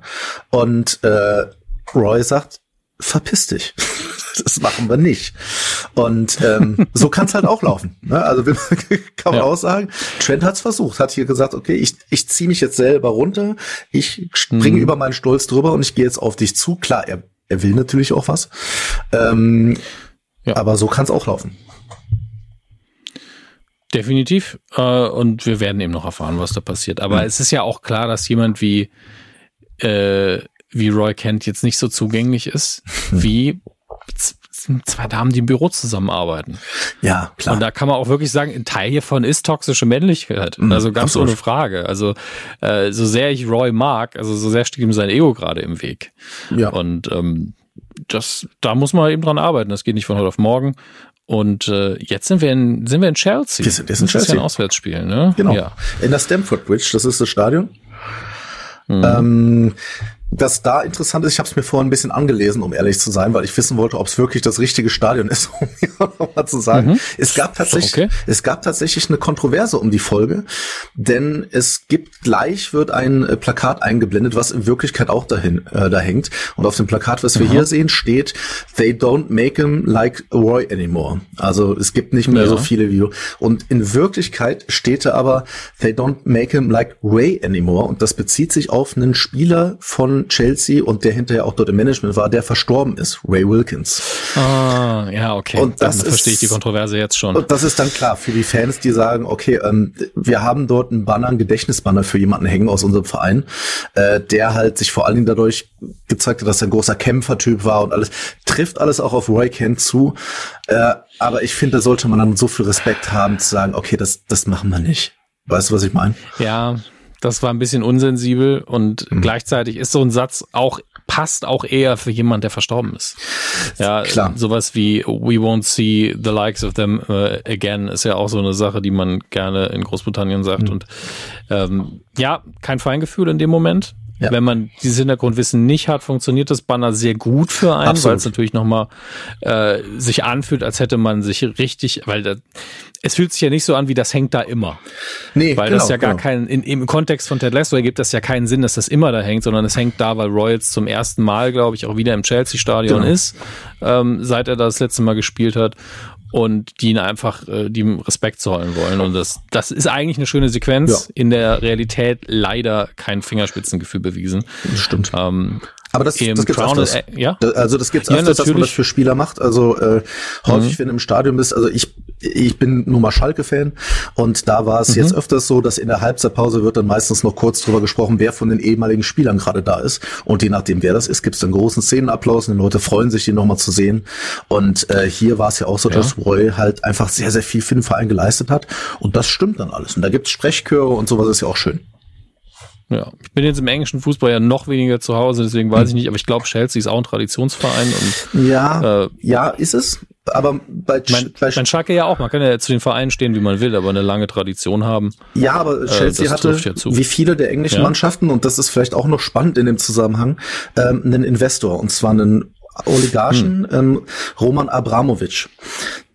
Und äh, Roy sagt, verpiss dich. das machen wir nicht. Und ähm, so kann es halt auch laufen. Ne? Also kann man ja. auch sagen, Trent hat es versucht, hat hier gesagt, okay, ich, ich ziehe mich jetzt selber runter, ich springe mhm. über meinen Stolz drüber und ich gehe jetzt auf dich zu. Klar, er, er will natürlich auch was. Ähm, ja. Aber so kann es auch laufen. Definitiv. Äh, und wir werden eben noch erfahren, was da passiert. Aber mhm. es ist ja auch klar, dass jemand wie, äh, wie Roy Kent jetzt nicht so zugänglich ist, mhm. wie zwei Damen, die im Büro zusammenarbeiten. Ja, klar. Und da kann man auch wirklich sagen, ein Teil hiervon ist toxische Männlichkeit. Mhm, also ganz absolut. ohne Frage. Also äh, so sehr ich Roy mag, also so sehr steht ihm sein Ego gerade im Weg. Ja. Und ähm, das, da muss man eben dran arbeiten. Das geht nicht von heute auf morgen. Und äh, jetzt sind wir in sind wir in Chelsea. Wir sind jetzt in das Chelsea. ist ja ein Auswärtsspiel, ne? Genau. Ja. In der Stamford Bridge, das ist das Stadion. Mhm. Ähm, was da interessant ist, ich habe es mir vorhin ein bisschen angelesen, um ehrlich zu sein, weil ich wissen wollte, ob es wirklich das richtige Stadion ist, um mir nochmal zu sagen. Mhm. Es gab tatsächlich, okay. es gab tatsächlich eine Kontroverse um die Folge, denn es gibt gleich wird ein äh, Plakat eingeblendet, was in Wirklichkeit auch dahin äh, da hängt. Und auf dem Plakat, was wir mhm. hier sehen, steht: They don't make him like Roy anymore. Also es gibt nicht mehr ja. so viele Videos. Und in Wirklichkeit steht da aber: They don't make him like Ray anymore. Und das bezieht sich auf einen Spieler von Chelsea und der hinterher auch dort im Management war, der verstorben ist, Ray Wilkins. Ah, ja, okay. Und das dann ist, verstehe ich die Kontroverse jetzt schon. Und das ist dann klar für die Fans, die sagen, okay, ähm, wir haben dort einen Banner, einen Gedächtnisbanner für jemanden hängen aus unserem Verein, äh, der halt sich vor allen Dingen dadurch gezeigt hat, dass er ein großer Kämpfertyp war und alles. Trifft alles auch auf Roy Kent zu. Äh, aber ich finde, da sollte man dann so viel Respekt haben, zu sagen, okay, das, das machen wir nicht. Weißt du, was ich meine? Ja, das war ein bisschen unsensibel und mhm. gleichzeitig ist so ein Satz auch passt auch eher für jemand, der verstorben ist. Ja, klar. Sowas wie We won't see the likes of them uh, again ist ja auch so eine Sache, die man gerne in Großbritannien sagt. Mhm. Und ähm, ja, kein Feingefühl in dem Moment. Ja. Wenn man dieses Hintergrundwissen nicht hat, funktioniert das Banner sehr gut für einen, weil es natürlich nochmal äh, sich anfühlt, als hätte man sich richtig, weil da, es fühlt sich ja nicht so an, wie das hängt da immer. Nee, weil genau, das ja gar genau. keinen, in, im Kontext von Ted Lasso ergibt das ja keinen Sinn, dass das immer da hängt, sondern es hängt da, weil Royals zum ersten Mal, glaube ich, auch wieder im Chelsea-Stadion genau. ist, ähm, seit er das letzte Mal gespielt hat und die ihn einfach äh, die Respekt zollen wollen. Und das, das ist eigentlich eine schöne Sequenz. Ja. In der Realität leider kein Fingerspitzengefühl bewiesen. Stimmt. Ähm, aber das, das gibt's öfters. Äh, ja? Also das gibt's ja, öfters, dass man das für Spieler macht. Also äh, häufig, mhm. wenn du im Stadion bist, also ich, ich bin nur mal Schalke-Fan und da war es mhm. jetzt öfters so, dass in der Halbzeitpause wird dann meistens noch kurz drüber gesprochen, wer von den ehemaligen Spielern gerade da ist. Und je nachdem, wer das ist, gibt's dann großen Szenenapplaus und die Leute freuen sich, die nochmal zu sehen. Und äh, hier war es ja auch so, ja. dass Roy halt einfach sehr, sehr viel für den Verein geleistet hat. Und das stimmt dann alles. Und da gibt's Sprechchöre und sowas ist ja auch schön. Ja, ich bin jetzt im englischen Fußball ja noch weniger zu Hause, deswegen weiß ich nicht, aber ich glaube, Chelsea ist auch ein Traditionsverein. Und, ja, äh, ja, ist es. Aber bei, mein, bei mein Schalke ja auch. Man kann ja zu den Vereinen stehen, wie man will, aber eine lange Tradition haben. Ja, aber äh, Chelsea äh, hatte, ja wie viele der englischen ja. Mannschaften, und das ist vielleicht auch noch spannend in dem Zusammenhang, ähm, einen Investor, und zwar einen Oligarchen, hm. ähm, Roman Abramovic.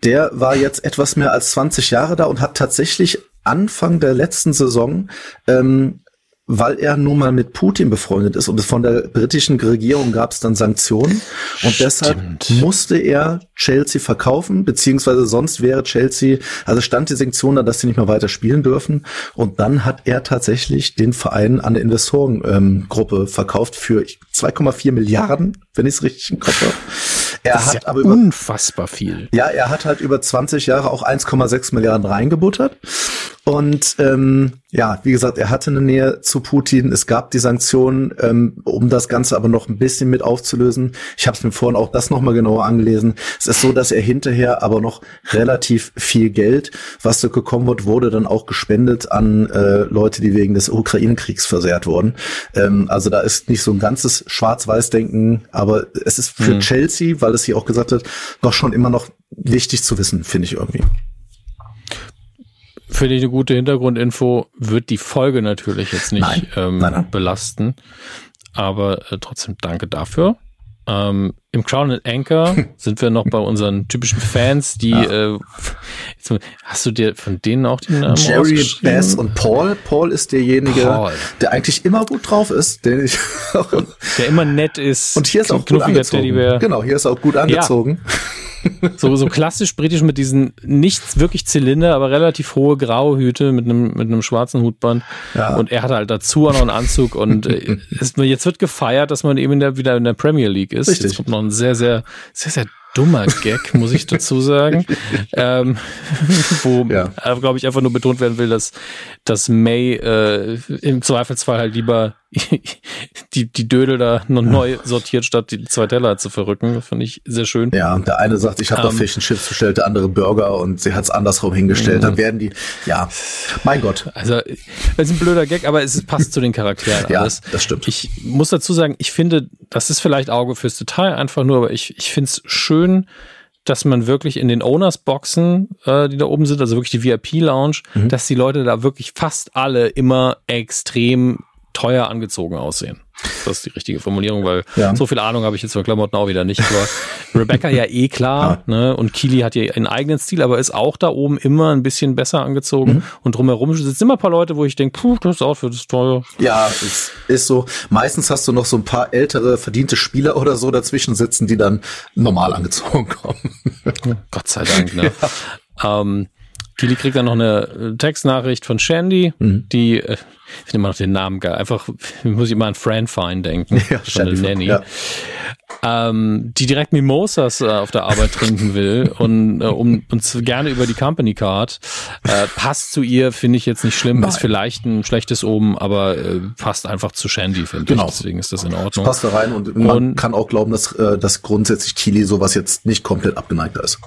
Der war jetzt etwas mehr als 20 Jahre da und hat tatsächlich Anfang der letzten Saison ähm, weil er nun mal mit Putin befreundet ist und von der britischen Regierung gab es dann Sanktionen und Stimmt. deshalb musste er Chelsea verkaufen, beziehungsweise sonst wäre Chelsea, also stand die Sanktion da, dass sie nicht mehr weiter spielen dürfen und dann hat er tatsächlich den Verein an eine Investorengruppe ähm, verkauft für 2,4 Milliarden, wenn ich es richtig im Kopf habe. Er das hat ja aber über, unfassbar viel. Ja, er hat halt über 20 Jahre auch 1,6 Milliarden reingebuttert und ähm, ja, wie gesagt, er hatte eine Nähe zu Putin. Es gab die Sanktionen, ähm, um das Ganze aber noch ein bisschen mit aufzulösen. Ich habe es mir vorhin auch das nochmal genauer angelesen. Es ist so, dass er hinterher aber noch relativ viel Geld, was da gekommen wird, wurde dann auch gespendet an äh, Leute, die wegen des Ukraine-Kriegs versehrt wurden. Ähm, also da ist nicht so ein ganzes Schwarz-Weiß-Denken, aber es ist für mhm. Chelsea, weil es hier auch gesagt hat, doch schon immer noch wichtig zu wissen, finde ich irgendwie. Finde ich eine gute Hintergrundinfo. Wird die Folge natürlich jetzt nicht nein, ähm, nein, nein. belasten. Aber äh, trotzdem danke dafür. Ähm, Im Crown and Anchor sind wir noch bei unseren typischen Fans, die äh, hast du dir von denen auch den Namen Jerry, Bess und Paul. Paul ist derjenige, Paul. der eigentlich immer gut drauf ist, den ich der immer nett ist. Und hier ist auch gut angezogen. Genau, hier ist auch gut angezogen. Ja. So, so klassisch britisch mit diesen nicht wirklich Zylinder, aber relativ hohe graue Hüte mit einem, mit einem schwarzen Hutband. Ja. Und er hatte halt dazu auch noch einen Anzug und äh, es, jetzt wird gefeiert, dass man eben in der, wieder in der Premier League ist. Richtig. Ein sehr, sehr, sehr, sehr dummer Gag, muss ich dazu sagen. ähm, wo, ja. glaube ich, einfach nur betont werden will, dass, dass May äh, im Zweifelsfall halt lieber die, die Dödel da noch neu sortiert, statt die zwei Teller zu verrücken. Das fand ich sehr schön. Ja, der eine sagt, ich habe um, da ähm, Fish and Chips bestellt, der andere Burger und sie hat es andersrum hingestellt. Dann mhm. werden die, ja, mein Gott. Also, es ist ein blöder Gag, aber es passt zu den Charakteren ja, alles. das stimmt. Ich muss dazu sagen, ich finde, das ist vielleicht Auge fürs Detail einfach nur, aber ich, ich finde es schön, dass man wirklich in den Owners-Boxen, äh, die da oben sind, also wirklich die VIP-Lounge, mhm. dass die Leute da wirklich fast alle immer extrem teuer angezogen aussehen. Das ist die richtige Formulierung, weil ja. so viel Ahnung habe ich jetzt von Klamotten auch wieder nicht. Aber Rebecca ja eh klar, ja. ne? Und Kili hat ja einen eigenen Stil, aber ist auch da oben immer ein bisschen besser angezogen. Mhm. Und drumherum sitzen immer ein paar Leute, wo ich denke, puh, das Outfit ist teuer. Ja, es ist so. Meistens hast du noch so ein paar ältere, verdiente Spieler oder so dazwischen sitzen, die dann normal angezogen kommen. Gott sei Dank, ne? Ja. Ähm, Kili kriegt dann noch eine äh, Textnachricht von Shandy, mhm. die, äh, ich finde immer noch den Namen geil, einfach, muss ich immer an Fran Fine denken, ja, Shandy Nanny, ja. ähm, die direkt Mimosas äh, auf der Arbeit trinken will und äh, um uns gerne über die Company Card. Äh, passt zu ihr, finde ich jetzt nicht schlimm, Nein. ist vielleicht ein schlechtes Oben, aber äh, passt einfach zu Shandy, finde genau. ich. Deswegen ist das in Ordnung. Das passt da rein und man und, kann auch glauben, dass, äh, dass grundsätzlich Kili sowas jetzt nicht komplett abgeneigt ist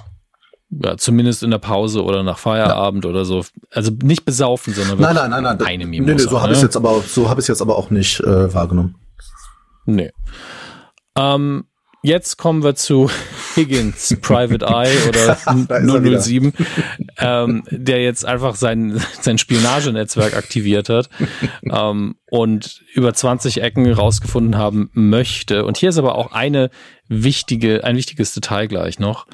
ja, zumindest in der Pause oder nach Feierabend ja. oder so. Also nicht besaufen, sondern nein, nein, nein, nein. eine Mimosa. Nee, nee, so habe ich ne? jetzt aber so habe ich jetzt aber auch nicht äh, wahrgenommen. Nee. Ähm, jetzt kommen wir zu Higgins Private Eye oder 007, ähm, der jetzt einfach sein, sein Spionagenetzwerk aktiviert hat ähm, und über 20 Ecken rausgefunden haben möchte. Und hier ist aber auch eine wichtige, ein wichtiges Detail gleich noch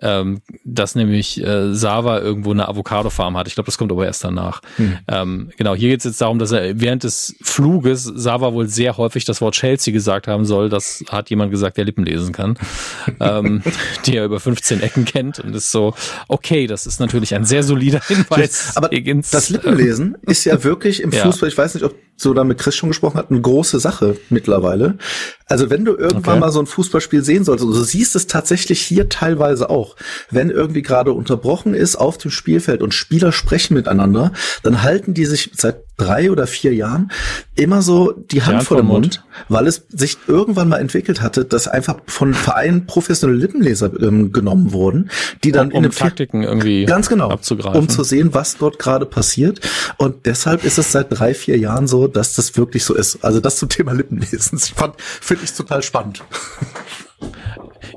ähm, dass nämlich äh, Sava irgendwo eine Avocado-Farm hat. Ich glaube, das kommt aber erst danach. Hm. Ähm, genau, hier geht es jetzt darum, dass er während des Fluges Sava wohl sehr häufig das Wort Chelsea gesagt haben soll. Das hat jemand gesagt, der Lippen lesen kann, ähm, die er über 15 Ecken kennt und ist so, okay, das ist natürlich ein sehr solider Hinweis. Aber Higgins. das Lippenlesen ist ja wirklich im Fußball, ja. ich weiß nicht, ob so da mit Chris schon gesprochen hat, eine große Sache mittlerweile. Also wenn du irgendwann okay. mal so ein Fußballspiel sehen sollst, also du siehst es tatsächlich hier teilweise auch, wenn irgendwie gerade unterbrochen ist auf dem Spielfeld und Spieler sprechen miteinander, dann halten die sich seit drei oder vier Jahren immer so die Hand vor dem Mund, Mund, weil es sich irgendwann mal entwickelt hatte, dass einfach von Vereinen professionelle Lippenleser ähm, genommen wurden, die dann um, um in Taktiken irgendwie ganz genau, abzugreifen. um zu sehen, was dort gerade passiert. Und deshalb ist es seit drei, vier Jahren so, dass das wirklich so ist. Also das zum Thema Lippenlesen, finde ich total spannend.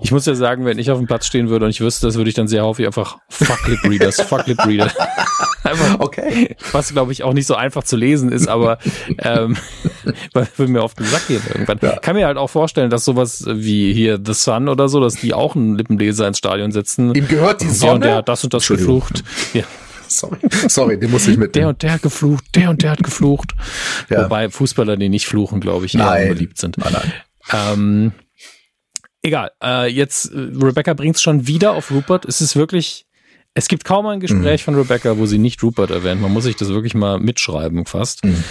Ich muss ja sagen, wenn ich auf dem Platz stehen würde und ich wüsste, das würde ich dann sehr häufig einfach Fuck Lip Readers, Fuck Lip Reader. einfach, okay. Was glaube ich auch nicht so einfach zu lesen ist, aber ähm, würde mir auf den Sack gehen irgendwann. Ja. Kann mir halt auch vorstellen, dass sowas wie hier The Sun oder so, dass die auch einen Lippenleser ins Stadion setzen. Ihm gehört die Sonne. Ja, und der hat das und das geflucht. Ja. Sorry, sorry, den muss ich mit. Der und der hat geflucht, der und der hat geflucht. Ja. Wobei Fußballer, die nicht fluchen, glaube ich, eher beliebt sind. Nein, nein. Ähm, Egal, äh, jetzt, äh, Rebecca bringt es schon wieder auf Rupert. Es ist wirklich, es gibt kaum ein Gespräch mhm. von Rebecca, wo sie nicht Rupert erwähnt. Man muss sich das wirklich mal mitschreiben fast. Mhm.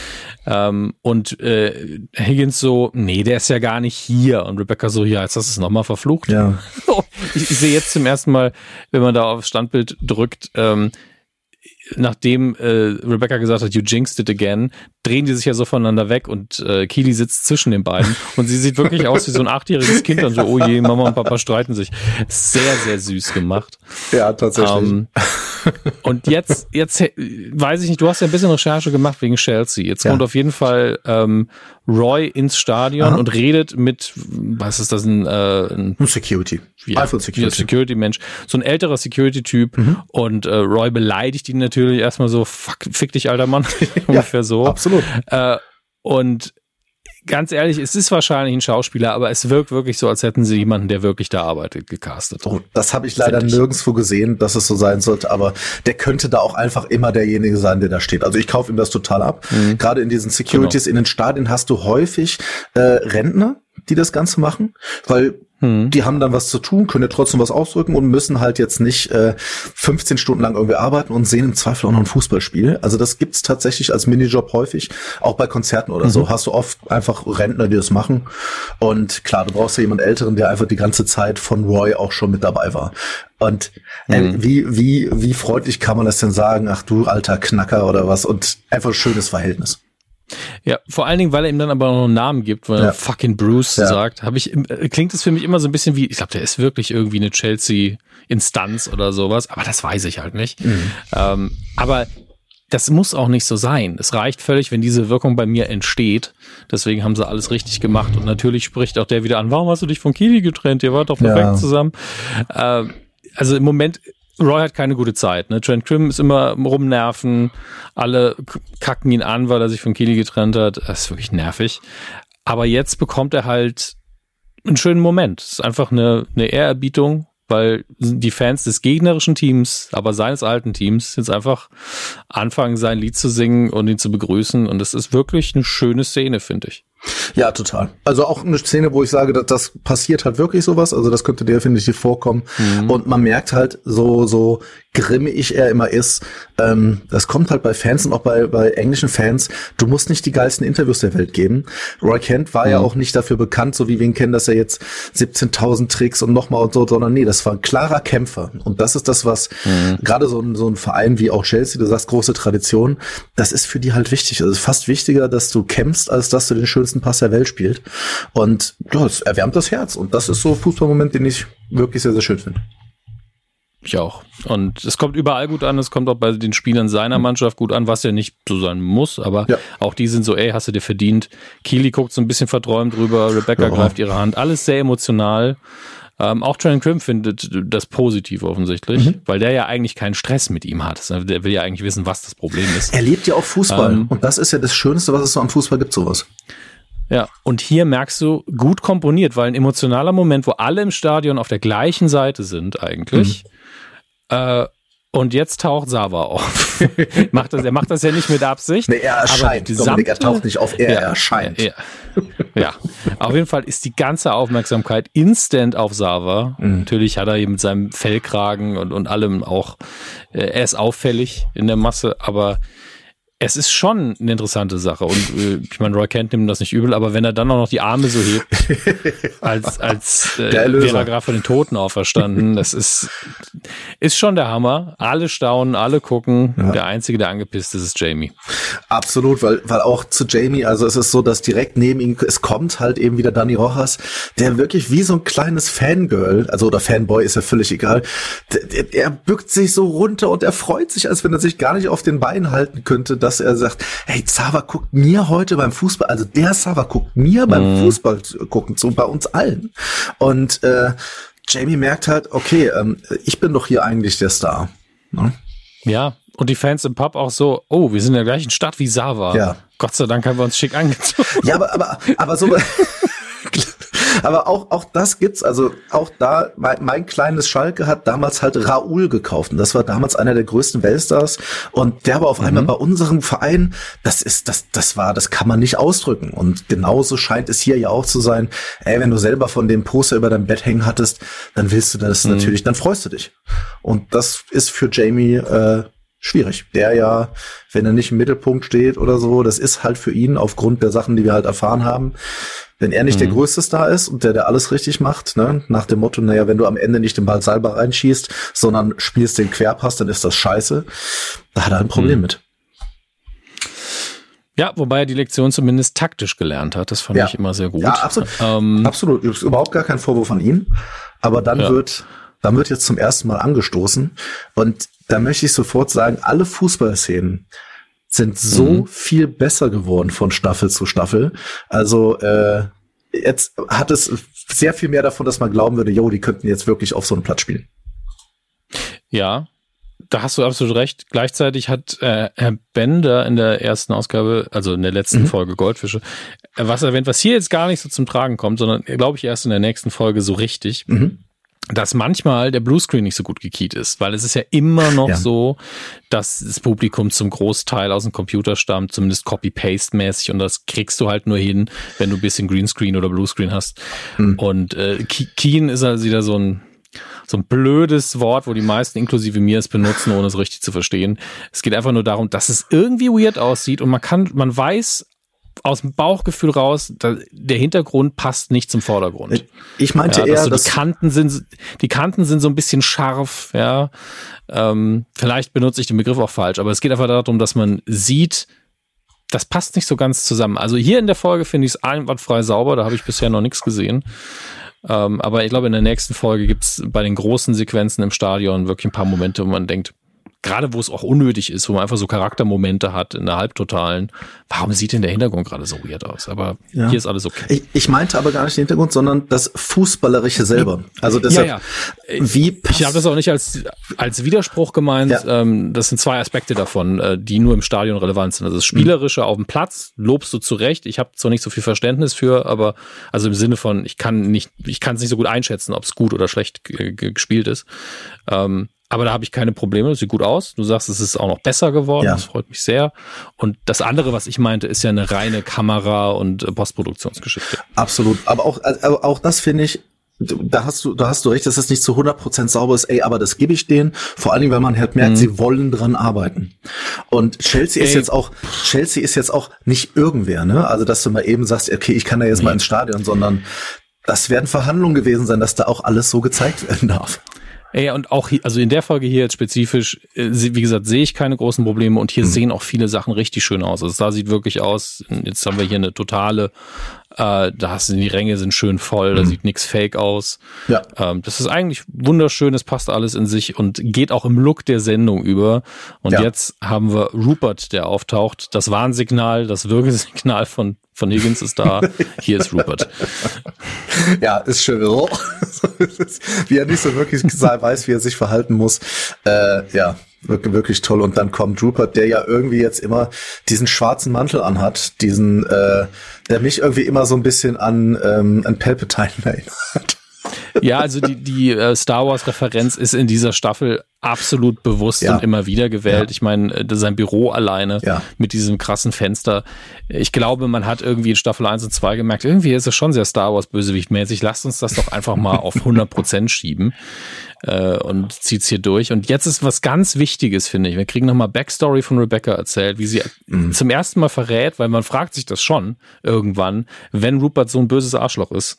Ähm, und äh, Higgins so, nee, der ist ja gar nicht hier. Und Rebecca so, ja, jetzt hast du es nochmal verflucht. Ja. ich, ich sehe jetzt zum ersten Mal, wenn man da aufs Standbild drückt, ähm, nachdem äh, Rebecca gesagt hat, you jinxed it again, drehen die sich ja so voneinander weg und äh, Keely sitzt zwischen den beiden und sie sieht wirklich aus wie so ein achtjähriges Kind und so, oh je, Mama und Papa streiten sich. Sehr, sehr süß gemacht. Ja, tatsächlich. Ähm, und jetzt, jetzt weiß ich nicht, du hast ja ein bisschen Recherche gemacht wegen Chelsea. Jetzt ja. kommt auf jeden Fall ähm, Roy ins Stadion Aha. und redet mit, was ist das, ein, äh, ein Security. Ja, Security. Security-Mensch. So ein älterer Security-Typ mhm. und äh, Roy beleidigt ihn natürlich erstmal so, fuck, fick dich, alter Mann. Ungefähr so. Absolut. Äh, und ganz ehrlich, es ist wahrscheinlich ein Schauspieler, aber es wirkt wirklich so, als hätten sie jemanden, der wirklich da arbeitet, gecastet. Oh, das habe ich leider ich. nirgendwo gesehen, dass es so sein sollte, aber der könnte da auch einfach immer derjenige sein, der da steht. Also ich kaufe ihm das total ab. Mhm. Gerade in diesen Securities genau. in den Stadien hast du häufig äh, Rentner, die das Ganze machen, weil hm. Die haben dann was zu tun, können ja trotzdem was ausdrücken und müssen halt jetzt nicht äh, 15 Stunden lang irgendwie arbeiten und sehen im Zweifel auch noch ein Fußballspiel. Also das gibt's tatsächlich als Minijob häufig, auch bei Konzerten oder mhm. so. Hast du oft einfach Rentner, die das machen. Und klar, du brauchst ja jemanden Älteren, der einfach die ganze Zeit von Roy auch schon mit dabei war. Und äh, mhm. wie, wie, wie freundlich kann man das denn sagen? Ach du alter Knacker oder was? Und einfach ein schönes Verhältnis. Ja, vor allen Dingen, weil er ihm dann aber noch einen Namen gibt, weil ja. er fucking Bruce ja. sagt, habe ich äh, klingt es für mich immer so ein bisschen wie, ich glaube, der ist wirklich irgendwie eine Chelsea Instanz oder sowas, aber das weiß ich halt nicht. Mhm. Ähm, aber das muss auch nicht so sein. Es reicht völlig, wenn diese Wirkung bei mir entsteht. Deswegen haben sie alles richtig gemacht. Und natürlich spricht auch der wieder an, warum hast du dich von Kili getrennt? Ihr wart doch perfekt ja. zusammen. Äh, also im Moment Roy hat keine gute Zeit. Ne? Trent Krim ist immer rumnerven. Alle kacken ihn an, weil er sich von Keely getrennt hat. Das ist wirklich nervig. Aber jetzt bekommt er halt einen schönen Moment. Es ist einfach eine, eine Ehrerbietung, weil die Fans des gegnerischen Teams, aber seines alten Teams, jetzt einfach anfangen, sein Lied zu singen und ihn zu begrüßen. Und es ist wirklich eine schöne Szene, finde ich. Ja, total. Also auch eine Szene, wo ich sage, dass das passiert halt wirklich sowas. Also das könnte definitiv vorkommen. Mhm. Und man merkt halt so, so grimmig er immer ist. Ähm, das kommt halt bei Fans und auch bei, bei englischen Fans. Du musst nicht die geilsten Interviews der Welt geben. Roy Kent war mhm. ja auch nicht dafür bekannt, so wie wir ihn kennen, dass er jetzt 17.000 Tricks und nochmal und so, sondern nee, das war ein klarer Kämpfer. Und das ist das, was mhm. gerade so ein, so ein Verein wie auch Chelsea, du sagst große Tradition, das ist für die halt wichtig. Also es ist fast wichtiger, dass du kämpfst, als dass du den schönsten Pass der Welt spielst. Und ja, es erwärmt das Herz. Und das ist so ein Fußballmoment, den ich wirklich sehr, sehr schön finde. Ich auch. Und es kommt überall gut an, es kommt auch bei den Spielern seiner Mannschaft gut an, was ja nicht so sein muss, aber ja. auch die sind so, ey, hast du dir verdient. Keely guckt so ein bisschen verträumt rüber, Rebecca ja. greift ihre Hand, alles sehr emotional. Ähm, auch Trent Krim findet das positiv offensichtlich, mhm. weil der ja eigentlich keinen Stress mit ihm hat. Der will ja eigentlich wissen, was das Problem ist. Er lebt ja auch Fußball ähm, und das ist ja das Schönste, was es so am Fußball gibt, sowas. Ja, und hier merkst du gut komponiert, weil ein emotionaler Moment, wo alle im Stadion auf der gleichen Seite sind eigentlich. Mhm äh, und jetzt taucht Sava auf. macht das, er macht das ja nicht mit Absicht. Nee, er erscheint. Dominik, er taucht nicht auf, er ja, erscheint. Ja, ja, auf jeden Fall ist die ganze Aufmerksamkeit instant auf Sava. Mhm. Natürlich hat er eben mit seinem Fellkragen und, und allem auch, äh, er ist auffällig in der Masse, aber es ist schon eine interessante Sache. Und äh, ich meine, Roy Kent nimmt das nicht übel, aber wenn er dann auch noch die Arme so hebt, als, als äh, wäre er gerade von den Toten auferstanden, das ist, ist schon der Hammer. Alle staunen, alle gucken. Ja. Der Einzige, der angepisst ist, ist Jamie. Absolut, weil, weil auch zu Jamie, also es ist so, dass direkt neben ihm, es kommt halt eben wieder Danny Rojas, der wirklich wie so ein kleines Fangirl, also oder Fanboy ist ja völlig egal, der, der bückt sich so runter und er freut sich, als wenn er sich gar nicht auf den Beinen halten könnte, dass er sagt, hey, Zava guckt mir heute beim Fußball, also der Zava guckt mir beim mhm. Fußball gucken zu, bei uns allen. Und äh, Jamie merkt halt, okay, ähm, ich bin doch hier eigentlich der Star. Ne? Ja, und die Fans im Pub auch so, oh, wir sind in der gleichen Stadt wie Sava. Ja. Gott sei Dank haben wir uns schick angezogen. Ja, aber, aber, aber so, Aber auch, auch das gibt's. Also auch da, mein, mein kleines Schalke hat damals halt Raoul gekauft. Und das war damals einer der größten Weltstars. Und der war auf mhm. einmal bei unserem Verein, das ist, das, das war, das kann man nicht ausdrücken. Und genauso scheint es hier ja auch zu sein. Ey, wenn du selber von dem Poster über dein Bett hängen hattest, dann willst du das mhm. natürlich, dann freust du dich. Und das ist für Jamie, äh, schwierig. Der ja, wenn er nicht im Mittelpunkt steht oder so, das ist halt für ihn aufgrund der Sachen, die wir halt erfahren haben, wenn er nicht mhm. der größte Star ist und der, der alles richtig macht, ne, nach dem Motto, naja, wenn du am Ende nicht den Ball selber reinschießt, sondern spielst den Querpass, dann ist das scheiße, da hat er ein Problem mhm. mit. Ja, wobei er die Lektion zumindest taktisch gelernt hat. Das fand ja. ich immer sehr gut. Ja, absolut. Ähm, absolut. Ist überhaupt gar kein Vorwurf an ihn. Aber dann ja. wird, dann wird jetzt zum ersten Mal angestoßen. Und da möchte ich sofort sagen, alle Fußballszenen, sind so mhm. viel besser geworden von Staffel zu Staffel. Also äh, jetzt hat es sehr viel mehr davon, dass man glauben würde, jo, die könnten jetzt wirklich auf so einem Platz spielen. Ja, da hast du absolut recht. Gleichzeitig hat äh, Herr Bender in der ersten Ausgabe, also in der letzten mhm. Folge Goldfische, äh, was erwähnt, was hier jetzt gar nicht so zum Tragen kommt, sondern glaube ich erst in der nächsten Folge so richtig. Mhm dass manchmal der Bluescreen nicht so gut gekeyt ist, weil es ist ja immer noch ja. so, dass das Publikum zum Großteil aus dem Computer stammt, zumindest Copy-Paste-mäßig und das kriegst du halt nur hin, wenn du ein bisschen Greenscreen oder Bluescreen hast. Mhm. Und äh, Keen ist also wieder so ein so ein blödes Wort, wo die meisten inklusive mir es benutzen, ohne es richtig zu verstehen. Es geht einfach nur darum, dass es irgendwie weird aussieht und man kann, man weiß aus dem Bauchgefühl raus, da, der Hintergrund passt nicht zum Vordergrund. Ich meinte ja, eher, so dass die Kanten sind, die Kanten sind so ein bisschen scharf, ja. Ähm, vielleicht benutze ich den Begriff auch falsch, aber es geht einfach darum, dass man sieht, das passt nicht so ganz zusammen. Also hier in der Folge finde ich es einwandfrei sauber, da habe ich bisher noch nichts gesehen. Ähm, aber ich glaube, in der nächsten Folge gibt es bei den großen Sequenzen im Stadion wirklich ein paar Momente, wo man denkt, gerade wo es auch unnötig ist, wo man einfach so Charaktermomente hat in der Halbtotalen. Warum sieht denn der Hintergrund gerade so weird aus? Aber ja. hier ist alles okay. Ich, ich, meinte aber gar nicht den Hintergrund, sondern das Fußballerische selber. Also deshalb, ja, ja. wie Ich habe das auch nicht als, als Widerspruch gemeint. Ähm, das sind zwei Aspekte davon, äh, die nur im Stadion relevant sind. Also das Spielerische mhm. auf dem Platz lobst du zurecht. Ich habe zwar nicht so viel Verständnis für, aber also im Sinne von, ich kann nicht, ich kann es nicht so gut einschätzen, ob es gut oder schlecht gespielt ist. Ähm, aber da habe ich keine Probleme, das sieht gut aus. Du sagst, es ist auch noch besser geworden, ja. das freut mich sehr. Und das andere, was ich meinte, ist ja eine reine Kamera- und äh, Postproduktionsgeschichte. Absolut, aber auch, aber auch das finde ich, da hast du, da hast du recht, dass das nicht zu 100% sauber ist, ey, aber das gebe ich denen, vor allem, weil man halt merkt, mhm. sie wollen dran arbeiten. Und Chelsea ey. ist jetzt auch, Chelsea ist jetzt auch nicht irgendwer, ne? Also, dass du mal eben sagst, okay, ich kann da jetzt nee. mal ins Stadion, sondern das werden Verhandlungen gewesen sein, dass da auch alles so gezeigt werden darf. Ja, und auch hier, also in der Folge hier jetzt spezifisch, äh, wie gesagt, sehe ich keine großen Probleme und hier mhm. sehen auch viele Sachen richtig schön aus. Also da sieht wirklich aus, jetzt haben wir hier eine totale, äh, da hast du die Ränge sind schön voll, mhm. da sieht nichts fake aus. Ja. Ähm, das ist eigentlich wunderschön, es passt alles in sich und geht auch im Look der Sendung über. Und ja. jetzt haben wir Rupert, der auftaucht, das Warnsignal, das Würgesignal von von Higgins ist da, hier ist Rupert. Ja, ist schön. wie er nicht so wirklich weiß, wie er sich verhalten muss. Äh, ja, wirklich, wirklich toll. Und dann kommt Rupert, der ja irgendwie jetzt immer diesen schwarzen Mantel anhat, diesen, äh, der mich irgendwie immer so ein bisschen an, ähm, an Palpatine erinnert. Ja, also die, die äh, Star Wars-Referenz ist in dieser Staffel absolut bewusst ja. und immer wieder gewählt. Ja. Ich meine, äh, sein Büro alleine ja. mit diesem krassen Fenster. Ich glaube, man hat irgendwie in Staffel 1 und 2 gemerkt, irgendwie ist es schon sehr Star Wars Bösewicht-mäßig. Lasst uns das doch einfach mal auf 100 Prozent schieben äh, und zieht's hier durch. Und jetzt ist was ganz Wichtiges, finde ich. Wir kriegen nochmal Backstory von Rebecca erzählt, wie sie mhm. zum ersten Mal verrät, weil man fragt sich das schon irgendwann, wenn Rupert so ein böses Arschloch ist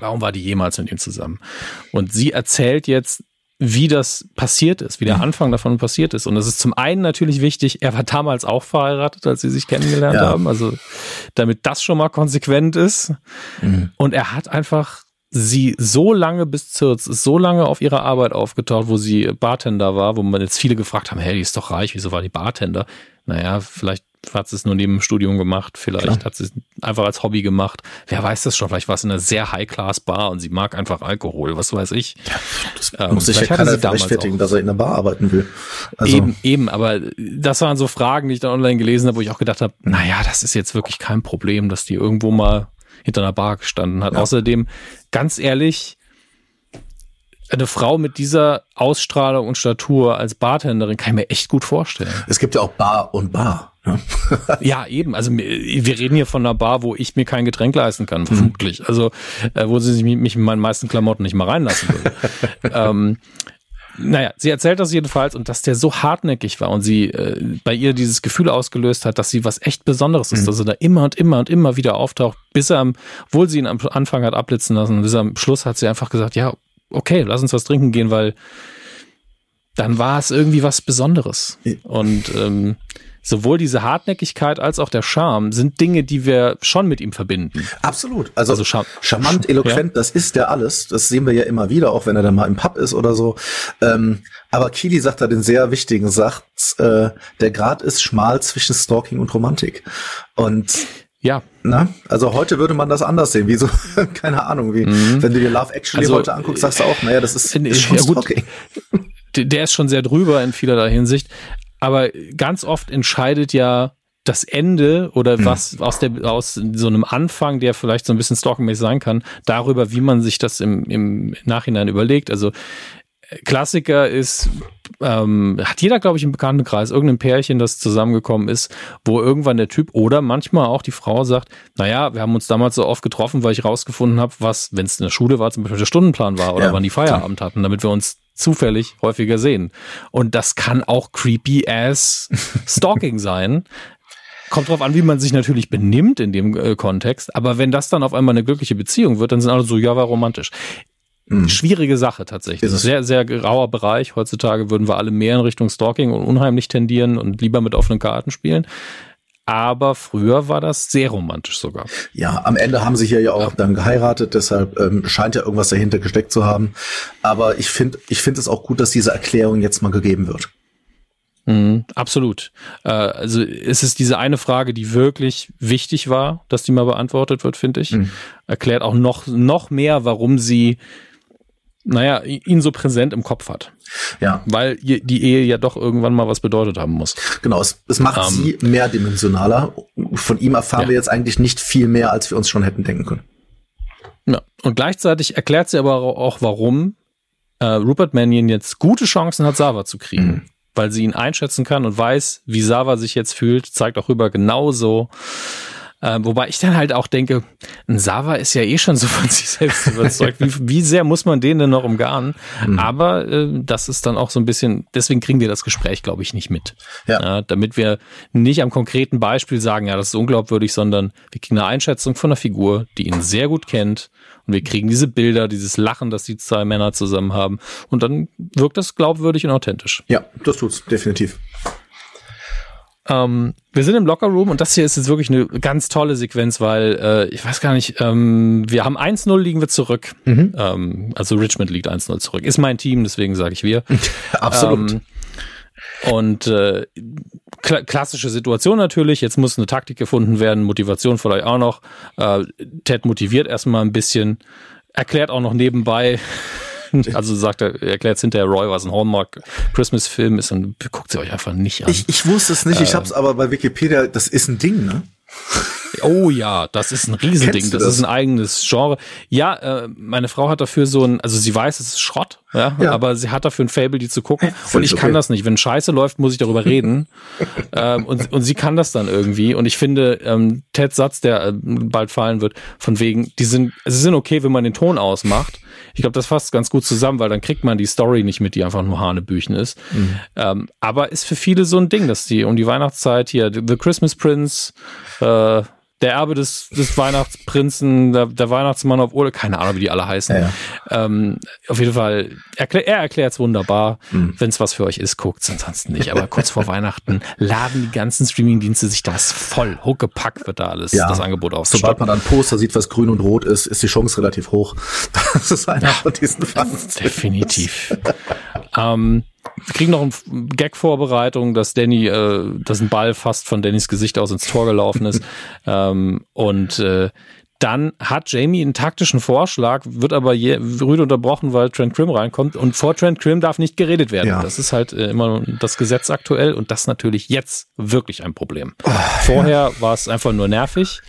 Warum war die jemals mit ihm zusammen? Und sie erzählt jetzt, wie das passiert ist, wie der mhm. Anfang davon passiert ist. Und es ist zum einen natürlich wichtig, er war damals auch verheiratet, als sie sich kennengelernt ja. haben. Also damit das schon mal konsequent ist. Mhm. Und er hat einfach sie so lange bis zur, so lange auf ihrer Arbeit aufgetaucht, wo sie Bartender war, wo man jetzt viele gefragt haben, hey, die ist doch reich, wieso war die Bartender? Naja, vielleicht hat sie es nur neben dem Studium gemacht, vielleicht Klar. hat sie es einfach als Hobby gemacht. Wer weiß das schon? Vielleicht war es in einer sehr High-Class-Bar und sie mag einfach Alkohol, was weiß ich. Ja, das ähm, muss sich ja keiner rechtfertigen, dass er in der Bar arbeiten will. Also. Eben, eben, aber das waren so Fragen, die ich dann online gelesen habe, wo ich auch gedacht habe, naja, das ist jetzt wirklich kein Problem, dass die irgendwo mal hinter einer Bar gestanden hat. Ja. Außerdem, ganz ehrlich, eine Frau mit dieser Ausstrahlung und Statur als Bartenderin kann ich mir echt gut vorstellen. Es gibt ja auch Bar und Bar. Ja. ja, eben. Also wir reden hier von einer Bar, wo ich mir kein Getränk leisten kann, vermutlich. Mhm. Also äh, wo sie mich in meinen meisten Klamotten nicht mal reinlassen würde. ähm, naja, sie erzählt das jedenfalls und dass der so hartnäckig war und sie äh, bei ihr dieses Gefühl ausgelöst hat, dass sie was echt Besonderes ist, mhm. dass er da immer und immer und immer wieder auftaucht, bis er am, obwohl sie ihn am Anfang hat abblitzen lassen, bis am Schluss hat sie einfach gesagt, ja, okay, lass uns was trinken gehen, weil dann war es irgendwie was Besonderes. Und ähm, sowohl diese Hartnäckigkeit als auch der Charme sind Dinge, die wir schon mit ihm verbinden. Absolut. Also, also char charmant, eloquent, ja. das ist der alles. Das sehen wir ja immer wieder, auch wenn er dann mal im Pub ist oder so. Ähm, aber Kili sagt da den sehr wichtigen Satz, äh, der Grad ist schmal zwischen Stalking und Romantik. Und ja. Na, also heute würde man das anders sehen. Wie so, keine Ahnung, wie, mhm. wenn du dir Love Actually also, heute anguckst, sagst du auch, naja, das ist, ist schon ja, Stalking. der ist schon sehr drüber in vielerlei Hinsicht. Aber ganz oft entscheidet ja das Ende oder hm. was aus der aus so einem Anfang, der vielleicht so ein bisschen stalkingmäßig sein kann, darüber, wie man sich das im, im Nachhinein überlegt. Also Klassiker ist, ähm, hat jeder, glaube ich, im Bekanntenkreis irgendein Pärchen, das zusammengekommen ist, wo irgendwann der Typ oder manchmal auch die Frau sagt, naja, wir haben uns damals so oft getroffen, weil ich rausgefunden habe, was, wenn es in der Schule war, zum Beispiel der Stundenplan war oder ja, wann die Feierabend hatten, damit wir uns zufällig häufiger sehen. Und das kann auch creepy ass Stalking sein. Kommt drauf an, wie man sich natürlich benimmt in dem äh, Kontext. Aber wenn das dann auf einmal eine glückliche Beziehung wird, dann sind alle so, ja, war romantisch. Mhm. Schwierige Sache tatsächlich. Sehr, sehr grauer Bereich. Heutzutage würden wir alle mehr in Richtung Stalking und unheimlich tendieren und lieber mit offenen Karten spielen. Aber früher war das sehr romantisch sogar. Ja, am Ende haben sie hier ja auch ja. dann geheiratet, deshalb ähm, scheint ja irgendwas dahinter gesteckt zu haben. Aber ich finde, ich finde es auch gut, dass diese Erklärung jetzt mal gegeben wird. Mhm, absolut. Äh, also es ist diese eine Frage, die wirklich wichtig war, dass die mal beantwortet wird, finde ich. Mhm. Erklärt auch noch, noch mehr, warum sie naja, ihn so präsent im Kopf hat. Ja. Weil die Ehe ja doch irgendwann mal was bedeutet haben muss. Genau, es, es macht ähm, sie mehrdimensionaler. Von ihm erfahren ja. wir jetzt eigentlich nicht viel mehr, als wir uns schon hätten denken können. Ja. Und gleichzeitig erklärt sie aber auch, warum äh, Rupert Mannion jetzt gute Chancen hat, Sava zu kriegen. Mhm. Weil sie ihn einschätzen kann und weiß, wie Sava sich jetzt fühlt, zeigt auch rüber genauso äh, wobei ich dann halt auch denke, ein Sava ist ja eh schon so von sich selbst überzeugt. wie, wie sehr muss man den denn noch umgarnen? Mhm. Aber äh, das ist dann auch so ein bisschen, deswegen kriegen wir das Gespräch, glaube ich, nicht mit. Ja. ja. Damit wir nicht am konkreten Beispiel sagen, ja, das ist unglaubwürdig, sondern wir kriegen eine Einschätzung von einer Figur, die ihn sehr gut kennt. Und wir kriegen diese Bilder, dieses Lachen, das die zwei Männer zusammen haben. Und dann wirkt das glaubwürdig und authentisch. Ja, das tut's, definitiv. Ähm, wir sind im Lockerroom und das hier ist jetzt wirklich eine ganz tolle Sequenz, weil äh, ich weiß gar nicht, ähm, wir haben 1-0 liegen wir zurück. Mhm. Ähm, also Richmond liegt 1-0 zurück. Ist mein Team, deswegen sage ich wir. Absolut. Ähm, und äh, kla klassische Situation natürlich, jetzt muss eine Taktik gefunden werden, Motivation vielleicht auch noch. Äh, Ted motiviert erstmal ein bisschen, erklärt auch noch nebenbei, Also sagt er, erklärt hinterher Roy, was ein Hallmark Christmas Film ist und guckt sie euch einfach nicht an. Ich, ich wusste es nicht, äh, ich hab's aber bei Wikipedia, das ist ein Ding, ne? Oh ja, das ist ein Riesending. Das, das, ist ein eigenes Genre. Ja, äh, meine Frau hat dafür so ein, also sie weiß, es ist Schrott, ja, ja. aber sie hat dafür ein Fable, die zu gucken. und ich okay. kann das nicht. Wenn Scheiße läuft, muss ich darüber reden. ähm, und, und sie kann das dann irgendwie. Und ich finde, ähm, Ted Satz, der äh, bald fallen wird, von wegen, die sind, sie sind okay, wenn man den Ton ausmacht. Ich glaube, das fasst ganz gut zusammen, weil dann kriegt man die Story nicht mit, die einfach nur Hanebüchen ist. Mhm. Ähm, aber ist für viele so ein Ding, dass die um die Weihnachtszeit hier The Christmas Prince, äh, der Erbe des, des Weihnachtsprinzen, der, der Weihnachtsmann auf Urlaub, keine Ahnung, wie die alle heißen. Ja, ja. Ähm, auf jeden Fall, erklär, er erklärt es wunderbar. Mhm. Wenn es was für euch ist, guckt es ansonsten nicht. Aber kurz vor Weihnachten laden die ganzen Streamingdienste sich das voll. Huckepack wird da alles, ja. das Angebot aus. Sobald man dann Poster sieht, was grün und rot ist, ist die Chance relativ hoch. Das ist einer von diesen Fans. Definitiv. ähm, kriegen noch eine Gag-Vorbereitung, dass Danny, äh, dass ein Ball fast von Dannys Gesicht aus ins Tor gelaufen ist. ähm, und äh, dann hat Jamie einen taktischen Vorschlag, wird aber je, rüde unterbrochen, weil Trent Krim reinkommt. Und vor Trent Krim darf nicht geredet werden. Ja. Das ist halt äh, immer das Gesetz aktuell und das natürlich jetzt wirklich ein Problem. Oh, Vorher ja. war es einfach nur nervig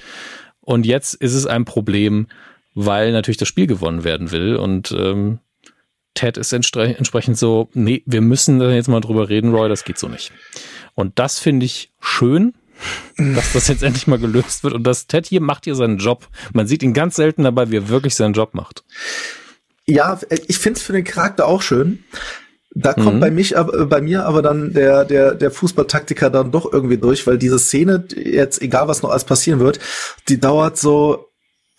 und jetzt ist es ein Problem, weil natürlich das Spiel gewonnen werden will. Und ähm, Ted ist entsprechend so, nee, wir müssen da jetzt mal drüber reden, Roy, das geht so nicht. Und das finde ich schön, dass das jetzt endlich mal gelöst wird und dass Ted hier macht hier seinen Job. Man sieht ihn ganz selten dabei, wie er wirklich seinen Job macht. Ja, ich finde es für den Charakter auch schön. Da kommt mhm. bei mich, bei mir aber dann der, der, der Fußballtaktiker dann doch irgendwie durch, weil diese Szene, jetzt egal was noch alles passieren wird, die dauert so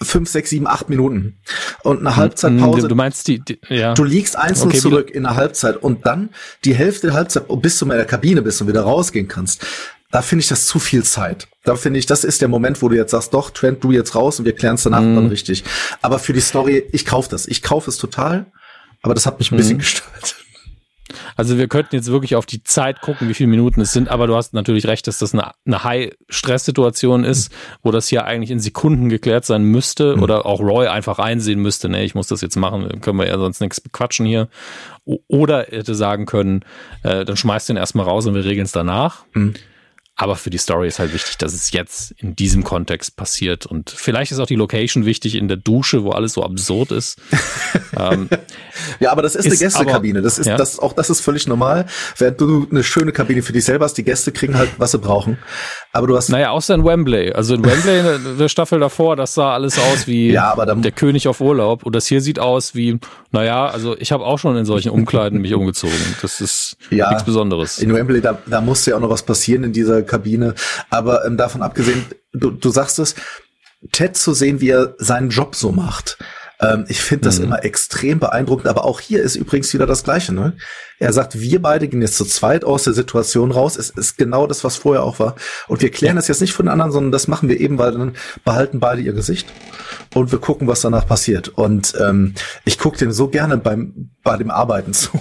fünf, sechs, sieben, acht Minuten. Und eine Halbzeitpause. Du meinst die, die ja. Du liegst einzeln okay, zurück in der Halbzeit und dann die Hälfte der Halbzeit, bis du mal in der Kabine bist und wieder rausgehen kannst. Da finde ich das zu viel Zeit. Da finde ich, das ist der Moment, wo du jetzt sagst, doch, Trent, du jetzt raus und wir klären es danach mhm. dann richtig. Aber für die Story, ich kauf das. Ich kaufe es total, aber das hat mich ein mhm. bisschen gestört. Also wir könnten jetzt wirklich auf die Zeit gucken, wie viele Minuten es sind, aber du hast natürlich recht, dass das eine, eine High-Stress-Situation ist, wo das hier eigentlich in Sekunden geklärt sein müsste mhm. oder auch Roy einfach einsehen müsste, ne, ich muss das jetzt machen, können wir ja sonst nichts bequatschen hier. Oder er hätte sagen können, äh, dann schmeißt den erstmal raus und wir regeln es danach. Mhm. Aber für die Story ist halt wichtig, dass es jetzt in diesem Kontext passiert. Und vielleicht ist auch die Location wichtig in der Dusche, wo alles so absurd ist. ähm, ja, aber das ist, ist eine Gästekabine. Das ist, ja? das, auch das ist völlig normal. Während du eine schöne Kabine für dich selber hast, die Gäste kriegen halt, was sie brauchen. Aber du hast. Naja, außer in Wembley. Also in Wembley, der Staffel davor, das sah alles aus wie ja, der König auf Urlaub. Und das hier sieht aus wie, naja, also ich habe auch schon in solchen Umkleiden mich umgezogen. Das ist ja, nichts Besonderes. In Wembley, da, da musste ja auch noch was passieren in dieser Kabine. Aber ähm, davon abgesehen, du, du sagst es, Ted zu sehen, wie er seinen Job so macht. Ähm, ich finde das mhm. immer extrem beeindruckend, aber auch hier ist übrigens wieder das Gleiche. Ne? Er sagt, wir beide gehen jetzt zu zweit aus der Situation raus. Es ist genau das, was vorher auch war. Und wir klären ja. das jetzt nicht von den anderen, sondern das machen wir eben, weil dann behalten beide ihr Gesicht und wir gucken, was danach passiert. Und ähm, ich gucke dem so gerne beim bei dem Arbeiten zu.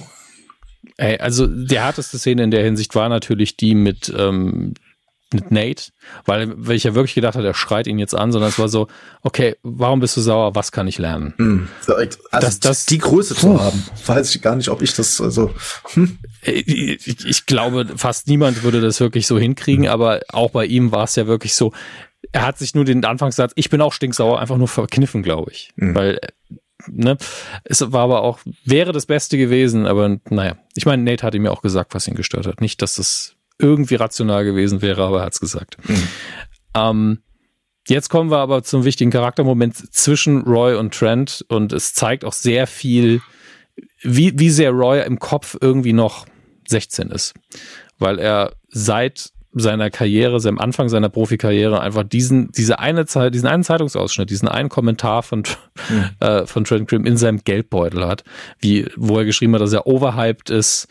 Ey, also die härteste Szene in der Hinsicht war natürlich die mit, ähm, mit Nate, weil, weil ich ja wirklich gedacht habe, er schreit ihn jetzt an, sondern es war so, okay, warum bist du sauer, was kann ich lernen? Mm, also das, das, die Größe zu haben, weiß ich gar nicht, ob ich das, also, hm. ich, ich, glaube, fast niemand würde das wirklich so hinkriegen, aber auch bei ihm war es ja wirklich so, er hat sich nur den Anfangssatz, ich bin auch stinksauer, einfach nur verkniffen, glaube ich, mhm. weil ne, es war aber auch, wäre das Beste gewesen, aber naja, ich meine, Nate hat ihm ja auch gesagt, was ihn gestört hat. Nicht, dass das irgendwie rational gewesen wäre, aber er hat es gesagt. Mhm. Ähm, jetzt kommen wir aber zum wichtigen Charaktermoment zwischen Roy und Trent und es zeigt auch sehr viel, wie, wie sehr Roy im Kopf irgendwie noch 16 ist. Weil er seit seiner Karriere, seinem Anfang seiner Profikarriere einfach diesen, diese eine Zeit, diesen einen Zeitungsausschnitt, diesen einen Kommentar von, mhm. äh, von Trent Grimm in seinem Geldbeutel hat, wie, wo er geschrieben hat, dass er overhyped ist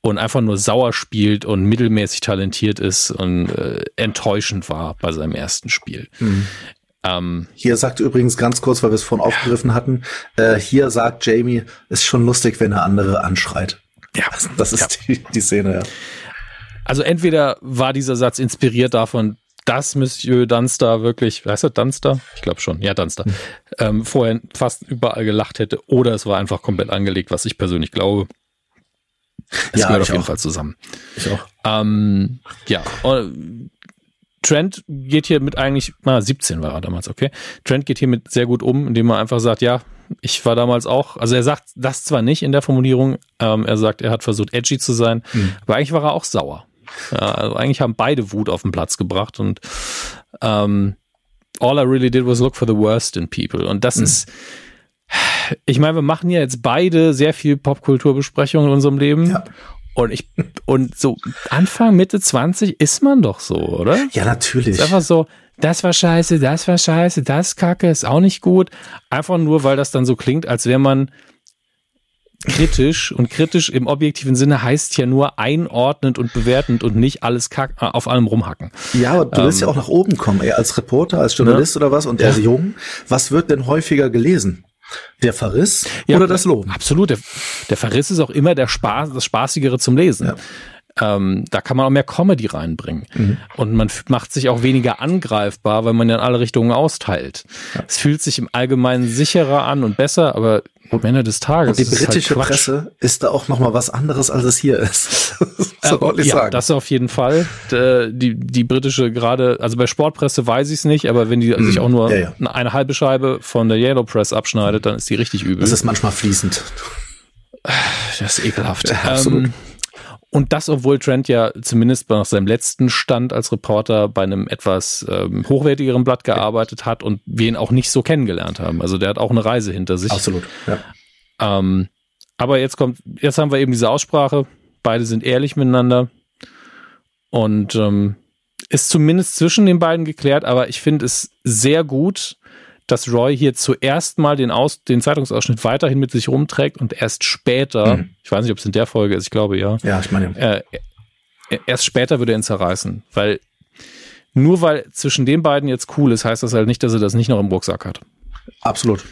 und einfach nur sauer spielt und mittelmäßig talentiert ist und äh, enttäuschend war bei seinem ersten Spiel. Mhm. Ähm, hier sagt übrigens ganz kurz, weil wir es vorhin ja. aufgegriffen hatten, äh, hier sagt Jamie, ist schon lustig, wenn er andere anschreit. Ja, das, das ist ja. Die, die Szene, ja. Also entweder war dieser Satz inspiriert davon, dass Monsieur Dunster wirklich, heißt er Dunster? Ich glaube schon, ja, Dunster, hm. ähm, vorher fast überall gelacht hätte, oder es war einfach komplett angelegt, was ich persönlich glaube. Es ja, gehört auf jeden auch. Fall zusammen. Ich auch. Ähm, ja, Trent geht hier mit eigentlich, na, 17 war er damals, okay. Trent geht hier mit sehr gut um, indem er einfach sagt, ja, ich war damals auch, also er sagt das zwar nicht in der Formulierung, ähm, er sagt, er hat versucht, edgy zu sein, mhm. aber eigentlich war er auch sauer. Ja, also eigentlich haben beide Wut auf den Platz gebracht und ähm, all I really did was look for the worst in people. Und das mhm. ist, ich meine, wir machen ja jetzt beide sehr viel Popkulturbesprechung in unserem Leben. Ja. Und ich, und so Anfang, Mitte 20 ist man doch so, oder? Ja, natürlich. Ist einfach so, das war scheiße, das war scheiße, das kacke, ist auch nicht gut. Einfach nur, weil das dann so klingt, als wäre man kritisch und kritisch im objektiven Sinne heißt ja nur einordnend und bewertend und nicht alles kack, äh, auf allem rumhacken. Ja, aber du willst ähm, ja auch nach oben kommen, ey, als Reporter, als Journalist ne? oder was und er ist jung. Was wird denn häufiger gelesen? Der Verriss ja, oder das Lob? Absolut. Der, der Verriss ist auch immer der Spaß, das Spaßigere zum Lesen. Ja. Ähm, da kann man auch mehr Comedy reinbringen. Mhm. Und man macht sich auch weniger angreifbar, weil man ja in alle Richtungen austeilt. Ja. Es fühlt sich im Allgemeinen sicherer an und besser, aber am Ende des Tages. Und die britische halt Presse ist da auch nochmal was anderes, als es hier ist. so äh, ja, sagen. das auf jeden Fall. Die, die britische gerade, also bei Sportpresse weiß ich es nicht, aber wenn die mm, sich auch nur ja, ja. eine halbe Scheibe von der Yellow Press abschneidet, dann ist die richtig übel. Das ist manchmal fließend. Das ist ekelhaft. Ja, absolut. Ähm, und das, obwohl Trent ja zumindest nach seinem letzten Stand als Reporter bei einem etwas ähm, hochwertigeren Blatt gearbeitet hat und wir ihn auch nicht so kennengelernt haben. Also der hat auch eine Reise hinter sich. Absolut. Ja. Ähm, aber jetzt kommt, jetzt haben wir eben diese Aussprache. Beide sind ehrlich miteinander und ähm, ist zumindest zwischen den beiden geklärt. Aber ich finde es sehr gut, dass Roy hier zuerst mal den, Aus, den Zeitungsausschnitt weiterhin mit sich rumträgt und erst später, mhm. ich weiß nicht, ob es in der Folge ist, ich glaube ja. Ja, ich meine. Äh, erst später würde er ihn zerreißen, weil nur weil zwischen den beiden jetzt cool ist, heißt das halt nicht, dass er das nicht noch im Rucksack hat. Absolut.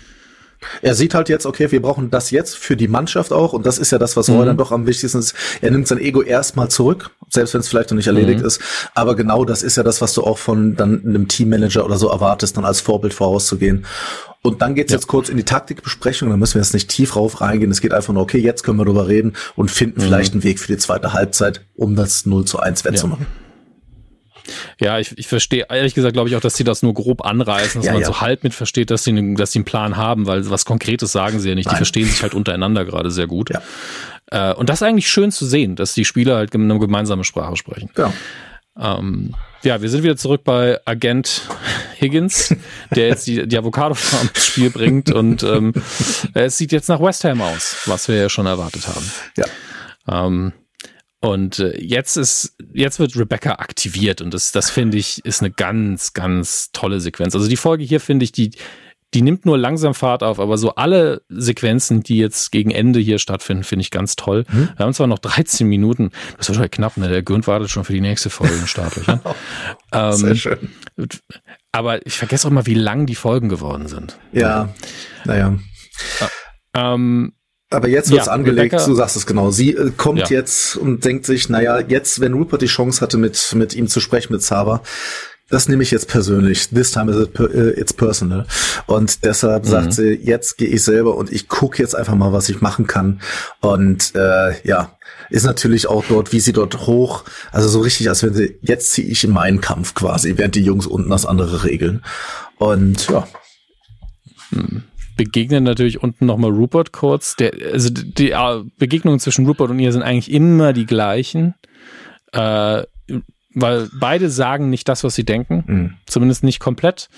Er sieht halt jetzt, okay, wir brauchen das jetzt für die Mannschaft auch und das ist ja das, was Roy mhm. dann doch am wichtigsten ist. Er nimmt sein Ego erstmal zurück, selbst wenn es vielleicht noch nicht erledigt mhm. ist. Aber genau das ist ja das, was du auch von dann einem Teammanager oder so erwartest, dann als Vorbild vorauszugehen. Und dann geht's ja. jetzt kurz in die Taktikbesprechung, da müssen wir jetzt nicht tief rauf reingehen. Es geht einfach nur, okay, jetzt können wir drüber reden und finden mhm. vielleicht einen Weg für die zweite Halbzeit, um das 0 zu 1 wettzumachen. Ja. Ja, ich, ich verstehe, ehrlich gesagt, glaube ich auch, dass sie das nur grob anreißen, dass ja, man ja. so halb mit versteht, dass sie, dass sie einen Plan haben, weil was Konkretes sagen sie ja nicht. Nein. Die verstehen sich halt untereinander gerade sehr gut. Ja. Äh, und das ist eigentlich schön zu sehen, dass die Spieler halt eine gemeinsame Sprache sprechen. Ja. Ähm, ja, wir sind wieder zurück bei Agent Higgins, der jetzt die, die Avocado-Farm ins Spiel bringt und ähm, es sieht jetzt nach West Ham aus, was wir ja schon erwartet haben. Ja. Ähm, und äh, jetzt ist, jetzt wird Rebecca aktiviert und das, das finde ich, ist eine ganz, ganz tolle Sequenz. Also die Folge hier finde ich, die, die nimmt nur langsam Fahrt auf, aber so alle Sequenzen, die jetzt gegen Ende hier stattfinden, finde ich ganz toll. Hm? Wir haben zwar noch 13 Minuten, das ist wahrscheinlich knapp, ne? Der Günd wartet schon für die nächste Folge in Startlöchern. ähm, Sehr schön. Aber ich vergesse auch mal, wie lang die Folgen geworden sind. Ja, naja. Ähm, aber jetzt wird's ja, angelegt, Rebecca, du sagst es genau. Sie äh, kommt ja. jetzt und denkt sich, naja, jetzt, wenn Rupert die Chance hatte, mit, mit ihm zu sprechen, mit Sava, das nehme ich jetzt persönlich. This time is it, uh, it's personal. Und deshalb mhm. sagt sie, jetzt gehe ich selber und ich gucke jetzt einfach mal, was ich machen kann. Und äh, ja, ist natürlich auch dort, wie sie dort hoch, also so richtig, als wenn sie, jetzt ziehe ich in meinen Kampf quasi, während die Jungs unten das andere regeln. Und ja. Mhm begegnen natürlich unten nochmal Rupert kurz. Der, also die Begegnungen zwischen Rupert und ihr sind eigentlich immer die gleichen. Äh, weil beide sagen nicht das, was sie denken. Mhm. Zumindest nicht komplett.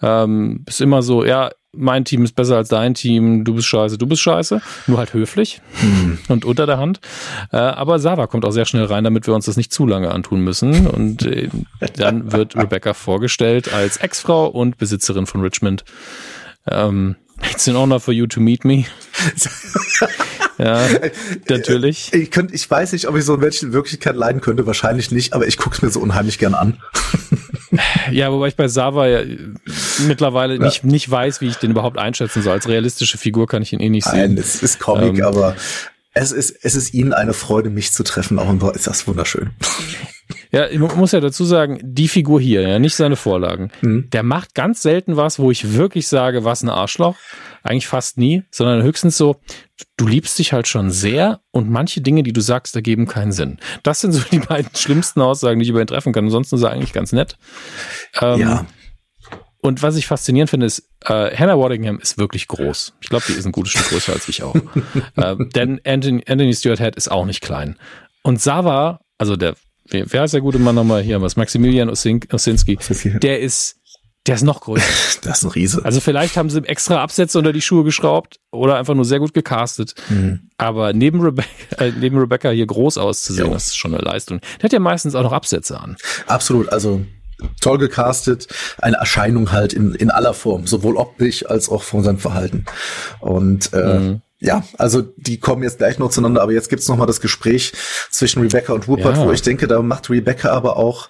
Ähm, ist immer so, ja, mein Team ist besser als dein Team, du bist scheiße, du bist scheiße. Nur halt höflich mhm. und unter der Hand. Äh, aber Sava kommt auch sehr schnell rein, damit wir uns das nicht zu lange antun müssen. Und äh, dann wird Rebecca vorgestellt als Ex-Frau und Besitzerin von Richmond. Ähm, It's an honor for you to meet me. ja, natürlich. Ich, könnte, ich weiß nicht, ob ich so einen Menschen in Wirklichkeit leiden könnte, wahrscheinlich nicht, aber ich gucke es mir so unheimlich gern an. ja, wobei ich bei Sava ja mittlerweile ja. nicht, nicht weiß, wie ich den überhaupt einschätzen soll. Als realistische Figur kann ich ihn eh nicht sehen. Nein, es ist Comic, ähm, aber es ist, es ist Ihnen eine Freude, mich zu treffen. Auch in ist das wunderschön. Ja, ich muss ja dazu sagen, die Figur hier, ja, nicht seine Vorlagen, mhm. der macht ganz selten was, wo ich wirklich sage, was ein Arschloch. Eigentlich fast nie, sondern höchstens so, du liebst dich halt schon sehr und manche Dinge, die du sagst, ergeben keinen Sinn. Das sind so die beiden schlimmsten Aussagen, die ich über ihn treffen kann. Ansonsten ist er eigentlich ganz nett. Ähm, ja. Und was ich faszinierend finde, ist, äh, Hannah Waddingham ist wirklich groß. Ich glaube, die ist ein gutes Stück größer als ich auch. äh, denn Anthony, Anthony Stewart Head ist auch nicht klein. Und Sava, also der wer ist der gute Mann nochmal hier? Was? Maximilian Osinski. Der ist, der ist noch größer. das ist ein Riese. Also vielleicht haben sie extra Absätze unter die Schuhe geschraubt oder einfach nur sehr gut gecastet. Mhm. Aber neben Rebecca, äh, neben Rebecca hier groß auszusehen, jo. das ist schon eine Leistung. Der hat ja meistens auch noch Absätze an. Absolut. Also toll gecastet, eine Erscheinung halt in, in aller Form, sowohl optisch als auch von seinem Verhalten. Und äh, mhm ja, also die kommen jetzt gleich noch zueinander, aber jetzt gibt's noch mal das Gespräch zwischen Rebecca und Rupert, ja. wo ich denke, da macht Rebecca aber auch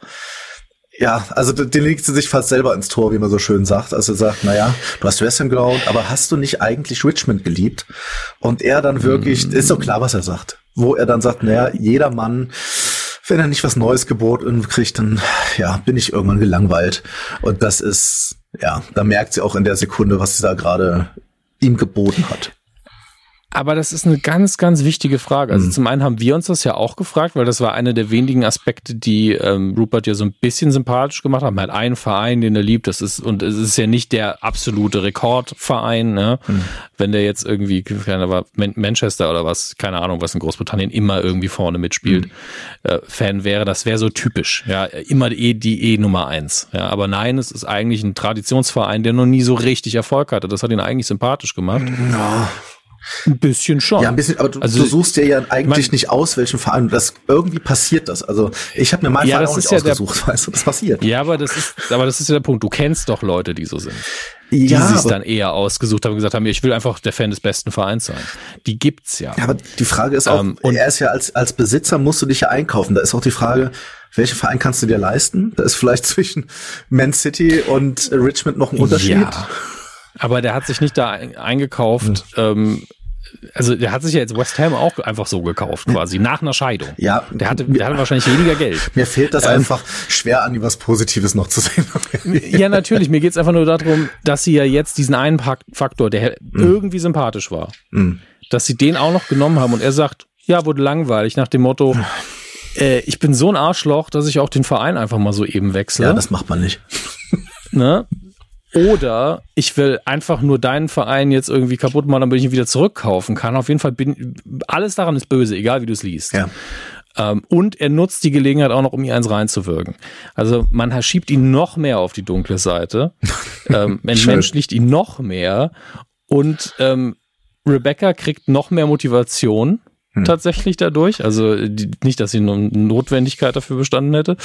ja, also den legt sie sich fast selber ins Tor, wie man so schön sagt. Also sagt, naja, du hast West Ham geglaubt, aber hast du nicht eigentlich Richmond geliebt? Und er dann wirklich, mm. ist so klar, was er sagt. Wo er dann sagt, naja, jeder Mann, wenn er nicht was Neues geboten kriegt, dann, ja, bin ich irgendwann gelangweilt. Und das ist, ja, da merkt sie auch in der Sekunde, was sie da gerade ihm geboten hat. Aber das ist eine ganz, ganz wichtige Frage. Also mhm. zum einen haben wir uns das ja auch gefragt, weil das war einer der wenigen Aspekte, die ähm, Rupert ja so ein bisschen sympathisch gemacht haben. Er hat einen Verein, den er liebt. Das ist, und es ist ja nicht der absolute Rekordverein, ne? Mhm. Wenn der jetzt irgendwie, keine Ahnung, Manchester oder was, keine Ahnung, was in Großbritannien immer irgendwie vorne mitspielt, mhm. äh, Fan wäre, das wäre so typisch. Ja, immer die, die E Nummer eins. Ja, aber nein, es ist eigentlich ein Traditionsverein, der noch nie so richtig Erfolg hatte. Das hat ihn eigentlich sympathisch gemacht. Ja. Ein bisschen schon. Ja, ein bisschen, aber du, also, du suchst dir ja eigentlich mein, nicht aus, welchen Verein. Das irgendwie passiert das. Also ich habe mir meinen ja, Verein auch nicht ja ausgesucht, der, weißt du, das passiert. Ja, aber das ist, aber das ist ja der Punkt. Du kennst doch Leute, die so sind. Die ja, sich dann eher ausgesucht haben und gesagt haben, ich will einfach der Fan des besten Vereins sein. Die gibt's ja. Ja, aber die Frage ist auch, ähm, und er ist ja als, als Besitzer musst du dich ja einkaufen. Da ist auch die Frage, welchen Verein kannst du dir leisten? Da ist vielleicht zwischen Man City und Richmond noch ein Unterschied. Ja. Aber der hat sich nicht da eingekauft, hm. ähm, also der hat sich ja jetzt West Ham auch einfach so gekauft, quasi, nach einer Scheidung. Ja. Der hatte, der hatte wahrscheinlich weniger Geld. Mir fehlt das ähm, einfach schwer an, was Positives noch zu sehen. ja, natürlich. Mir geht's einfach nur darum, dass sie ja jetzt diesen einen Faktor, der mm. irgendwie sympathisch war, mm. dass sie den auch noch genommen haben und er sagt, ja, wurde langweilig, nach dem Motto, äh, ich bin so ein Arschloch, dass ich auch den Verein einfach mal so eben wechsle. Ja, das macht man nicht. Ne? Oder ich will einfach nur deinen Verein jetzt irgendwie kaputt machen, damit ich ihn wieder zurückkaufen kann. Auf jeden Fall bin alles daran ist böse, egal wie du es liest. Ja. Ähm, und er nutzt die Gelegenheit auch noch, um ihr eins reinzuwirken. Also man schiebt ihn noch mehr auf die dunkle Seite. ähm, entmenschlicht ihn noch mehr. Und ähm, Rebecca kriegt noch mehr Motivation hm. tatsächlich dadurch. Also die, nicht, dass sie eine Notwendigkeit dafür bestanden hätte.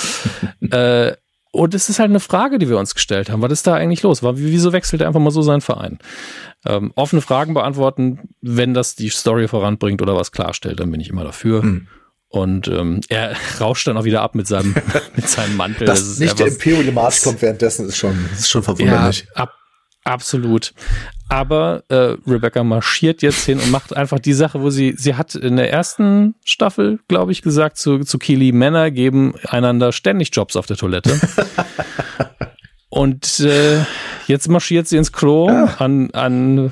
äh, und es ist halt eine Frage, die wir uns gestellt haben. Was ist da eigentlich los? Wieso wechselt er einfach mal so seinen Verein? Ähm, offene Fragen beantworten, wenn das die Story voranbringt oder was klarstellt, dann bin ich immer dafür. Hm. Und ähm, er rauscht dann auch wieder ab mit seinem, mit seinem Mantel. Dass das nicht der Imperial March kommt währenddessen, ist schon, ist schon verwunderlich. Ja, ab, absolut. Aber äh, Rebecca marschiert jetzt hin und macht einfach die Sache, wo sie, sie hat in der ersten Staffel, glaube ich, gesagt zu, zu Keely, Männer geben einander ständig Jobs auf der Toilette. und äh, jetzt marschiert sie ins Klo ja. an, an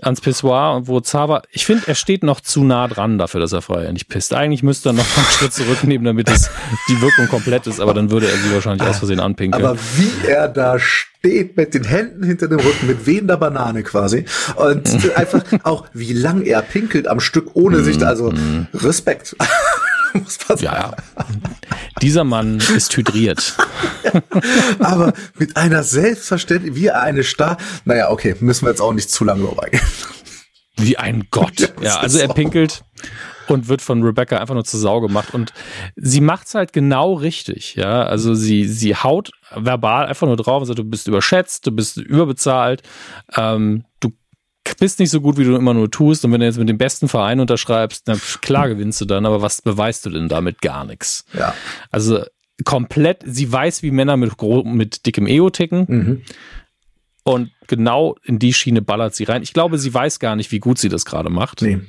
ans Pissoir wo Zava, ich finde, er steht noch zu nah dran dafür, dass er vorher nicht pisst. Eigentlich müsste er noch einen Schritt zurücknehmen, damit es die Wirkung komplett ist, aber dann würde er sie wahrscheinlich aus Versehen anpinkeln. Aber wie er da steht mit den Händen hinter dem Rücken, mit wehender Banane quasi und einfach auch, wie lang er pinkelt am Stück, ohne sich also mhm. Respekt. muss sagen. Ja, dieser Mann ist hydriert. aber mit einer Selbstverständlichkeit, wie eine Star. Naja, okay, müssen wir jetzt auch nicht zu lange drauf eingehen. Wie ein Gott. Ja, also er pinkelt und wird von Rebecca einfach nur zur Sau gemacht. Und sie macht's halt genau richtig. Ja, also sie, sie haut verbal einfach nur drauf und sagt, du bist überschätzt, du bist überbezahlt, ähm, du bist nicht so gut, wie du immer nur tust. Und wenn du jetzt mit dem besten Verein unterschreibst, dann klar gewinnst du dann, aber was beweist du denn damit? Gar nichts. Ja. Also komplett, sie weiß, wie Männer mit, mit dickem Ego ticken. Mhm. Und genau in die Schiene ballert sie rein. Ich glaube, sie weiß gar nicht, wie gut sie das gerade macht. Nee.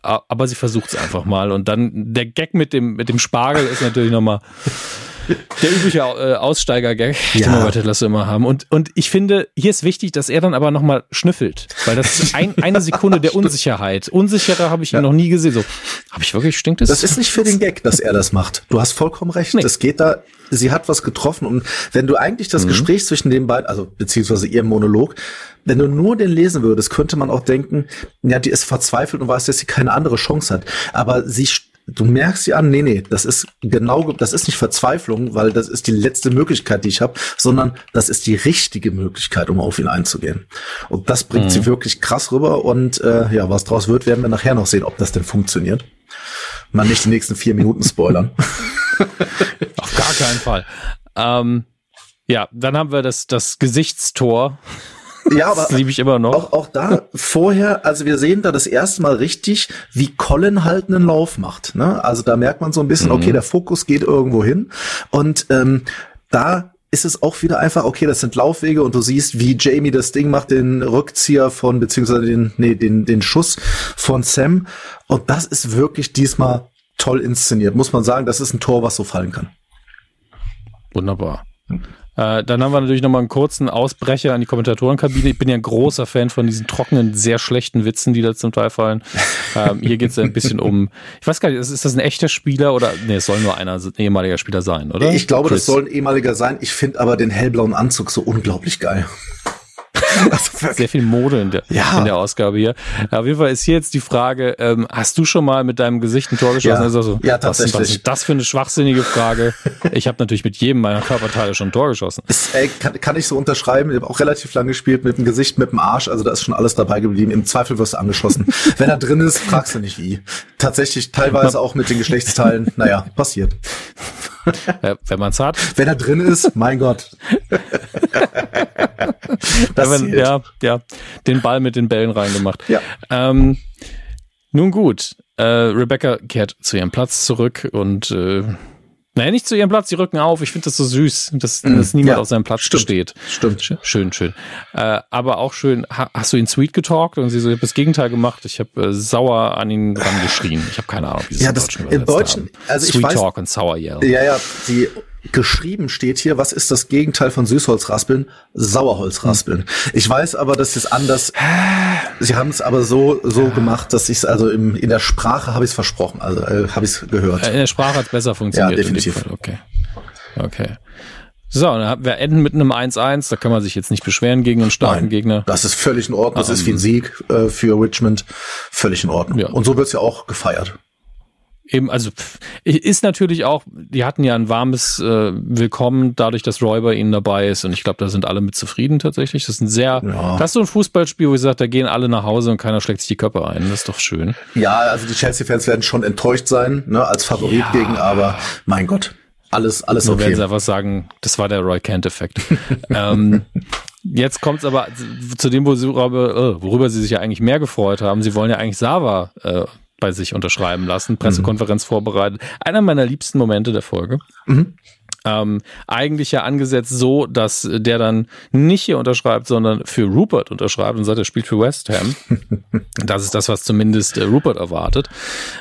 Aber sie versucht es einfach mal. Und dann der Gag mit dem, mit dem Spargel ist natürlich nochmal der übliche äh, Aussteiger-Gag, ja. den wir bei Ted immer haben. Und, und ich finde, hier ist wichtig, dass er dann aber nochmal schnüffelt. Weil das ist ein, eine Sekunde der Unsicherheit. Unsicherer habe ich ihn noch nie gesehen. So, habe ich wirklich, stinkt es? Das ist nicht für den Gag, dass er das macht. Du hast vollkommen recht. Nee. Das geht da, sie hat was getroffen. Und wenn du eigentlich das mhm. Gespräch zwischen den beiden, also beziehungsweise ihrem Monolog, wenn du nur den lesen würdest, könnte man auch denken, ja, die ist verzweifelt und weiß, dass sie keine andere Chance hat. Aber sie du merkst sie an, nee, nee, das ist genau, das ist nicht Verzweiflung, weil das ist die letzte Möglichkeit, die ich habe, sondern das ist die richtige Möglichkeit, um auf ihn einzugehen. Und das bringt mhm. sie wirklich krass rüber und äh, ja, was draus wird, werden wir nachher noch sehen, ob das denn funktioniert. Mal nicht die nächsten vier Minuten spoilern. Auf gar keinen Fall. Ähm, ja, dann haben wir das, das Gesichtstor ja, aber das liebe ich immer noch. Auch, auch da vorher, also wir sehen da das erste Mal richtig, wie Colin halt einen Lauf macht. Ne? Also da merkt man so ein bisschen, mhm. okay, der Fokus geht irgendwo hin. Und ähm, da ist es auch wieder einfach, okay, das sind Laufwege und du siehst, wie Jamie das Ding macht, den Rückzieher von, beziehungsweise den, nee, den, den Schuss von Sam. Und das ist wirklich diesmal toll inszeniert, muss man sagen. Das ist ein Tor, was so fallen kann. Wunderbar. Äh, dann haben wir natürlich nochmal einen kurzen Ausbrecher an die Kommentatorenkabine. Ich bin ja ein großer Fan von diesen trockenen, sehr schlechten Witzen, die da zum Teil fallen. Ähm, hier geht es ein bisschen um, ich weiß gar nicht, ist, ist das ein echter Spieler oder, nee, es soll nur einer ein ehemaliger Spieler sein, oder? Ich glaube, Chris. das soll ein ehemaliger sein. Ich finde aber den hellblauen Anzug so unglaublich geil. Sehr viel Mode in der, ja. in der Ausgabe hier. Auf jeden Fall ist hier jetzt die Frage, ähm, hast du schon mal mit deinem Gesicht ein Tor geschossen? Ja, also, ja tatsächlich. Was, was ist das für eine schwachsinnige Frage? Ich habe natürlich mit jedem meiner Körperteile schon ein Tor geschossen. Ist, ey, kann, kann ich so unterschreiben. Ich habe auch relativ lange gespielt mit dem Gesicht, mit dem Arsch. Also da ist schon alles dabei geblieben. Im Zweifel wirst du angeschossen. Wenn er drin ist, fragst du nicht wie. Tatsächlich teilweise auch mit den Geschlechtsteilen. Naja, passiert. Wenn man es hat. Wenn er drin ist, mein Gott. Wenn, ja, ja, den Ball mit den Bällen reingemacht. Ja. Ähm, nun gut, äh, Rebecca kehrt zu ihrem Platz zurück und äh, Naja, nicht zu ihrem Platz, die rücken auf. Ich finde das so süß, dass, mm, dass niemand ja, auf seinem Platz stimmt, steht. Stimmt. Schön, schön. Äh, aber auch schön, ha, hast du ihn sweet getalkt? Und sie so, ich habe das Gegenteil gemacht. Ich habe äh, sauer an ihn rangeschrien. Ich habe keine Ahnung, wie sie ja, das im Deutschen, haben. also sweet ich weiß, Talk und Sour Yell. Ja, ja, die geschrieben steht hier, was ist das Gegenteil von Süßholzraspeln? Sauerholzraspeln. Ich weiß aber, dass es anders. Sie haben es aber so so gemacht, dass ich es also im, in der Sprache habe ich es versprochen, also äh, habe ich es gehört. In der Sprache hat es besser funktioniert. Ja, definitiv. Okay. Okay. So, dann wir enden mit einem 1-1, da kann man sich jetzt nicht beschweren gegen einen starken Nein, Gegner. Das ist völlig in Ordnung, das um, ist wie ein ähm. Sieg äh, für Richmond, völlig in Ordnung. Ja. Und so wird's ja auch gefeiert eben, also ist natürlich auch, die hatten ja ein warmes äh, Willkommen, dadurch, dass Roy bei ihnen dabei ist. Und ich glaube, da sind alle mit zufrieden tatsächlich. Das ist ein sehr, ja. das ist so ein Fußballspiel, wo ich sage, da gehen alle nach Hause und keiner schlägt sich die Köpfe ein. Das ist doch schön. Ja, also die Chelsea-Fans werden schon enttäuscht sein, ne, als Favorit ja. gegen, aber mein Gott. Alles, alles Nur okay. werden sie einfach sagen, das war der Roy Kent-Effekt. ähm, jetzt kommt's aber zu dem, worüber, äh, worüber sie sich ja eigentlich mehr gefreut haben. Sie wollen ja eigentlich Sava äh, bei sich unterschreiben lassen, Pressekonferenz mhm. vorbereitet. Einer meiner liebsten Momente der Folge. Mhm. Ähm, eigentlich ja angesetzt so, dass der dann nicht hier unterschreibt, sondern für Rupert unterschreibt und sagt, er spielt für West Ham. das ist das, was zumindest äh, Rupert erwartet.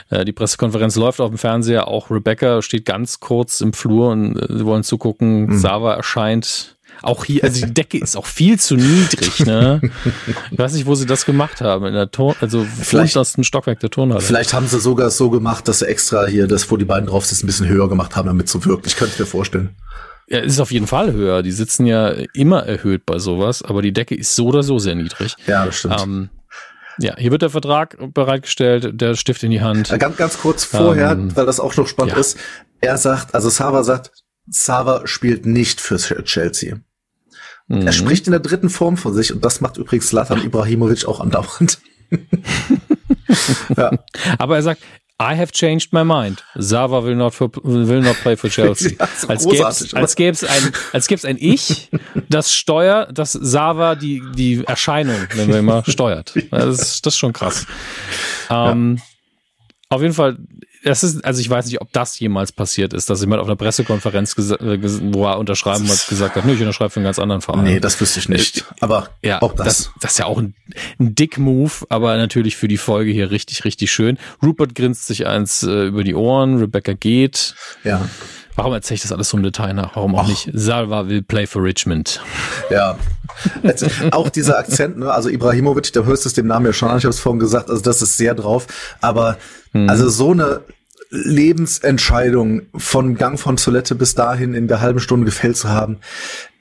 Äh, die Pressekonferenz läuft auf dem Fernseher, auch Rebecca steht ganz kurz im Flur und äh, sie wollen zugucken. Mhm. Sava erscheint auch hier, also die Decke ist auch viel zu niedrig, ne? Ich weiß nicht, wo sie das gemacht haben. In der Ton, also vielleicht das ein Stockwerk der Turnhalle. Vielleicht haben sie sogar so gemacht, dass sie extra hier das, wo die beiden drauf sitzen, ein bisschen höher gemacht haben, damit so wirkt. Ich könnte es mir vorstellen. Ja, ist auf jeden Fall höher. Die sitzen ja immer erhöht bei sowas, aber die Decke ist so oder so sehr niedrig. Ja, das stimmt. Ähm, ja, hier wird der Vertrag bereitgestellt, der Stift in die Hand. Ganz, ganz kurz vorher, ähm, weil das auch noch spannend ja. ist. Er sagt, also Sava sagt, Sava spielt nicht für Chelsea. Mhm. Er spricht in der dritten Form von sich und das macht übrigens Slatan Ibrahimovic auch andauernd. ja. Aber er sagt, I have changed my mind. Sava will not, for, will not play for Chelsea. ja, als gäbe es als gäb's ein, als gäb's ein Ich, das steuert, das Sava die, die Erscheinung, wenn wir immer, steuert. Das ist, das ist schon krass. Ähm, ja. Auf jeden Fall das ist, also ich weiß nicht, ob das jemals passiert ist, dass jemand auf einer Pressekonferenz, äh, wo er unterschreiben hat, gesagt hat, nö, ich unterschreibe für einen ganz anderen Verein. Nee, das wüsste ich nicht. Aber ja, auch das. das. Das ist ja auch ein, ein Dick-Move, aber natürlich für die Folge hier richtig, richtig schön. Rupert grinst sich eins äh, über die Ohren, Rebecca geht. Ja. Warum erzähle ich das alles so im Detail nach? Warum auch Ach. nicht? Salva will play for Richmond. Ja. Jetzt, auch dieser Akzent, ne? also Ibrahimovic, da hörst du es dem Namen ja schon an, ich habe es vorhin gesagt, also das ist sehr drauf. Aber hm. also so eine Lebensentscheidung von Gang von Toilette bis dahin in der halben Stunde gefällt zu haben.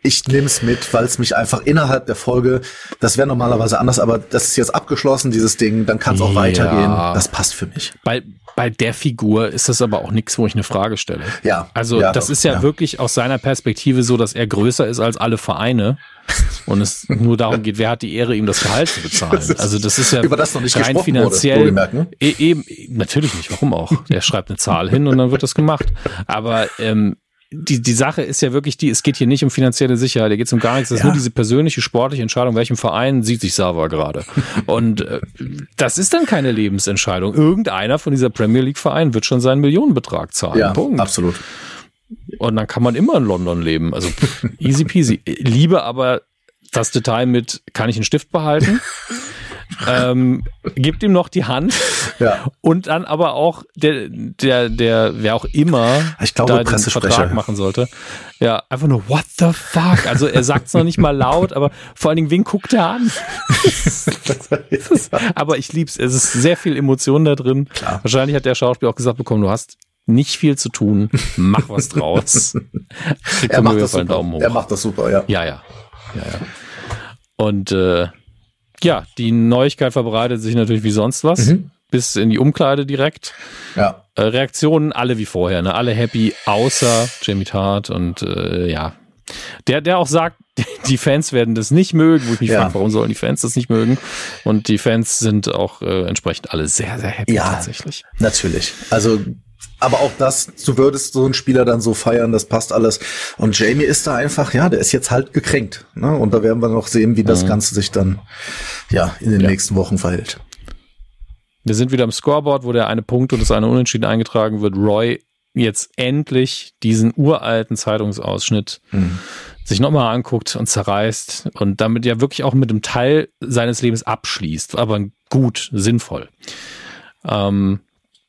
Ich nehme es mit, weil es mich einfach innerhalb der Folge, das wäre normalerweise anders, aber das ist jetzt abgeschlossen, dieses Ding, dann kann es auch ja. weitergehen. Das passt für mich. Bei, bei der Figur ist das aber auch nichts, wo ich eine Frage stelle. Ja. Also ja, das doch, ist ja, ja, wirklich aus seiner Perspektive so, dass er größer ist als alle Vereine und es nur darum geht, wer hat die Ehre, ihm das Gehalt zu bezahlen. Also das ist ja über das noch nicht rein finanziell. Wurde, ne? e eben, natürlich nicht. Warum auch? Er schreibt eine Zahl hin und dann wird das gemacht. Aber ähm, die, die Sache ist ja wirklich die, es geht hier nicht um finanzielle Sicherheit, hier geht es um gar nichts, das ja. ist nur diese persönliche sportliche Entscheidung, welchem Verein sieht sich Sava gerade. Und äh, das ist dann keine Lebensentscheidung. Irgendeiner von dieser Premier League Verein wird schon seinen Millionenbetrag zahlen. Ja, Punkt. absolut. Und dann kann man immer in London leben. Also easy peasy. Liebe aber das Detail mit, kann ich einen Stift behalten? ähm, gibt ihm noch die Hand ja. und dann aber auch der, der, der, wer auch immer ich glaube, da den Vertrag machen sollte. Ja, einfach nur, what the fuck? Also er sagt es noch nicht mal laut, aber vor allen Dingen, wen guckt er an? aber ich lieb's. Es ist sehr viel Emotion da drin. Klar. Wahrscheinlich hat der Schauspieler auch gesagt bekommen, du hast nicht viel zu tun, mach was draus. er macht das super. Er macht das super, ja. Ja, ja. ja, ja. Und äh, ja, die Neuigkeit verbreitet sich natürlich wie sonst was. Mhm. Bis in die Umkleide direkt. Ja. Äh, Reaktionen alle wie vorher, ne? Alle happy, außer Jamie Tart und äh, ja. Der, der auch sagt, die Fans werden das nicht mögen, wo ich mich ja. frage, warum sollen die Fans das nicht mögen? Und die Fans sind auch äh, entsprechend alle sehr, sehr happy ja, tatsächlich. Natürlich. Also aber auch das, du würdest so einen Spieler dann so feiern, das passt alles. Und Jamie ist da einfach, ja, der ist jetzt halt gekränkt. Ne? Und da werden wir noch sehen, wie das mhm. Ganze sich dann ja in den ja. nächsten Wochen verhält. Wir sind wieder am Scoreboard, wo der eine Punkt und das eine Unentschieden eingetragen wird. Roy jetzt endlich diesen uralten Zeitungsausschnitt mhm. sich nochmal anguckt und zerreißt und damit ja wirklich auch mit einem Teil seines Lebens abschließt, aber gut, sinnvoll. Ähm,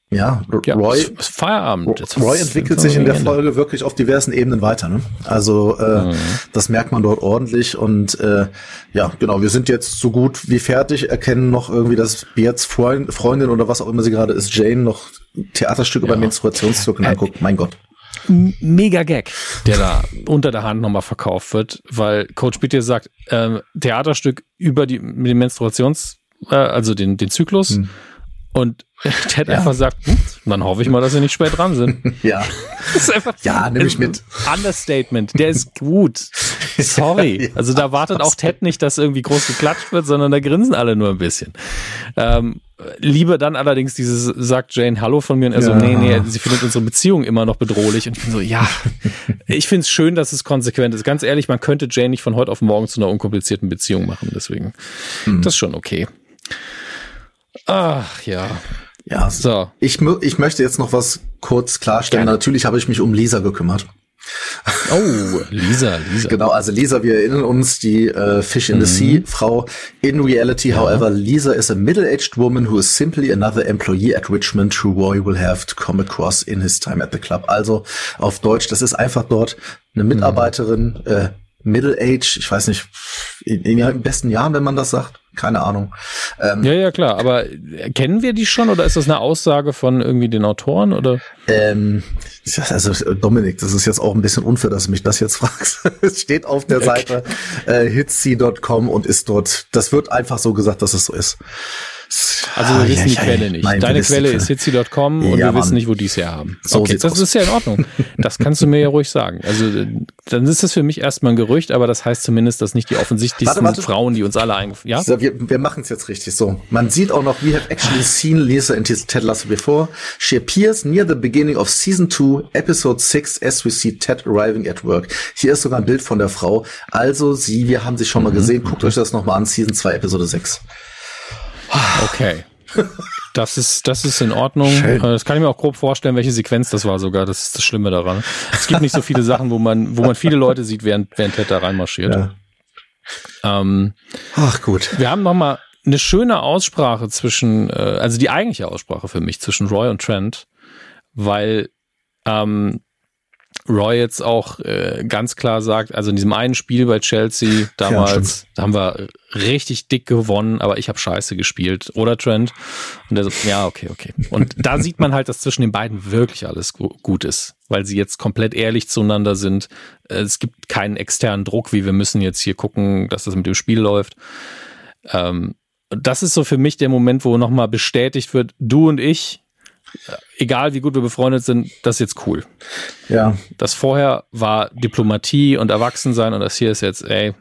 ja, Roy, ja, Feierabend. Roy entwickelt sich in der Folge wirklich auf diversen Ebenen weiter. Ne? Also äh, mhm. das merkt man dort ordentlich und äh, ja, genau. Wir sind jetzt so gut wie fertig, erkennen noch irgendwie, dass Beards Freund, Freundin oder was auch immer sie gerade ist, Jane noch Theaterstücke ja. beim Menstruationszirkel äh, anguckt. Mein Gott. Mega Gag, der da unter der Hand nochmal verkauft wird, weil Coach Bitte sagt, äh, Theaterstück über die mit dem Menstruations, äh, also den den Zyklus. Mhm und Ted ja. einfach sagt, hm, dann hoffe ich mal, dass sie nicht spät dran sind. ja. Das ist einfach, ja, nehme ich mit. Understatement. Der ist gut. Sorry. also da wartet auch Ted nicht, dass irgendwie groß geklatscht wird, sondern da grinsen alle nur ein bisschen. Ähm, liebe dann allerdings dieses, sagt Jane Hallo von mir und er ja. so, nee, nee, sie findet unsere Beziehung immer noch bedrohlich. Und ich bin so, ja, ich finde es schön, dass es konsequent ist. Ganz ehrlich, man könnte Jane nicht von heute auf morgen zu einer unkomplizierten Beziehung machen. Deswegen, hm. das ist schon okay. Ach ja. Ja, so. Ich, ich möchte jetzt noch was kurz klarstellen. Gerne. Natürlich habe ich mich um Lisa gekümmert. Oh, Lisa, Lisa. Genau, also Lisa, wir erinnern uns, die äh, Fish in mhm. the Sea Frau. In reality, ja. however, Lisa is a middle-aged woman who is simply another employee at Richmond who Roy will have to come across in his time at the club. Also auf Deutsch, das ist einfach dort eine Mitarbeiterin, mhm. äh, Middle Age, ich weiß nicht, in, in den besten Jahren, wenn man das sagt keine Ahnung. Ähm, ja, ja, klar. Aber kennen wir die schon oder ist das eine Aussage von irgendwie den Autoren oder? Ähm, also Dominik, das ist jetzt auch ein bisschen unfair, dass du mich das jetzt fragst. es steht auf der Seite äh, hitsy.com und ist dort. Das wird einfach so gesagt, dass es so ist. Also wir ah, wissen ja, die ja, Quelle nicht. Nein, Deine Quelle ist hitzi.com und wir Mann. wissen nicht, wo die es her haben. So okay, das aus. ist ja in Ordnung. Das kannst du mir ja ruhig sagen. Also dann ist das für mich erstmal ein Gerücht, aber das heißt zumindest, dass nicht die offensichtlichsten warte, warte. Frauen, die uns alle eingefallen ja? So, wir wir machen es jetzt richtig so. Man sieht auch noch, we have actually seen Lisa in Ted Lasso before. She appears near the beginning of season 2, episode 6, as we see Ted arriving at work. Hier ist sogar ein Bild von der Frau. Also sie, wir haben sie schon mal mhm. gesehen. Guckt euch das nochmal an, Season 2, Episode 6. Okay. Das ist, das ist in Ordnung. Schön. Äh, das kann ich mir auch grob vorstellen, welche Sequenz das war sogar. Das ist das Schlimme daran. Es gibt nicht so viele Sachen, wo man, wo man viele Leute sieht, während, während Ted da reinmarschiert. Ja. Ähm, Ach gut. Wir haben noch mal eine schöne Aussprache zwischen, äh, also die eigentliche Aussprache für mich zwischen Roy und Trent, weil ähm, Roy jetzt auch äh, ganz klar sagt, also in diesem einen Spiel bei Chelsea damals, ja, da haben wir richtig dick gewonnen, aber ich habe scheiße gespielt, oder Trent? Und der so, ja, okay, okay. Und da sieht man halt, dass zwischen den beiden wirklich alles gu gut ist, weil sie jetzt komplett ehrlich zueinander sind. Es gibt keinen externen Druck, wie wir müssen jetzt hier gucken, dass das mit dem Spiel läuft. Ähm, das ist so für mich der Moment, wo nochmal bestätigt wird, du und ich, egal wie gut wir befreundet sind, das ist jetzt cool. Ja. Das vorher war Diplomatie und Erwachsensein und das hier ist jetzt, ey,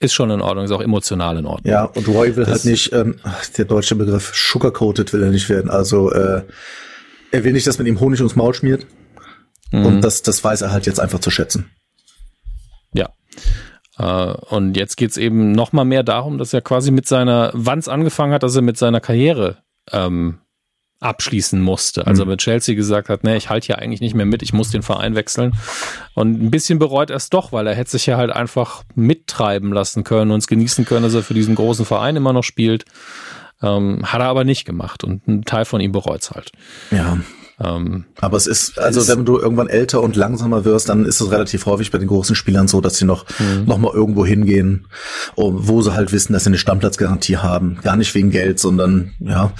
ist schon in Ordnung, ist auch emotional in Ordnung. Ja, und Roy will das halt nicht, ähm, der deutsche Begriff sugarcoated will er nicht werden. Also äh, er will nicht, dass man ihm Honig ums Maul schmiert. Mhm. Und das, das weiß er halt jetzt einfach zu schätzen. Ja. Äh, und jetzt geht's eben noch mal mehr darum, dass er quasi mit seiner, wann es angefangen hat, dass er mit seiner Karriere ähm, abschließen musste. Also mhm. mit Chelsea gesagt hat, ne, ich halte hier eigentlich nicht mehr mit, ich muss den Verein wechseln. Und ein bisschen bereut er es doch, weil er hätte sich ja halt einfach mittreiben lassen können und es genießen können, dass er für diesen großen Verein immer noch spielt. Ähm, hat er aber nicht gemacht und ein Teil von ihm bereut es halt. Ja. Ähm, aber es ist, also wenn du irgendwann älter und langsamer wirst, dann ist es relativ häufig bei den großen Spielern so, dass sie noch, mhm. noch mal irgendwo hingehen, wo sie halt wissen, dass sie eine Stammplatzgarantie haben. Gar nicht wegen Geld, sondern, ja,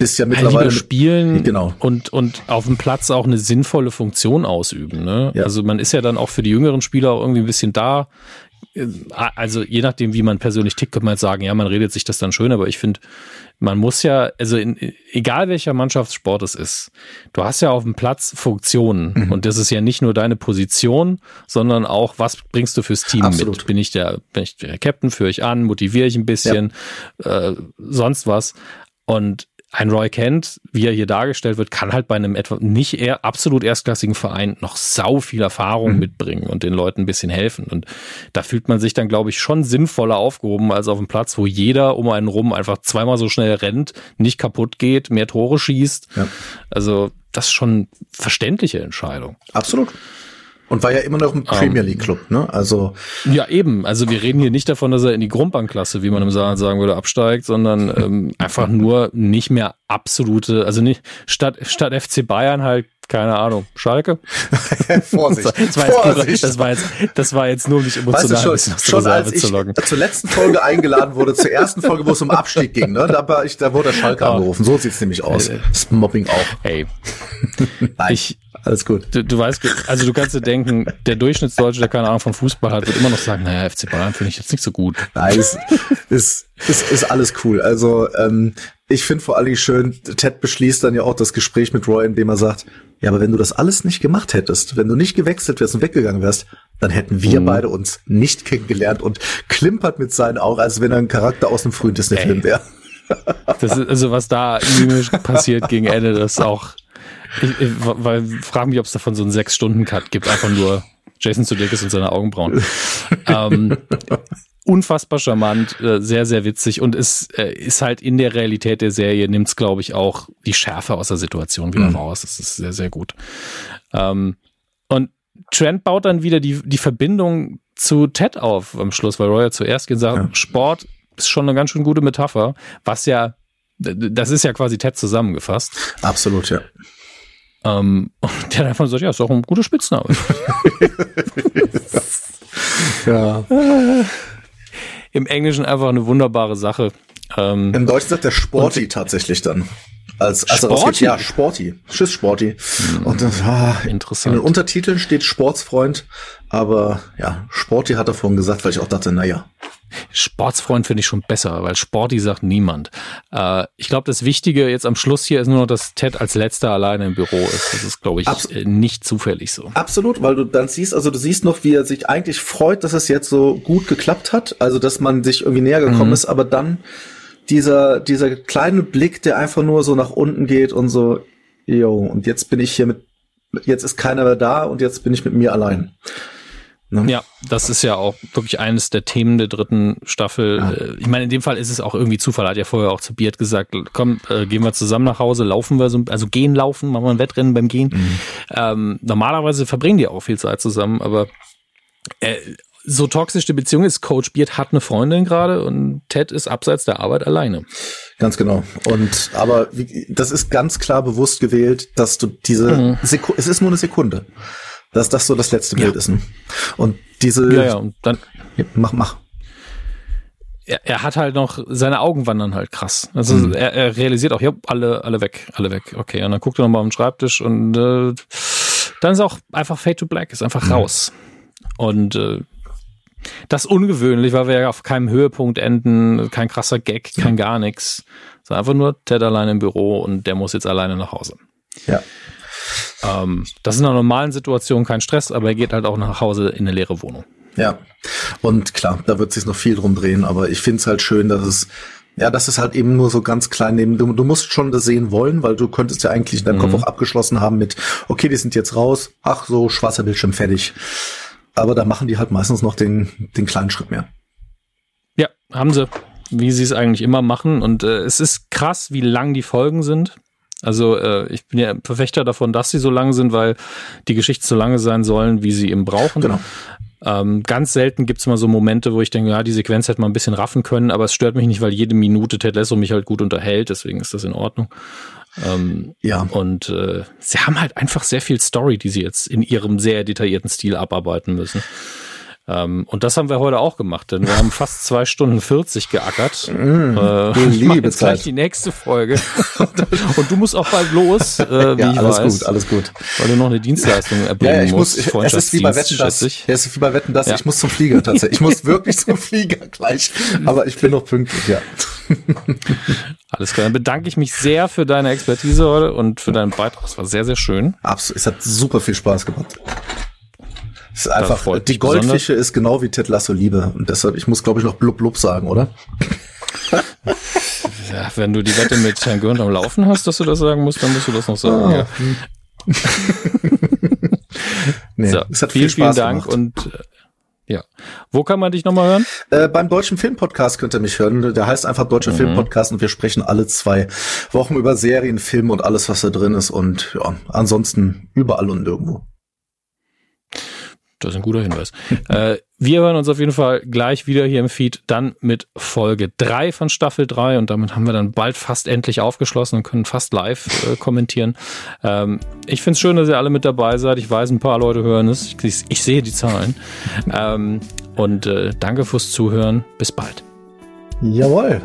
ist ja mittlerweile ja, spielen genau. und und auf dem Platz auch eine sinnvolle Funktion ausüben. Ne? Ja. Also man ist ja dann auch für die jüngeren Spieler auch irgendwie ein bisschen da. Also je nachdem, wie man persönlich tickt, könnte man jetzt sagen, ja, man redet sich das dann schön, aber ich finde, man muss ja, also in, egal welcher Mannschaftssport es ist, du hast ja auf dem Platz Funktionen mhm. und das ist ja nicht nur deine Position, sondern auch, was bringst du fürs Team Absolut. mit? Bin ich der, bin ich der Captain, führe ich an, motiviere ich ein bisschen, ja. äh, sonst was. Und ein Roy Kent, wie er hier dargestellt wird, kann halt bei einem etwa nicht eher absolut erstklassigen Verein noch sau viel Erfahrung mhm. mitbringen und den Leuten ein bisschen helfen. Und da fühlt man sich dann, glaube ich, schon sinnvoller aufgehoben als auf einem Platz, wo jeder um einen rum einfach zweimal so schnell rennt, nicht kaputt geht, mehr Tore schießt. Ja. Also das schon verständliche Entscheidung. Absolut. Und war ja immer noch ein Premier League Club, ne? Also. Ja, eben. Also wir reden hier nicht davon, dass er in die Grundbankklasse, wie man im Saarland sagen würde, absteigt, sondern ähm, einfach nur nicht mehr absolute, also nicht statt, statt FC Bayern halt keine Ahnung, Schalke? Vorsicht. Das war, Vorsicht. das, war jetzt, das war jetzt nur dich emotional weißt du, schon, schon als ich zur letzten Folge eingeladen wurde, zur ersten Folge, wo es um Abstieg ging, ne, da, war ich, da wurde der Schalke oh. angerufen. So sieht's nämlich aus. Äh, das Mobbing auch. Ey. Nein, ich, alles gut. Du, du weißt, also du kannst dir denken, der Durchschnittsdeutsche, der keine Ahnung von Fußball hat, wird immer noch sagen, naja, FC Bayern finde ich jetzt nicht so gut. Nein, ist, ist, ist, ist alles cool. Also ähm, ich finde vor allem schön, Ted beschließt dann ja auch das Gespräch mit Roy, indem er sagt, ja, aber wenn du das alles nicht gemacht hättest, wenn du nicht gewechselt wärst und weggegangen wärst, dann hätten wir mhm. beide uns nicht kennengelernt und klimpert mit seinen Augen, als wenn er ein Charakter aus einem frühen Disney-Film wäre. Das ist, also was da passiert gegen Ende, das ist auch, ich, ich weil, frag mich, ob es davon so einen Sechs-Stunden-Cut gibt, einfach nur Jason Sudeikis und seine Augenbrauen. ähm, unfassbar charmant, äh, sehr, sehr witzig und ist, äh, ist halt in der Realität der Serie, nimmt es, glaube ich, auch die Schärfe aus der Situation wieder mhm. raus. Das ist sehr, sehr gut. Ähm, und Trent baut dann wieder die, die Verbindung zu Ted auf am Schluss, weil Roy ja zuerst gesagt ja. Sport ist schon eine ganz schön gute Metapher, was ja, das ist ja quasi Ted zusammengefasst. Absolut, ja. Ähm, und der hat einfach gesagt, ja, ist auch ein guter Spitzname. ja. Im Englischen einfach eine wunderbare Sache. Ähm, Im Deutschen sagt der Sporty tatsächlich dann. Als, als Sporty? ja, Sporty. Tschüss, Sporty. Hm. Und ah, Interessant. In den Untertiteln steht Sportsfreund, aber ja, Sporty hat davon gesagt, weil ich auch dachte, naja. Sportsfreund finde ich schon besser, weil Sporty sagt niemand. Äh, ich glaube, das Wichtige jetzt am Schluss hier ist nur noch, dass Ted als letzter alleine im Büro ist. Das ist, glaube ich, Abs äh, nicht zufällig so. Absolut, weil du dann siehst, also du siehst noch, wie er sich eigentlich freut, dass es jetzt so gut geklappt hat, also dass man sich irgendwie näher gekommen mhm. ist, aber dann dieser, dieser kleine Blick, der einfach nur so nach unten geht und so, yo, und jetzt bin ich hier mit, jetzt ist keiner mehr da und jetzt bin ich mit mir allein. Ne? Ja, das ist ja auch wirklich eines der Themen der dritten Staffel. Ja. Äh, ich meine, in dem Fall ist es auch irgendwie Zufall. Hat ja vorher auch zu Beard gesagt, komm, äh, gehen wir zusammen nach Hause, laufen wir so, also gehen, laufen, machen wir ein Wettrennen beim Gehen. Mhm. Ähm, normalerweise verbringen die auch viel Zeit zusammen, aber äh, so toxisch die Beziehung ist, Coach Beard hat eine Freundin gerade und Ted ist abseits der Arbeit alleine. Ganz genau. Und aber wie, das ist ganz klar bewusst gewählt, dass du diese mhm. Seku es ist nur eine Sekunde, dass das so das letzte ja. Bild ist. Ne? Und diese ja, ja, und dann ja, mach mach. Er, er hat halt noch seine Augen wandern halt krass. Also mhm. er, er realisiert auch, ja, alle alle weg, alle weg. Okay, und dann guckt er nochmal auf den Schreibtisch und äh, dann ist auch einfach Fade to Black, ist einfach mhm. raus. Und äh, das ist ungewöhnlich, weil wir ja auf keinem Höhepunkt enden, kein krasser Gag, kein gar nichts. Sondern einfach nur Ted allein im Büro und der muss jetzt alleine nach Hause. Ja. Ähm, das ist in einer normalen Situation kein Stress, aber er geht halt auch nach Hause in eine leere Wohnung. Ja. Und klar, da wird sich noch viel drum drehen, aber ich finde es halt schön, dass es ja, das ist halt eben nur so ganz klein neben. Du, du musst schon das sehen wollen, weil du könntest ja eigentlich in deinem mhm. Kopf auch abgeschlossen haben mit, okay, die sind jetzt raus, ach so, schwarzer Bildschirm fertig aber da machen die halt meistens noch den, den kleinen Schritt mehr. Ja, haben sie, wie sie es eigentlich immer machen. Und äh, es ist krass, wie lang die Folgen sind. Also äh, ich bin ja Verfechter davon, dass sie so lang sind, weil die Geschichten so lange sein sollen, wie sie eben brauchen. Genau. Ähm, ganz selten gibt's mal so Momente, wo ich denke, ja, die Sequenz hätte man ein bisschen raffen können, aber es stört mich nicht, weil jede Minute Ted Lasso mich halt gut unterhält, deswegen ist das in Ordnung. Ähm, ja. Und äh, sie haben halt einfach sehr viel Story, die sie jetzt in ihrem sehr detaillierten Stil abarbeiten müssen. Ähm, und das haben wir heute auch gemacht, denn wir haben fast zwei Stunden 40 geackert. Mm, äh, liebe jetzt gleich die nächste Folge. und du musst auch bald los, äh, wie ja, ich alles weiß. gut, alles gut. Weil du noch eine Dienstleistung erbringen ja, ich muss. Ich, es ist wie bei Wetten, das. Es ist wie bei Wetten, das. Ja. Ich muss zum Flieger tatsächlich. Ich muss wirklich zum Flieger gleich. Aber ich bin noch pünktlich, ja. Alles klar. Dann bedanke ich mich sehr für deine Expertise heute und für deinen Beitrag. Es war sehr, sehr schön. Absolut. Es hat super viel Spaß gemacht. Es ist einfach, die Goldfische besonders. ist genau wie Ted Lasso Liebe. Und deshalb, ich muss, glaube ich, noch blub blub sagen, oder? ja, wenn du die Wette mit Herrn Gürnt am Laufen hast, dass du das sagen musst, dann musst du das noch sagen. Oh. Ja. nee, so, es hat vielen, viel Spaß vielen Dank gemacht. und Ja. Wo kann man dich nochmal hören? Äh, beim Deutschen Filmpodcast könnt ihr mich hören. Der heißt einfach Deutscher mhm. Filmpodcast und wir sprechen alle zwei Wochen über Serien, Filme und alles, was da drin ist. Und ja, ansonsten überall und nirgendwo. Das ist ein guter Hinweis. äh, wir hören uns auf jeden Fall gleich wieder hier im Feed, dann mit Folge drei von Staffel drei und damit haben wir dann bald fast endlich aufgeschlossen und können fast live äh, kommentieren. Ähm, ich finde es schön, dass ihr alle mit dabei seid. Ich weiß, ein paar Leute hören es. Ich, ich sehe die Zahlen. Ähm, und äh, danke fürs Zuhören. Bis bald. Jawohl.